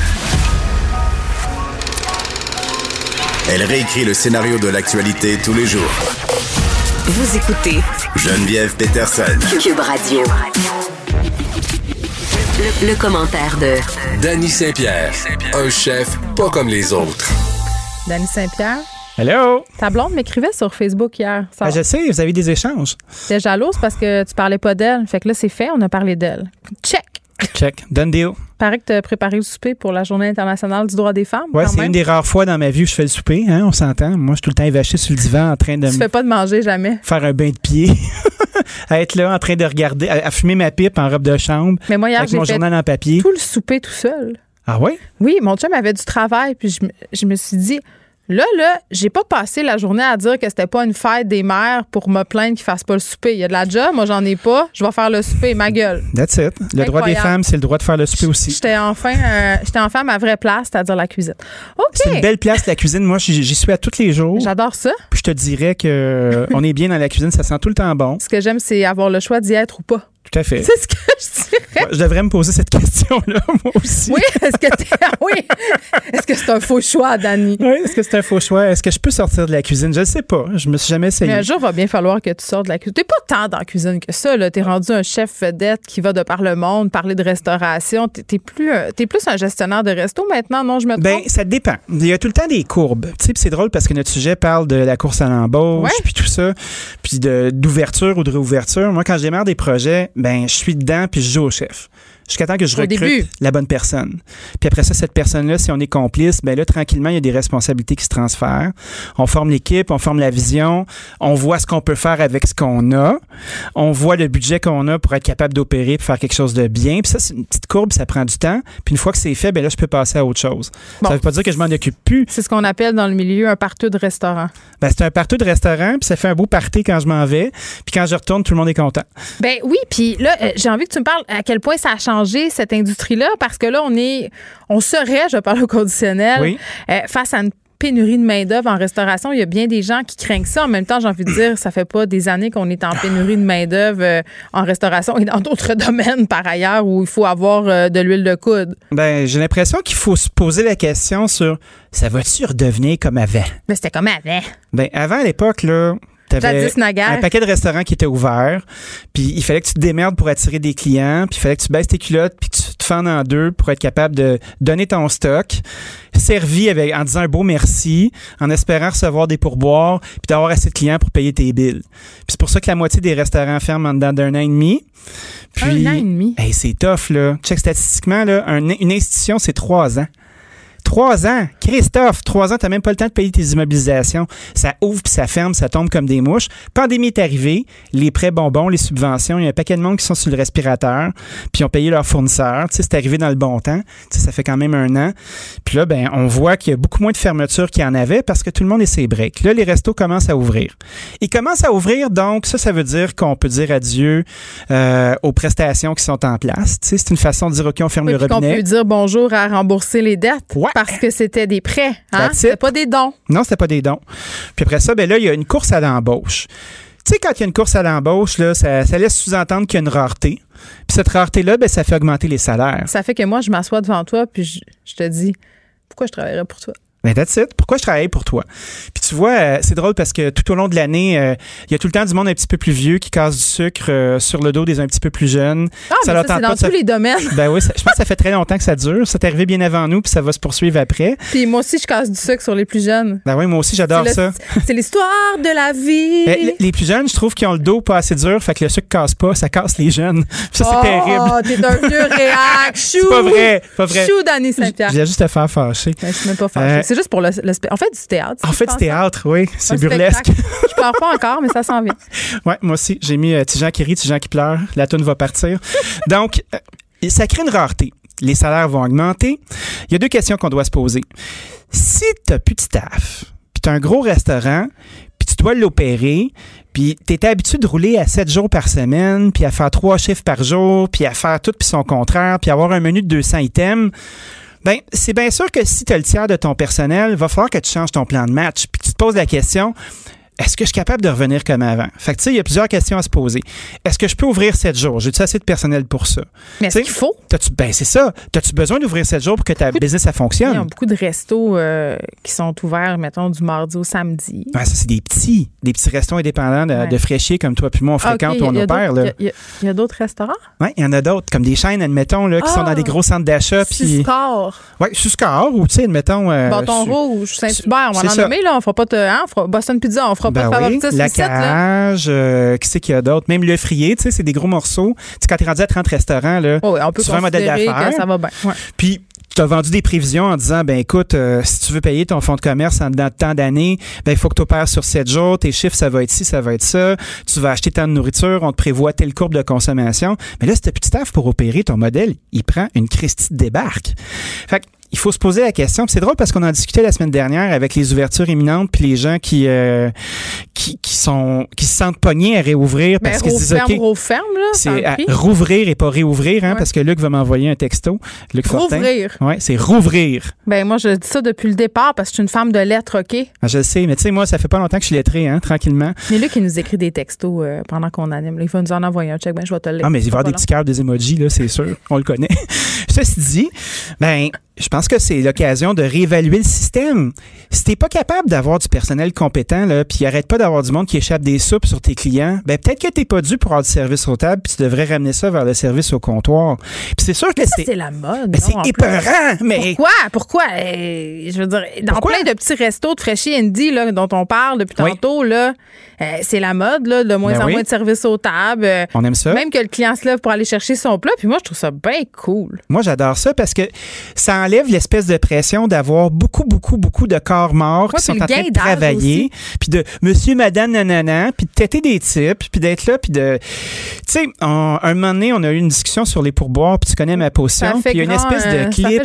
S2: Elle réécrit le scénario de l'actualité tous les jours.
S1: Vous écoutez
S2: Geneviève Peterson.
S1: Cube Radio. Le, commentaire de
S13: Danny Saint-Pierre, un chef pas comme les autres.
S3: Danny Saint-Pierre?
S14: Hello!
S3: Ta blonde m'écrivait sur Facebook hier.
S14: Ah, je sais, vous avez des échanges.
S3: J'étais jalouse parce que tu parlais pas d'elle. Fait que là, c'est fait, on a parlé d'elle. Check!
S14: Check. Done deal.
S3: Paraît que tu as préparé le souper pour la Journée internationale du droit des femmes.
S14: Oui, c'est une des rares fois dans ma vie où je fais le souper, hein, on s'entend. Moi, je suis tout le temps évaché sur le divan en train de.
S3: Tu fais pas de manger jamais.
S14: Faire un bain de pied. (laughs) à être là en train de regarder, à, fumer ma pipe en robe de chambre.
S3: Mais moi, hier,
S14: avec mon journal en papier.
S3: Tout le souper tout seul.
S14: Ah oui?
S3: Oui, mon chum avait du travail, puis je me suis dit Là, là, j'ai pas passé la journée à dire que c'était pas une fête des mères pour me plaindre qu'ils fassent pas le souper. Il y a de la job, moi j'en ai pas. Je vais faire le souper, ma gueule.
S14: That's it. Le droit des femmes, c'est le droit de faire le souper aussi.
S3: J'étais enfin, euh, j'étais enfin à ma vraie place, c'est-à-dire la cuisine. OK.
S14: C'est une belle place, la cuisine. Moi, j'y suis à tous les jours.
S3: J'adore ça.
S14: Puis je te dirais que euh, on est bien dans la cuisine, ça sent tout le temps bon.
S3: Ce que j'aime, c'est avoir le choix d'y être ou pas.
S14: Tout à fait.
S3: C'est ce que je dirais.
S14: je devrais me poser cette question-là, (laughs) moi aussi.
S3: Oui, est-ce que oui. Est-ce que c'est un faux choix, Dani?
S14: Oui, est-ce que c'est un faux choix? Est-ce que je peux sortir de la cuisine? Je ne sais pas. Je me suis jamais essayé.
S3: Mais un jour, il va bien falloir que tu sortes de la cuisine. T'es pas tant dans la cuisine que ça, là. T'es rendu un chef vedette qui va de par le monde parler de restauration. T'es, plus, es plus un gestionnaire de resto maintenant, non? Je me
S14: ben, trompe? Ben, ça dépend. Il y a tout le temps des courbes. Tu sais, c'est drôle parce que notre sujet parle de la course à l'embauche, puis tout ça, puis d'ouverture ou de réouverture. Moi, quand je démarre des projets, ben, je suis dedans puis je joue au chef jusqu'à temps que je recrute la bonne personne. Puis après ça, cette personne-là, si on est complice, ben là, tranquillement, il y a des responsabilités qui se transfèrent. On forme l'équipe, on forme la vision, on voit ce qu'on peut faire avec ce qu'on a, on voit le budget qu'on a pour être capable d'opérer, pour faire quelque chose de bien. Puis ça, c'est une petite courbe, ça prend du temps. Puis une fois que c'est fait, ben là, je peux passer à autre chose. Ça veut pas dire que je m'en occupe plus.
S3: C'est ce qu'on appelle dans le milieu un partout de restaurant.
S14: Ben, c'est un partout de restaurant, puis ça fait un beau party quand je m'en vais. Puis quand je retourne, tout le monde est content.
S3: Ben oui, puis là, euh, j'ai envie que tu me parles à quel point ça a changé cette industrie-là parce que là, on est, on serait, je parle au conditionnel, euh, face à une pénurie de main-d'œuvre en restauration. Il y a bien des gens qui craignent ça. En même temps, j'ai envie de (clears throat) dire, ça fait pas des années qu'on est en pénurie de main-d'œuvre euh, en restauration et dans d'autres (laughs) domaines par ailleurs où il faut avoir euh, de l'huile de coude.
S14: Ben, j'ai l'impression qu'il faut se poser la question sur ça va-tu redevenir comme avant?
S3: Mais c'était comme avant.
S14: Ben, avant à l'époque, là, un paquet de restaurants qui étaient ouverts, puis il fallait que tu te démerdes pour attirer des clients, puis il fallait que tu baisses tes culottes, puis que tu te fendes en deux pour être capable de donner ton stock, servi avec, en disant un beau merci, en espérant recevoir des pourboires, puis d'avoir assez de clients pour payer tes billes. Puis c'est pour ça que la moitié des restaurants ferment en dedans d'un an et demi.
S3: Puis, un an et demi?
S14: c'est tough, là. Check statistiquement, là, une institution, c'est trois ans. Trois ans. Christophe, trois ans, t'as même pas le temps de payer tes immobilisations. Ça ouvre puis ça ferme, ça tombe comme des mouches. Pandémie est arrivée, les prêts bonbons, les subventions, il y a un paquet de monde qui sont sur le respirateur, puis ils ont payé leurs fournisseurs. Tu sais, c'est arrivé dans le bon temps. Tu sais, ça fait quand même un an. Puis là, ben, on voit qu'il y a beaucoup moins de fermetures qu'il y en avait parce que tout le monde est ses breaks. Là, les restos commencent à ouvrir. Ils commencent à ouvrir, donc ça, ça veut dire qu'on peut dire adieu euh, aux prestations qui sont en place. Tu sais, c'est une façon de dire, OK, on ferme
S3: Oui,
S14: le robinet.
S3: peut dire bonjour à rembourser les dettes parce que c'était des prêts. Hein? C'était
S14: it.
S3: pas des dons.
S14: Non, c'était pas des dons. Puis après ça, ben là, il y a une course à l'embauche. Tu sais, quand il y a une course à l'embauche, là, ça, ça laisse sous-entendre qu'il y a une rareté. Puis cette rareté-là, ben, ça fait augmenter les salaires.
S3: Ça fait que moi, je m'assois devant toi puis je, je te dis pourquoi je travaillerais pour toi?
S14: Ben, that's it. Pourquoi je travaille pour toi? Puis tu vois, euh, c'est drôle parce que tout au long de l'année, euh, il y a tout le temps du monde un petit peu plus vieux qui casse du sucre euh, sur le dos des un petit peu plus jeunes.
S3: Ah, mais
S14: leur
S3: ça,
S14: tente
S3: dans
S14: pas
S3: tous les domaines.
S14: Ben oui, ça- je pense que ça fait très longtemps que ça dure. Ça t'est arrivé bien avant nous, puis ça va se poursuivre après.
S3: Puis moi aussi, je casse du sucre sur les plus jeunes.
S14: Ben oui, moi aussi, j'adore ça. (laughs)
S3: C'est l'histoire de la vie.
S14: Ben, les- plus jeunes, je trouve qu'ils ont le dos pas assez dur, fait que le sucre casse pas, ça casse les jeunes. (laughs) Ça, c'est
S3: oh,
S14: terrible.
S3: t'es un vieux réac. Chou. (laughs)
S14: C'est pas vrai, pas vrai.
S3: Chou d'Annie Saint-Pierre.
S14: Je viens juste te faire fâcher.
S3: Ben, je suis même pas fâchée. C'est juste pour le, le En fait, du théâtre.
S14: En fait, du théâtre, oui, c'est burlesque.
S3: spectacle. Je pleure pas encore, mais ça s'en vient. (laughs)
S14: Ouais, moi aussi, j'ai mis euh, Tijan qui rit, Tijan qui pleure. La toune va partir. (laughs) Donc, euh, ça crée une rareté. Les salaires vont augmenter. Il y a deux questions qu'on doit se poser. Si tu plus de staff, puis tu as un gros restaurant, puis tu dois l'opérer, puis tu étais habitué de rouler à 7 jours par semaine, puis à faire trois chiffres par jour, puis à faire tout puis son contraire, puis avoir un menu de 200 items, ben, c'est bien sûr que si tu as le tiers de ton personnel, va falloir que tu changes ton plan de match, puis tu te poses la question est-ce que je suis capable de revenir comme avant? Fait que, tu sais, il y a plusieurs questions à se poser. Est-ce que je peux ouvrir 7 jours? J'ai-tu assez de personnel pour ça?
S3: Mais est-ce qu'il faut?
S14: T'as-tu- ben, c'est ça. As-tu besoin d'ouvrir 7 jours pour que ta business, ça
S3: Il y a
S14: fonctionne?
S3: beaucoup de restos euh, qui sont ouverts, mettons, du mardi au samedi.
S14: Ouais, ça, c'est des petits, des petits restos indépendants de,
S3: Ouais.
S14: de fraîchiers comme toi puis moi, on
S3: Ah,
S14: fréquente
S3: ok,
S14: ou on opère.
S3: Il y a- d'autres restaurants?
S14: Ouais, il y en a d'autres, comme des chaînes, admettons, là, qui sont
S3: Ah!
S14: dans des gros centres d'achat. puis Ouais, Suscar, ou tu sais, admettons. euh,
S3: Bâton
S14: su-
S3: Rouge, Saint-Hubert, on va en nommer, là. On fera pas de. Hein, on fera Boston Pizza, on fera
S14: Ben
S3: pas
S14: oui, la cage, euh, qui c'est qu'il y a d'autres? Même le frier, tu sais, c'est des gros morceaux. Tu sais, quand t'es rendu à 30 restaurants, là,
S3: Oh, oui, on peut
S14: tu fais un modèle d'affaires.
S3: ça va bien. Ouais.
S14: Puis, tu as vendu des prévisions en disant, ben écoute, euh, si tu veux payer ton fonds de commerce en dedans de tant d'années, ben il faut que tu opères sur 7 jours, tes chiffres, ça va être ci, ça va être ça, tu vas acheter tant de nourriture, on te prévoit telle courbe de consommation. Mais là, si t'as plus de staff pour opérer ton modèle, il prend une Christie de débarque. Fait que, il faut se poser la question. C'est drôle parce qu'on en discutait la semaine dernière avec les ouvertures imminentes puis les gens qui, euh, qui, qui sont qui se sentent pognés à réouvrir
S3: Ben,
S14: parce qu'ils se disent
S3: ferme,
S14: OK,
S3: ferme, là.
S14: c'est à rouvrir et pas réouvrir, hein,
S3: Ouais.
S14: parce que Luc va m'envoyer un texto. Luc.
S3: Rouvrir.
S14: Ouais, c'est rouvrir.
S3: Ben, moi, je dis ça depuis le départ parce que je suis une femme de lettres, OK?
S14: Ah, Je sais, mais tu sais, moi, ça fait pas longtemps que je suis lettré, hein, tranquillement.
S3: Mais là, qui nous écrit des textos euh, pendant qu'on anime. là, il va nous en envoyer un check. Ben, je vais te le lire.
S14: Ah, mais il va y avoir des petits cœurs, des emojis, là, c'est sûr. On le connaît. (laughs) Ceci dit, ben, je pense que c'est l'occasion de réévaluer le système. Si t'es pas capable d'avoir du personnel compétent, là, puis arrête pas d'avoir du monde qui échappe des soupes sur tes clients, ben, peut-être que t'es pas dû pour avoir du service au table, puis tu devrais ramener ça vers le service au comptoir. Puis c'est sûr que c'est...
S3: c'est la mode.
S14: Ben, c'est
S3: plus.
S14: épeurant, mais...
S3: Pourquoi? Pourquoi? Euh, je veux dire, dans
S14: Pourquoi?
S3: plein de petits restos de fraîchis Andy là, dont on parle depuis
S14: Oui.
S3: tantôt, là, euh, c'est la mode, là, de moins
S14: Ben
S3: en
S14: oui.
S3: moins de services aux tables. euh,
S14: On aime ça.
S3: Même que le client se lève pour aller chercher son plat. Puis moi, je trouve ça bien cool.
S14: Moi, j'adore ça parce que ça enlève l'espèce de pression d'avoir beaucoup, beaucoup, beaucoup de corps morts
S3: Ouais,
S14: qui sont en train de travailler, puis de monsieur, madame, nanana, puis de têter des types, puis d'être là, puis de... Tu sais, un moment donné, on a eu une discussion sur les pourboires, puis tu connais ma position,
S3: fait
S14: puis il y a une espèce
S3: euh,
S14: de
S3: fait
S14: clip...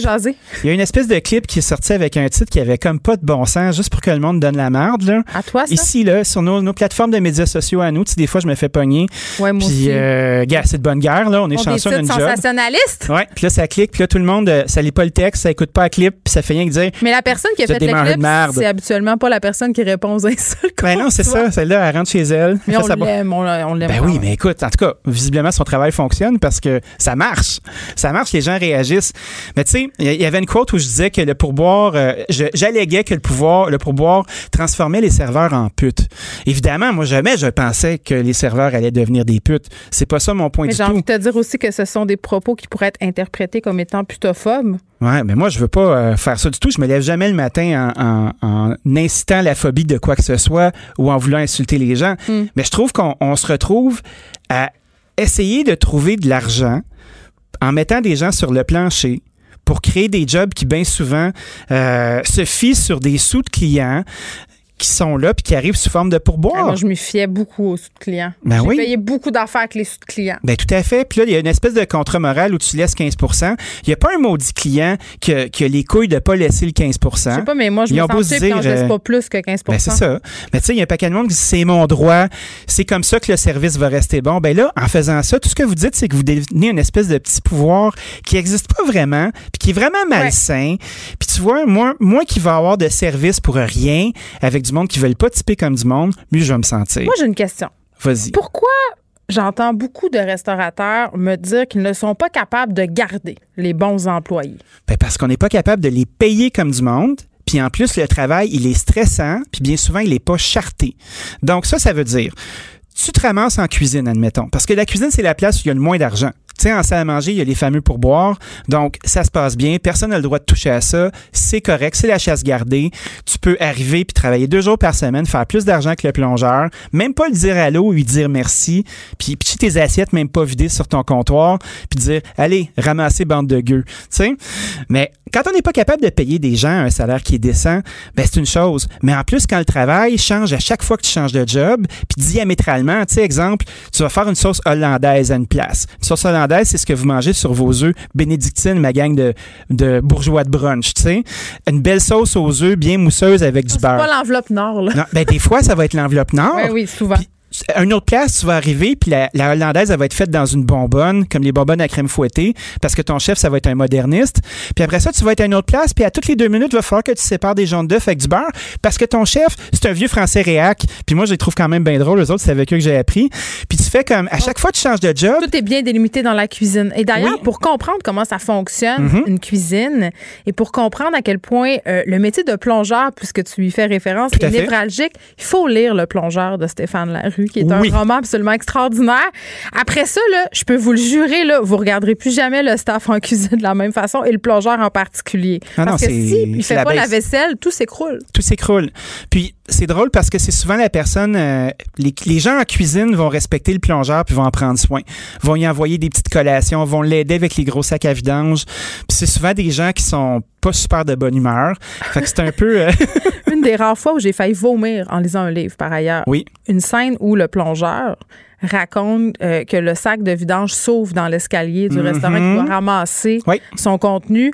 S14: Il y a une espèce de clip qui est sorti avec un titre qui avait comme pas de bon sens, juste pour que le monde donne la merde, là.
S3: À toi, ça?
S14: Ici, là, sur nos, nos plateformes de médias sociaux à nous, tu sais, des fois, je me fais pogner.
S3: Ouais, moi
S14: Puis, euh, gars, c'est de bonne guerre, là. On est chanceux, une job.
S3: sensationnalistes.
S14: Ouais, puis là, ça clique, puis là, tout le monde, euh, ça lit pas le texte, ça écoute pas la clip, puis ça fait rien que dire.
S3: Mais la personne qui a fait le clip, c'est habituellement pas la personne qui répond aux insultes.
S14: Ben non, c'est ça. Celle-là, elle rentre chez elle.
S3: Mais on l'aime, on, on l'aime.
S14: Ben oui, mais écoute, en tout cas, visiblement, son travail fonctionne parce que ça marche. Ça marche, les gens réagissent. Mais tu sais, il y- avait une quote où je disais que le pourboire, euh, j'alléguais que le pouvoir, le pourboire transformait les serveurs en putes. Évidemment, moi, jamais je pensais que les serveurs allaient devenir des putes. C'est pas ça mon point
S3: Mais
S14: du
S3: j'ai
S14: tout.
S3: envie de te dire aussi que ce sont des propos qui pourraient être interprétés comme étant putophobes.
S14: Ouais, mais moi, je veux pas euh, faire ça du tout. Je me lève jamais le matin en, en- en incitant la phobie de quoi que ce soit ou en voulant insulter les gens.
S3: Hmm.
S14: Mais je trouve qu'on on se retrouve à essayer de trouver de l'argent en mettant des gens sur le plancher pour créer des jobs qui, bien souvent, euh, se fient sur des sous de clients qui sont là puis qui arrivent sous forme de pourboire.
S3: Ah, moi, je me fiais beaucoup aux sous-clients.
S14: Ben
S3: J'ai
S14: oui.
S3: payé beaucoup d'affaires avec les sous-clients.
S14: Ben tout à fait. Puis là, il y a une espèce de contrat moral où tu laisses 15% Il n'y a pas un maudit client qui a, qui a les couilles de ne pas laisser le 15%
S3: Je sais pas, mais moi, je
S14: Ils
S3: me sens
S14: se
S3: cheap quand je
S14: dire,
S3: laisse
S14: euh,
S3: pas plus que 15%
S14: Ben, c'est ça. Mais tu sais, il y a un paquet de monde qui dit c'est mon droit, c'est comme ça que le service va rester bon. Ben là, en faisant ça, tout ce que vous dites, c'est que vous devenez une espèce de petit pouvoir qui n'existe pas vraiment, puis qui est vraiment malsain. Puis tu vois, moi, moi qui va avoir de service pour rien, avec du monde qui ne veulent pas typer comme du monde, mieux je vais me sentir.
S3: Moi, j'ai une question.
S14: Vas-y.
S3: Pourquoi j'entends beaucoup de restaurateurs me dire qu'ils ne sont pas capables de garder les bons employés?
S14: Ben, parce qu'on n'est pas capable de les payer comme du monde. Puis en plus, le travail, il est stressant, puis bien souvent, il n'est pas charté. Donc ça, ça veut dire, tu te ramasses en cuisine, admettons, parce que la cuisine, c'est la place où il y a le moins d'argent. Sais, en salle à manger, il y a les fameux pourboires. Donc, ça se passe bien. Personne n'a le droit de toucher à ça. C'est correct. C'est la chasse gardée. Tu peux arriver puis travailler deux jours par semaine, faire plus d'argent que le plongeur. Même pas le dire allô lui dire merci. Puis pitcher tes assiettes, même pas vider sur ton comptoir. Puis dire, allez, ramassez bande de gueux. Tu? Mais quand on n'est pas capable de payer des gens un salaire qui est décent, ben c'est une chose. Mais en plus, quand le travail change à chaque fois que tu changes de job, puis diamétralement, tu sais, exemple, tu vas faire une sauce hollandaise à une place. Une sauce hollandaise, c'est ce que vous mangez sur vos œufs bénédictines, ma gang de, de bourgeois de brunch, tu sais. Une belle sauce aux œufs bien mousseuse avec du
S3: C'est
S14: beurre.
S3: pas l'enveloppe nord, là.
S14: Non, ben des fois, ça va être l'enveloppe nord.
S3: Oui, oui, souvent.
S14: À une autre place, tu vas arriver, puis la, la hollandaise, elle va être faite dans une bonbonne, comme les bonbonnes à crème fouettée, parce que ton chef, ça va être un moderniste. Puis après ça, tu vas être à une autre place, puis à toutes les deux minutes, il va falloir que tu sépares des jaunes d'œufs avec du beurre, parce que ton chef, c'est un vieux français réac. Puis moi, je les trouve quand même bien drôles, les autres, c'est avec eux que j'ai appris. Puis tu fais comme, à chaque fois tu changes de job,
S3: Tout est bien délimité dans la cuisine. Et d'ailleurs,
S14: Oui.
S3: pour comprendre comment ça fonctionne,
S14: Mhm.
S3: une cuisine, et pour comprendre à quel point euh, le métier de plongeur, puisque tu y fais référence, est névralgique, il faut lire Le plongeur de Stéphane Larue, qui est
S14: Oui.
S3: un roman absolument extraordinaire. Après ça, là, je peux vous le jurer, là, vous regarderez plus jamais le staff en cuisine de la même façon, et le plongeur en particulier.
S14: Ah non,
S3: Parce que si il fait
S14: la
S3: pas la vaisselle, tout s'écroule.
S14: tout s'écroule. Puis c'est drôle parce que c'est souvent la personne, euh, les, les gens en cuisine vont respecter le plongeur puis vont en prendre soin, vont y envoyer des petites collations, vont l'aider avec les gros sacs à vidange. Puis c'est souvent des gens qui sont pas super de bonne humeur. Fait que c'est un peu. euh, (laughs)
S3: Une des rares fois où j'ai failli vomir en lisant un livre, par ailleurs.
S14: Oui.
S3: Une scène où le plongeur raconte euh, que le sac de vidange s'ouvre dans l'escalier du
S14: Mhm.
S3: restaurant qui doit ramasser
S14: Oui.
S3: son contenu.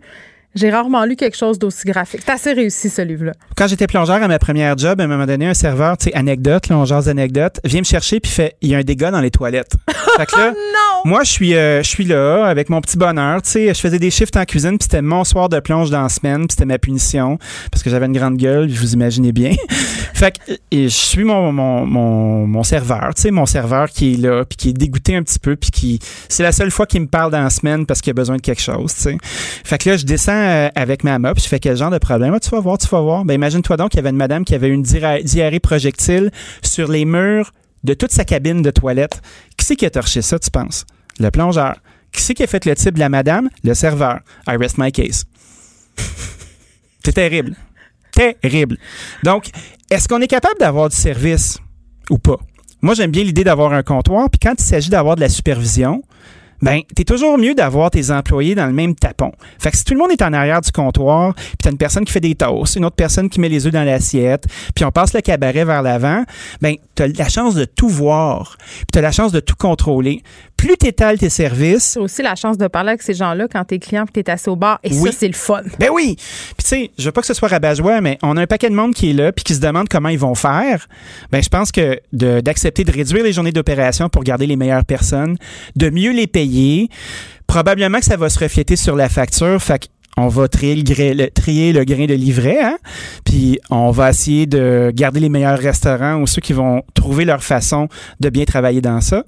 S3: J'ai rarement lu quelque chose d'aussi graphique. C'est assez réussi, ce livre-là.
S14: Quand j'étais plongeur à ma première job, à un moment donné, un serveur, tu sais, anecdote, là, on jase d'anecdote, vient me chercher puis fait, il y a un dégât dans les toilettes. (laughs) fait que là,
S3: non!
S14: moi, je suis, euh, je suis là avec mon petit bonheur, tu sais, je faisais des shifts en cuisine puis c'était mon soir de plonge dans la semaine puis c'était ma punition parce que j'avais une grande gueule, vous imaginez bien. (laughs) fait que, et je suis mon, mon, mon, mon serveur, tu sais, mon serveur qui est là puis qui est dégoûté un petit peu puis qui, c'est la seule fois qu'il me parle dans la semaine parce qu'il a besoin de quelque chose, tu sais. Fait que là, je descends euh, avec ma mop, je fais quel genre de problème? Ah, tu vas voir, tu vas voir. Ben, imagine-toi donc qu'il y avait une madame qui avait une diarrhée projectile sur les murs de toute sa cabine de toilette. Qui c'est qui a torché ça, tu penses? Le plongeur. Qui c'est qui a fait le type de la madame? Le serveur. I rest my case. (laughs) C'est terrible. Terrible. Donc, est-ce qu'on est capable d'avoir du service ou pas? Moi, j'aime bien l'idée d'avoir un comptoir, puis quand il s'agit d'avoir de la supervision, ben, t'es toujours mieux d'avoir tes employés dans le même tapon. Fait que si tout le monde est en arrière du comptoir, puis t'as une personne qui fait des toasts, une autre personne qui met les œufs dans l'assiette, puis on passe le cabaret vers l'avant, ben, t'as la chance de tout voir, puis t'as la chance de tout contrôler. Plus t'étales tes services,
S3: C'est aussi la chance de parler avec ces gens-là quand t'es client et t'es assis au bar. Et
S14: Oui.
S3: ça, c'est le fun.
S14: Ben oui! Puis tu sais, je veux pas que ce soit rabat-joie, mais on a un paquet de monde qui est là puis qui se demande comment ils vont faire. Ben je pense que d'accepter de, réduire les journées d'opération pour garder les meilleures personnes, de mieux les payer, probablement que ça va se refléter sur la facture. Fait on va trier le- trier le grain de livret, hein? puis on va essayer de garder les meilleurs restaurants ou ceux qui vont trouver leur façon de bien travailler dans ça.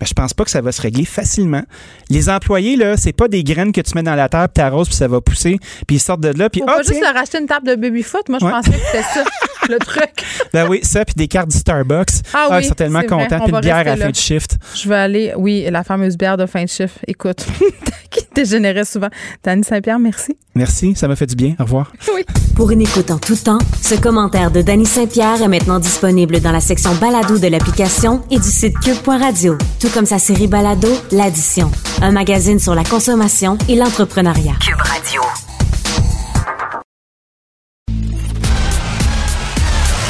S14: Ben, je pense pas que ça va se régler facilement. Les employés, là, c'est pas des graines que tu mets dans la terre, puis t'arroses, puis ça va pousser, puis ils sortent de là, puis
S3: Faut
S14: ah,
S3: pas juste
S14: tiens,
S3: leur acheter une table de baby-foot. Moi, je
S14: Ouais.
S3: pensais que c'était ça. (laughs) le truc.
S14: Ben oui, ça, puis des cartes du Starbucks.
S3: Ah, oui,
S14: ils tellement contents.
S3: On
S14: Puis une bière à la fin de shift.
S3: Je vais aller, oui, la fameuse bière de fin de chiffre. Écoute, (laughs) qui dégénérait souvent. Dani Saint-Pierre, merci.
S14: Merci, ça m'a fait du bien. Au revoir. (laughs)
S3: Oui.
S1: Pour une écoute en tout temps, ce commentaire de Danny Saint-Pierre est maintenant disponible dans la section balado de l'application et du site cube.radio, tout comme sa série balado L'Addition, un magazine sur la consommation et l'entrepreneuriat. Cube Radio.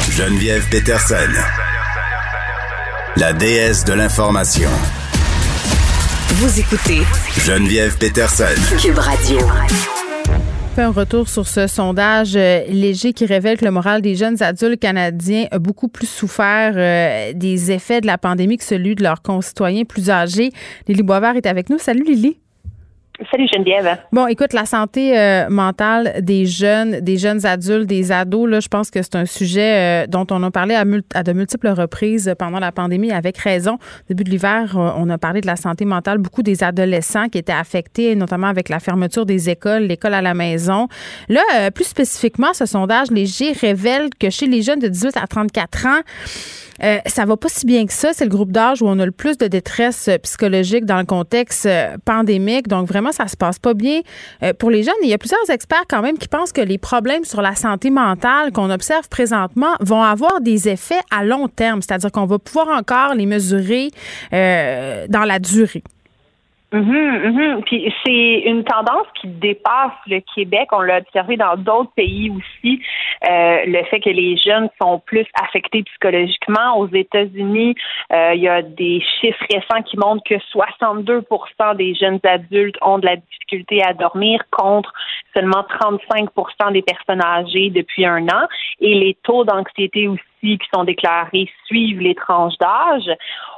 S2: Geneviève Peterson. La déesse de l'information.
S1: Vous écoutez
S2: Geneviève Peterson.
S1: Cube Radio.
S3: fait un retour sur ce sondage euh, léger qui révèle que le moral des jeunes adultes canadiens a beaucoup plus souffert euh, des effets de la pandémie que celui de leurs concitoyens plus âgés. Lily Boisvert est avec nous. Salut Lily.
S8: Salut Geneviève.
S3: Bon, écoute, la santé euh, mentale des jeunes, des jeunes adultes, des ados, je pense que c'est un sujet euh, dont on a parlé à, de multiples reprises pendant la pandémie, avec raison. Au début de l'hiver, euh, on a parlé de la santé mentale, beaucoup des adolescents qui étaient affectés, notamment avec la fermeture des écoles, l'école à la maison. Là, plus spécifiquement, ce sondage léger révèle que chez les jeunes de 18 à 34 ans, euh, ça va pas si bien que ça. C'est le groupe d'âge où on a le plus de détresse euh, psychologique dans le contexte euh, pandémique. Donc, vraiment, ça se passe pas bien pour les jeunes. Il y a plusieurs experts quand même qui pensent que les problèmes sur la santé mentale qu'on observe présentement vont avoir des effets à long terme. C'est-à-dire qu'on va pouvoir encore les mesurer dans la durée.
S8: Mhm, mhm. Puis c'est une tendance qui dépasse le Québec. On l'a observé dans d'autres pays aussi. Euh, le fait que les jeunes sont plus affectés psychologiquement. Aux États-Unis, euh, il y a des chiffres récents qui montrent que 62% des jeunes adultes ont de la difficulté à dormir contre seulement 35% des personnes âgées depuis un an. Et les taux d'anxiété aussi qui sont déclarés suivent les tranches d'âge.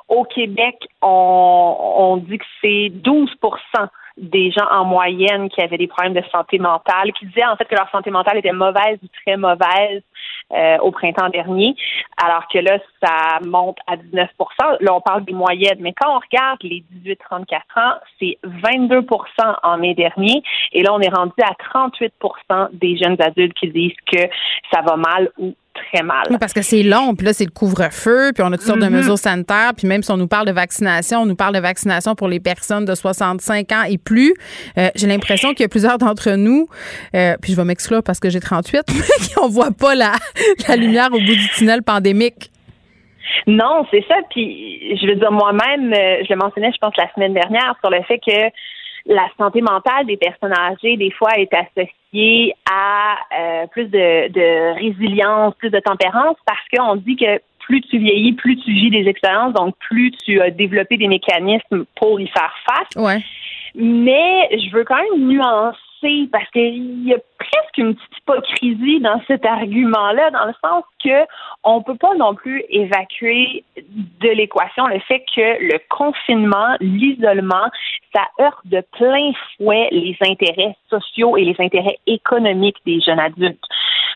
S8: Au Québec, on, on dit que c'est 12% des gens en moyenne qui avaient des problèmes de santé mentale, qui disaient en fait que leur santé mentale était mauvaise ou très mauvaise euh, au printemps dernier, alors que là, ça monte à 19% Là, on parle des moyennes, mais quand on regarde les 18-34 ans, c'est 22% en mai dernier, et là, on est rendu à 38% des jeunes adultes qui disent que ça va mal ou très mal.
S3: Oui, parce que c'est long, puis là, c'est le couvre-feu, puis on a toutes sortes de
S8: Mhm.
S3: mesures sanitaires, puis même si on nous parle de vaccination, on nous parle de vaccination pour les personnes de 65 ans et plus. Euh, j'ai l'impression qu'il y a plusieurs d'entre nous, euh, puis je vais m'exclure parce que j'ai 38, (laughs) mais qu'on voit pas la, la lumière au bout du tunnel pandémique.
S8: Non, c'est ça. Puis, je veux dire, moi-même, euh, je le mentionnais, je pense, la semaine dernière, sur le fait que la santé mentale des personnes âgées, des fois, est associée à euh, plus de, de résilience, plus de tempérance, parce qu'on dit que plus tu vieillis, plus tu vis des expériences, donc plus tu as développé des mécanismes pour y faire face.
S3: Ouais.
S8: Mais je veux quand même nuancer parce qu'il y a presque une petite hypocrisie dans cet argument-là, dans le sens que on peut pas non plus évacuer de l'équation le fait que le confinement, l'isolement, ça heurte de plein fouet les intérêts sociaux et les intérêts économiques des jeunes adultes.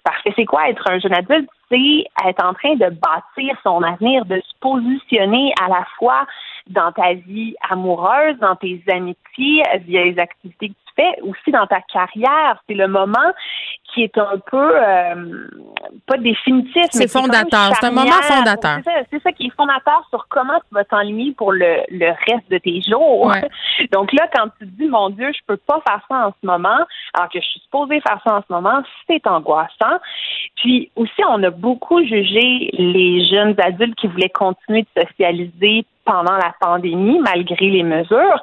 S8: Parce que c'est quoi être un jeune adulte? C'est être en train de bâtir son avenir, de se positionner à la fois dans ta vie amoureuse, dans tes amitiés, via les activités que fais, aussi dans ta carrière. C'est le moment qui est un peu euh, pas définitif,
S3: C'est fondateur. C'est un moment fondateur.
S8: C'est ça, qui est fondateur sur comment tu vas t'enligner pour le, le reste de tes jours.
S3: Ouais. (laughs)
S8: Donc là, quand tu te dis mon Dieu, je peux pas faire ça en ce moment, alors que je suis supposée faire ça en ce moment, c'est angoissant. Puis aussi, on a beaucoup jugé les jeunes adultes qui voulaient continuer de socialiser pendant la pandémie, malgré les mesures.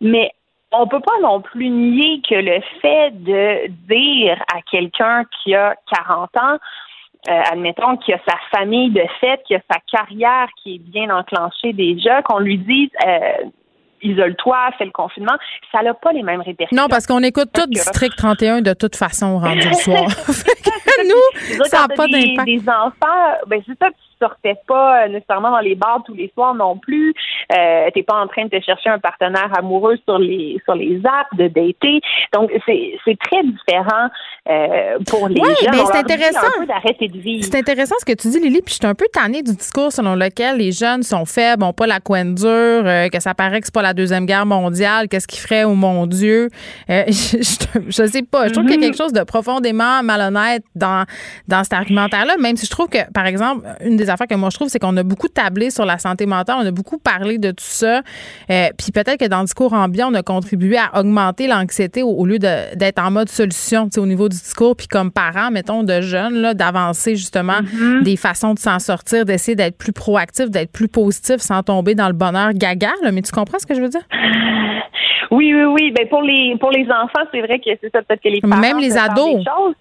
S8: Mais on peut pas non plus nier que le fait de dire à quelqu'un qui a 40 ans, euh, admettons, qui a sa famille de fait, qui a sa carrière qui est bien enclenchée déjà, qu'on lui dise euh, isole-toi, fais le confinement, ça n'a pas les mêmes répercussions.
S3: Non, parce qu'on écoute tout District 31 de toute façon rendu le soir. (laughs) Nous, ça n'a pas d'impact.
S8: des enfants, ben c'est ça, sortais pas nécessairement dans les bars tous les soirs non plus. Euh, t'es pas en train de te chercher un partenaire amoureux sur les sur les apps de dater. Donc c'est c'est très différent euh, pour les
S3: ouais,
S8: jeunes.
S3: Ben, c'est intéressant.
S8: un peu d'arrêter de vivre.
S3: C'est intéressant ce que tu dis, Lily, puis je suis un peu tannée du discours selon lequel les jeunes sont faibles, ont pas la couenne dure, euh, que ça paraît que c'est pas la Deuxième Guerre mondiale, qu'est-ce qu'ils feraient, oh mon Dieu. Euh, (laughs) je, je, je sais pas. Je trouve qu'il y a quelque chose de profondément malhonnête dans, dans cet argumentaire-là, même si je trouve que, par exemple, une des affaires que moi je trouve, c'est qu'on a beaucoup tablé sur la santé mentale, on a beaucoup parlé de tout ça, euh, puis peut-être que dans le discours ambiant, on a contribué à augmenter l'anxiété au, au lieu de- d'être en mode solution, au niveau du discours, puis comme parents, mettons, de jeunes, là, d'avancer justement des façons de s'en sortir, d'essayer d'être plus proactif, d'être plus positif sans tomber dans le bonheur gaga, là. mais tu comprends ce que je veux dire?
S8: Oui, oui, oui. Ben pour les pour les enfants, c'est vrai que c'est ça peut-être que les parents
S3: Même les ados.
S8: des choses.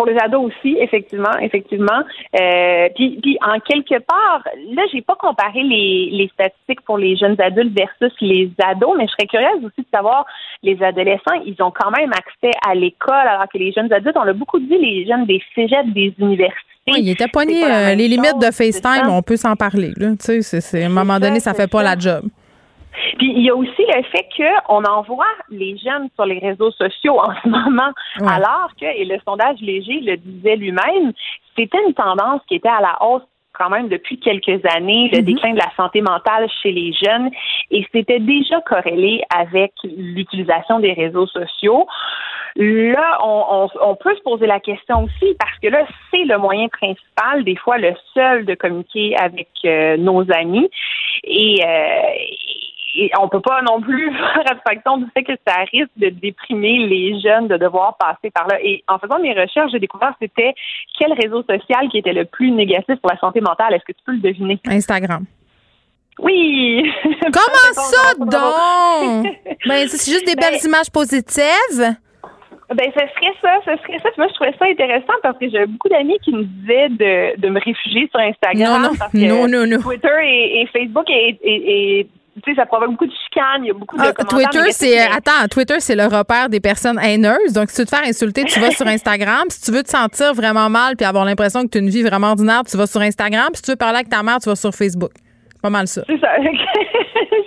S8: Pour les ados aussi, effectivement, effectivement. Euh, puis, puis en quelque part, là, j'ai pas comparé les, les statistiques pour les jeunes adultes versus les ados, mais je serais curieuse aussi de savoir les adolescents, ils ont quand même accès à l'école, alors que les jeunes adultes, on l'a beaucoup dit, les jeunes des cégeps, des universités.
S3: Oui, il était
S8: la
S3: euh, les limites de FaceTime, on peut s'en parler. Là. Tu sais, c'est- c'est- à un moment donné, ça fait pas la job.
S8: Puis il y a aussi le fait qu'on envoie les jeunes sur les réseaux sociaux en ce moment,
S3: Ouais.
S8: alors que, et le sondage léger le disait lui-même, c'était une tendance qui était à la hausse quand même depuis quelques années, le déclin de la santé mentale chez les jeunes, et c'était déjà corrélé avec l'utilisation des réseaux sociaux. Là, on, on- on peut se poser la question aussi parce que là, c'est le moyen principal, des fois le seul de communiquer avec euh, nos amis. Et, euh, et on peut pas non plus (laughs) faire abstraction du fait que ça risque de déprimer les jeunes de devoir passer par là. Et en faisant mes recherches, j'ai découvert c'était quel réseau social qui était le plus négatif pour la santé mentale. Est-ce que tu peux le deviner?
S3: Instagram.
S8: Oui! (laughs)
S3: Comment ça donc? (laughs) ben, c'est juste des belles images positives?
S8: Ben, ce serait ça, ce serait ça. Puis Moi, je trouvais ça intéressant parce que j'avais beaucoup d'amis qui me disaient de, de me réfugier sur Instagram.
S3: Non, non,
S8: parce que
S3: non, non, non.
S8: Twitter et, et Facebook et, tu sais, ça provoque beaucoup de chicanes. Il y a beaucoup de
S3: Ah,
S8: commentaires
S3: Twitter, c'est
S8: mais-
S3: attends, Twitter, c'est le repère des personnes haineuses. Donc, si tu veux te faire insulter, tu vas sur (laughs) Instagram. Si tu veux te sentir vraiment mal puis avoir l'impression que tu as une vie vraiment ordinaire, tu vas sur Instagram. Puis si tu veux parler avec ta mère, tu vas sur Facebook. Pas mal ça.
S8: C'est ça. (laughs)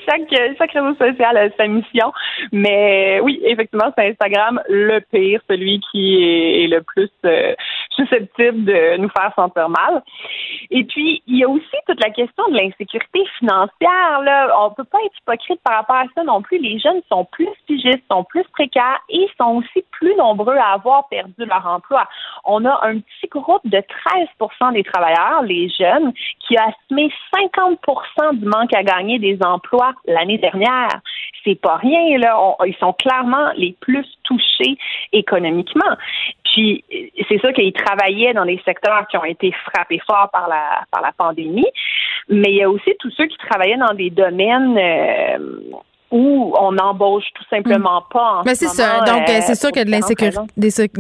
S8: chaque, chaque réseau social a sa mission. Mais oui, effectivement, c'est Instagram le pire, celui qui est, est le plus euh, susceptible de nous faire sentir mal. Et puis, il y a aussi toute la question de l'insécurité financière. Là. On peut pas être hypocrite par rapport à ça non plus. Les jeunes sont plus pigistes, sont plus précaires et sont aussi plus nombreux à avoir perdu leur emploi. On a un petit groupe de 13% des travailleurs, les jeunes, qui a assumé 50% du manque à gagner des emplois l'année dernière. C'est pas rien, là. On- ils sont clairement les plus touchés économiquement. Puis, c'est ça qu'ils travaillaient dans des secteurs qui ont été frappés fort par la, par la pandémie. Mais il y a aussi tous ceux qui travaillaient dans des domaines euh, où on n'embauche tout simplement pas. en
S3: Mais
S8: ce
S3: c'est ça. Donc,
S8: euh,
S3: euh, c'est sûr que de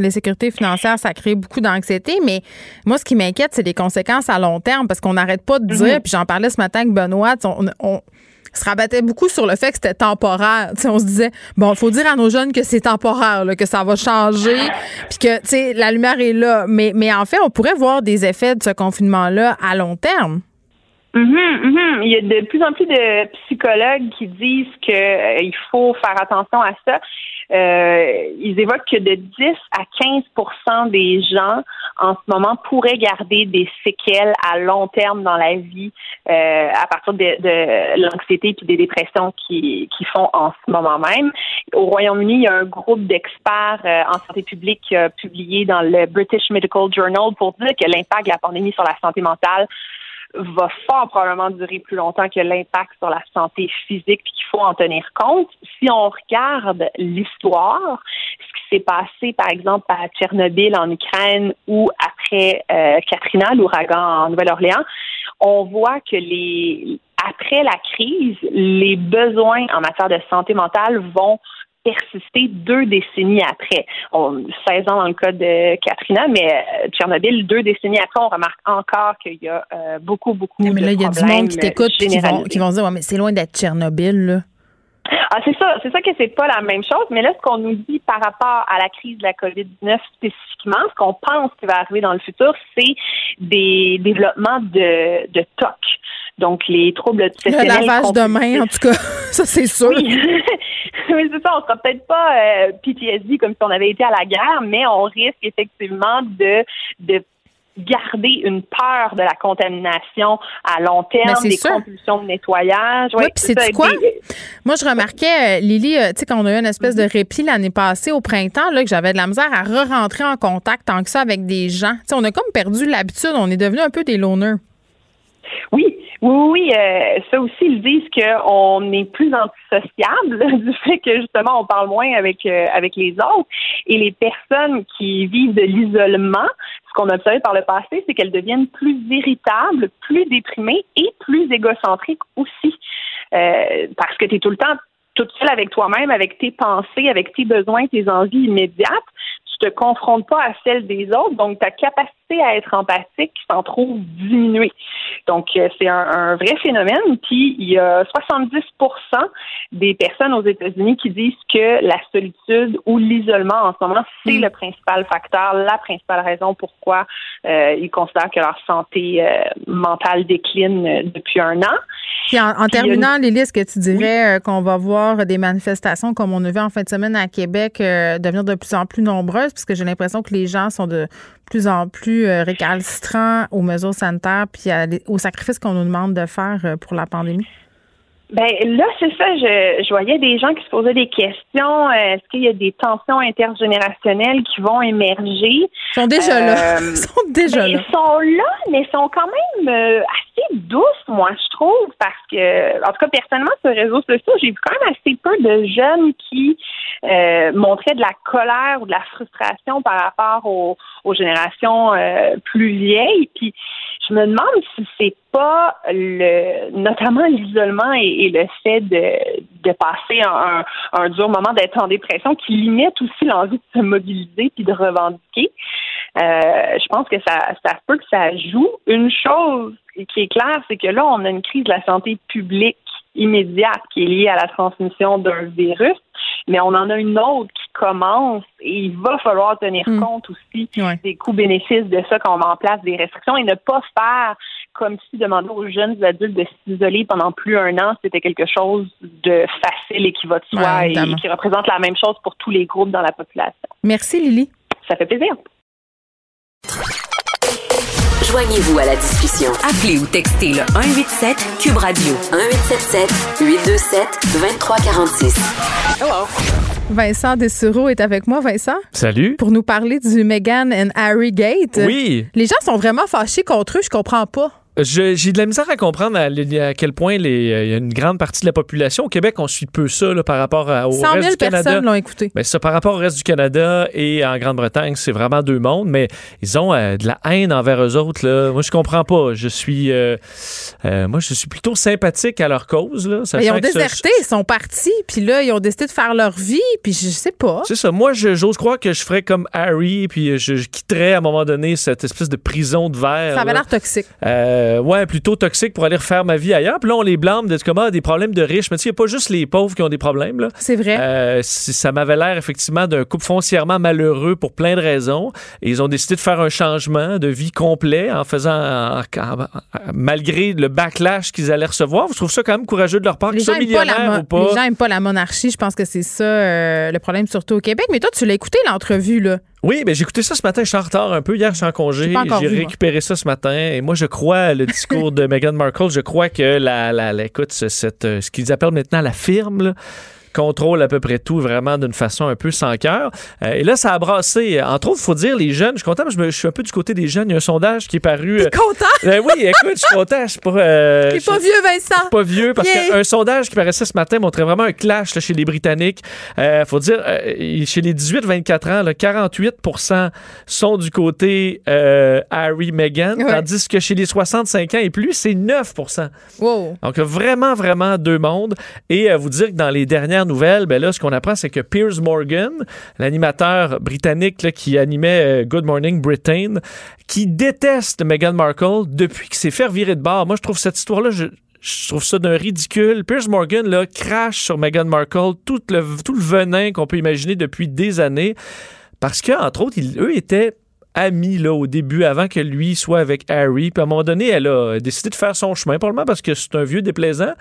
S3: l'insécurité, financière, ça crée beaucoup d'anxiété. Mais moi, ce qui m'inquiète, c'est les conséquences à long terme parce qu'on n'arrête pas de
S8: Mhm.
S3: dire, puis j'en parlais ce matin avec Benoît, on, on se rabattait beaucoup sur le fait que c'était temporaire. On se disait, bon, il faut dire à nos jeunes que c'est temporaire, que ça va changer, puis que, tu sais, la lumière est là. Mais, mais en fait, on pourrait voir des effets de ce confinement-là à long terme.
S8: Mhm, mhm. Il y a de plus en plus de psychologues qui disent qu'il faut faire attention à ça. Euh, ils évoquent que de 10 à 15% des gens en ce moment pourraient garder des séquelles à long terme dans la vie euh, à partir de, de l'anxiété et des dépressions qui, qui font en ce moment même. Au Royaume-Uni, il y a un groupe d'experts euh, en santé publique qui a publié dans le British Medical Journal pour dire que l'impact de la pandémie sur la santé mentale va fort probablement durer plus longtemps que l'impact sur la santé physique, puis qu'il faut en tenir compte. Si on regarde l'histoire, ce qui s'est passé, par exemple, à Tchernobyl en Ukraine ou après euh, Katrina, l'ouragan en Nouvelle-Orléans, on voit que les après la crise, les besoins en matière de santé mentale vont persister deux décennies après. On, 16 ans dans le cas de Katrina, mais euh, Tchernobyl, deux décennies après, on remarque encore qu'il y a euh, beaucoup, beaucoup
S3: Mais
S8: de
S3: là, il y a du
S8: problèmes
S3: monde qui t'écoute qui vont, qui vont dire, ouais, mais c'est loin d'être Tchernobyl, là.
S8: Ah, c'est ça, c'est ça que c'est pas la même chose. Mais là, ce qu'on nous dit par rapport à la crise de la COVID-19 spécifiquement, ce qu'on pense qui va arriver dans le futur, c'est des développements de, de TOC. Donc, les troubles
S3: Le lavage de main, en tout cas, (laughs) ça c'est sûr.
S8: Oui, (laughs) oui c'est ça. On sera peut-être pas euh, PTSD comme si on avait été à la guerre, mais on risque effectivement de, de garder une peur de la contamination à long terme, des compulsions de nettoyage.
S3: Oui, puis c'est quoi? Moi, je remarquais, euh, Lily, euh, tu sais, quand on a eu une espèce de répit l'année passée au printemps, là, que j'avais de la misère à re-rentrer en contact tant que ça avec des gens. Tu sais, on a comme perdu l'habitude, on est devenu un peu des loners.
S8: Oui, oui, oui, euh, ça aussi, ils disent qu'on est plus antisociable (laughs) du fait que justement on parle moins avec avec les autres et les personnes qui vivent de l'isolement ce qu'on a observé par le passé, c'est qu'elles deviennent plus irritables, plus déprimées et plus égocentriques aussi. Euh, parce que tu es tout le temps toute seule avec toi-même, avec tes pensées, avec tes besoins, tes envies immédiates te confrontes pas à celle des autres, donc ta capacité à être empathique s'en trouve diminuée. Donc, euh, c'est un, vrai phénomène. Puis, il y a 70 des personnes aux États-Unis qui disent que la solitude ou l'isolement en ce moment, c'est mm. le principal facteur, la principale raison pourquoi euh, ils considèrent que leur santé euh, mentale décline depuis un an.
S3: Puis en, terminant, Lily, est-ce que tu dirais qu'on va voir des manifestations comme on a vu en fin de semaine à Québec devenir de plus en plus nombreuses? Parce que j'ai l'impression que les gens sont de plus en plus euh, récalcitrants aux mesures sanitaires puis aux sacrifices qu'on nous demande de faire euh, pour la pandémie?
S8: Ben là, c'est ça. Je, je, voyais des gens qui se posaient des questions. Est-ce qu'il y a des tensions intergénérationnelles qui vont émerger?
S3: Ils sont déjà là. Euh, (laughs) ils sont déjà
S8: ben,
S3: là.
S8: Ils sont là, mais ils sont quand même assez douces, moi, je trouve, parce que, en tout cas, personnellement, sur les réseaux sociaux, j'ai vu quand même assez peu de jeunes qui euh, montraient de la colère ou de la frustration par rapport aux, aux générations euh, plus vieilles. Puis, je me demande si c'est pas le, notamment l'isolement et, le fait de, de passer un, un, dur moment d'être en dépression qui limite aussi l'envie de se mobiliser puis de revendiquer. Euh, je pense que ça, ça peut que ça joue. Une chose qui est claire, c'est que là, on a une crise de la santé publique immédiate qui est liée à la transmission d'un virus, mais on en a une autre qui commence et il va falloir tenir hmm. compte aussi des coûts-bénéfices de ça quand on met en place des restrictions et ne pas faire comme si demander aux jeunes adultes de s'isoler pendant plus un an, c'était quelque chose de facile et qui va de soi et qui représente la même chose pour tous les groupes dans la population.
S3: Merci Lily.
S8: Ça fait plaisir.
S1: Joignez-vous à la discussion. Appelez ou textez le 187 Cube Radio 1877 827 2346.
S3: Hello. Vincent Dessureau est avec moi. Vincent.
S15: Salut.
S3: Pour nous parler du Meghan and Harry Gate.
S15: Oui.
S3: Les gens sont vraiment fâchés contre eux. Je comprends pas.
S15: J'ai de la misère à comprendre à, quel point les, euh, il y a une grande partie de la population. Au Québec, on suit peu ça par rapport au reste du Canada.
S3: personnes l'ont écouté.
S15: Mais ça, par rapport au reste du Canada et en Grande-Bretagne, c'est vraiment deux mondes. Mais ils ont euh, de la haine envers eux autres. Là. Moi, je comprends pas. Je suis, euh, moi, je suis plutôt sympathique à leur cause. Là,
S3: ils ont déserté, ils sont partis. Puis là, ils ont décidé de faire leur vie. Puis je sais pas.
S15: C'est ça. Moi, j'ose croire que je ferais comme Harry. Puis je, quitterais à un moment donné cette espèce de prison de verre.
S3: Ça avait l'air toxique.
S15: Ouais, plutôt toxique pour aller refaire ma vie ailleurs. Puis là, on les blâme de comment des problèmes de riches. Mais tu sais, il n'y a pas juste les pauvres qui ont des problèmes. Là.
S3: C'est vrai.
S15: Euh, ça m'avait l'air effectivement d'un couple foncièrement malheureux pour plein de raisons. Et ils ont décidé de faire un changement de vie complet en faisant, malgré le backlash qu'ils allaient recevoir. Je trouve ça quand même courageux de leur part, qu'ils soient millionnaires ou pas?
S3: Les gens n'aiment pas la monarchie. Je pense que c'est ça euh, le problème, surtout au Québec. Mais toi, tu l'as écouté, l'entrevue, là.
S15: Oui, ben j'ai écouté ça ce matin. Je suis en retard un peu. Hier, je suis en congé. J'ai récupéré ça ce matin. Et moi, je crois le discours de (laughs) Meghan Markle. Je crois que la, la, écoute, cette, ce qu'ils appellent maintenant la firme, là, contrôle à peu près tout vraiment d'une façon un peu sans cœur. Euh, et là, ça a brassé. Entre autres, il faut dire, les jeunes, je suis content, je, suis un peu du côté des jeunes. Il y a un sondage qui est paru.
S3: T'es euh, content?
S15: Ben oui, écoute, je suis content. Je suis pas, euh, (laughs)
S3: pas vieux, Vincent.
S15: pas vieux, parce qu'un sondage qui paraissait ce matin montrait vraiment un clash chez les Britanniques. Il faut dire, chez les 18-24 ans, là, 48% sont du côté Harry Meghan, tandis que chez les 65 ans et plus, c'est 9
S3: wow.
S15: Donc, vraiment, vraiment deux mondes. Et vous dire que dans les dernières nouvelle, ben là, ce qu'on apprend, c'est que Piers Morgan, l'animateur britannique qui animait euh, Good Morning Britain, qui déteste Meghan Markle depuis qu'il s'est fait virer de bord. Moi, je trouve cette histoire-là, je, trouve ça d'un ridicule. Piers Morgan, là, crache sur Meghan Markle tout le, tout le venin qu'on peut imaginer depuis des années. Parce que, entre autres, eux étaient amis là, au début, avant que lui soit avec Harry. Puis à un moment donné, elle a décidé de faire son chemin, probablement parce que c'est un vieux déplaisant.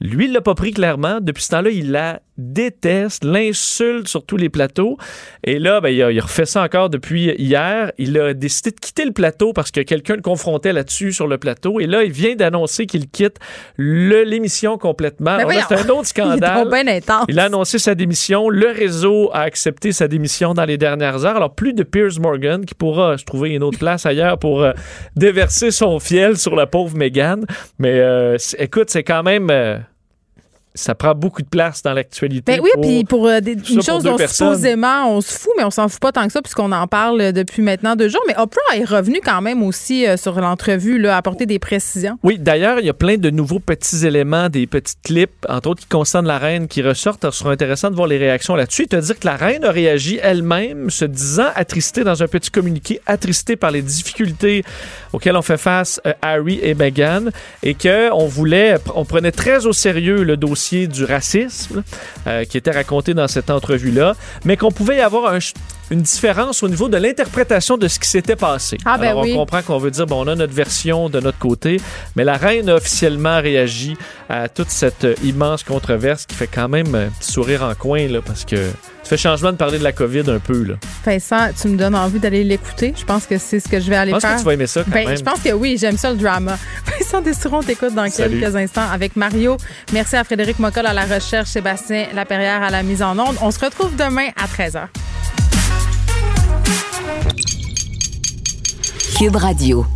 S15: Lui, il l'a pas pris clairement. Depuis ce temps-là, il la déteste, l'insulte sur tous les plateaux. Et là, ben, il, a, refait ça encore depuis hier. Il a décidé de quitter le plateau parce que quelqu'un le confrontait là-dessus sur le plateau. Et là, il vient d'annoncer qu'il quitte l'émission complètement. C'est un autre (laughs) scandale.
S3: Il,
S15: il, a annoncé sa démission. Le réseau a accepté sa démission dans les dernières heures. Alors, plus de Piers Morgan qui pourra se trouver une autre place ailleurs pour euh, déverser son fiel sur la pauvre Meghan. Mais euh, écoute, c'est quand même... Euh, ça prend beaucoup de place dans l'actualité.
S3: Ben oui, puis pour euh, des, une chose dont supposément on se fout, mais on s'en fout pas tant que ça puisqu'on en parle depuis maintenant deux jours. Mais Oprah est revenu quand même aussi euh, sur l'entrevue, là, à apporter des précisions.
S15: Oui, d'ailleurs, il y a plein de nouveaux petits éléments, des petits clips, entre autres qui concernent la reine, qui ressortent. Ce sera intéressant de voir les réactions là-dessus. Il te dire que la reine a réagi elle-même, se disant attristée dans un petit communiqué, attristée par les difficultés auxquelles ont fait face euh, Harry et Meghan, et qu'on voulait, on prenait très au sérieux le dossier du racisme euh, qui était raconté dans cette entrevue-là, mais qu'on pouvait y avoir une différence au niveau de l'interprétation de ce qui s'était passé.
S3: Ah, ben
S15: Alors, on comprend qu'on veut dire, bon, on a notre version de notre côté, mais la reine a officiellement réagi à toute cette immense controverse qui fait quand même un petit sourire en coin, là, parce que ça fait changement de parler de la COVID un peu. Là.
S3: Vincent, tu me donnes envie d'aller l'écouter. Je pense que c'est ce que je vais aller
S15: faire. Je
S3: pense
S15: que tu vas aimer ça quand
S3: ben,
S15: même.
S3: Je pense que oui, j'aime ça le drama. (laughs) Vincent Destouron, t'écoute dans quelques instants avec Mario. Merci à Frédéric Mocoll à la recherche, Sébastien Laperrière à la mise en onde. On se retrouve demain à 13h.
S1: Cube Radio.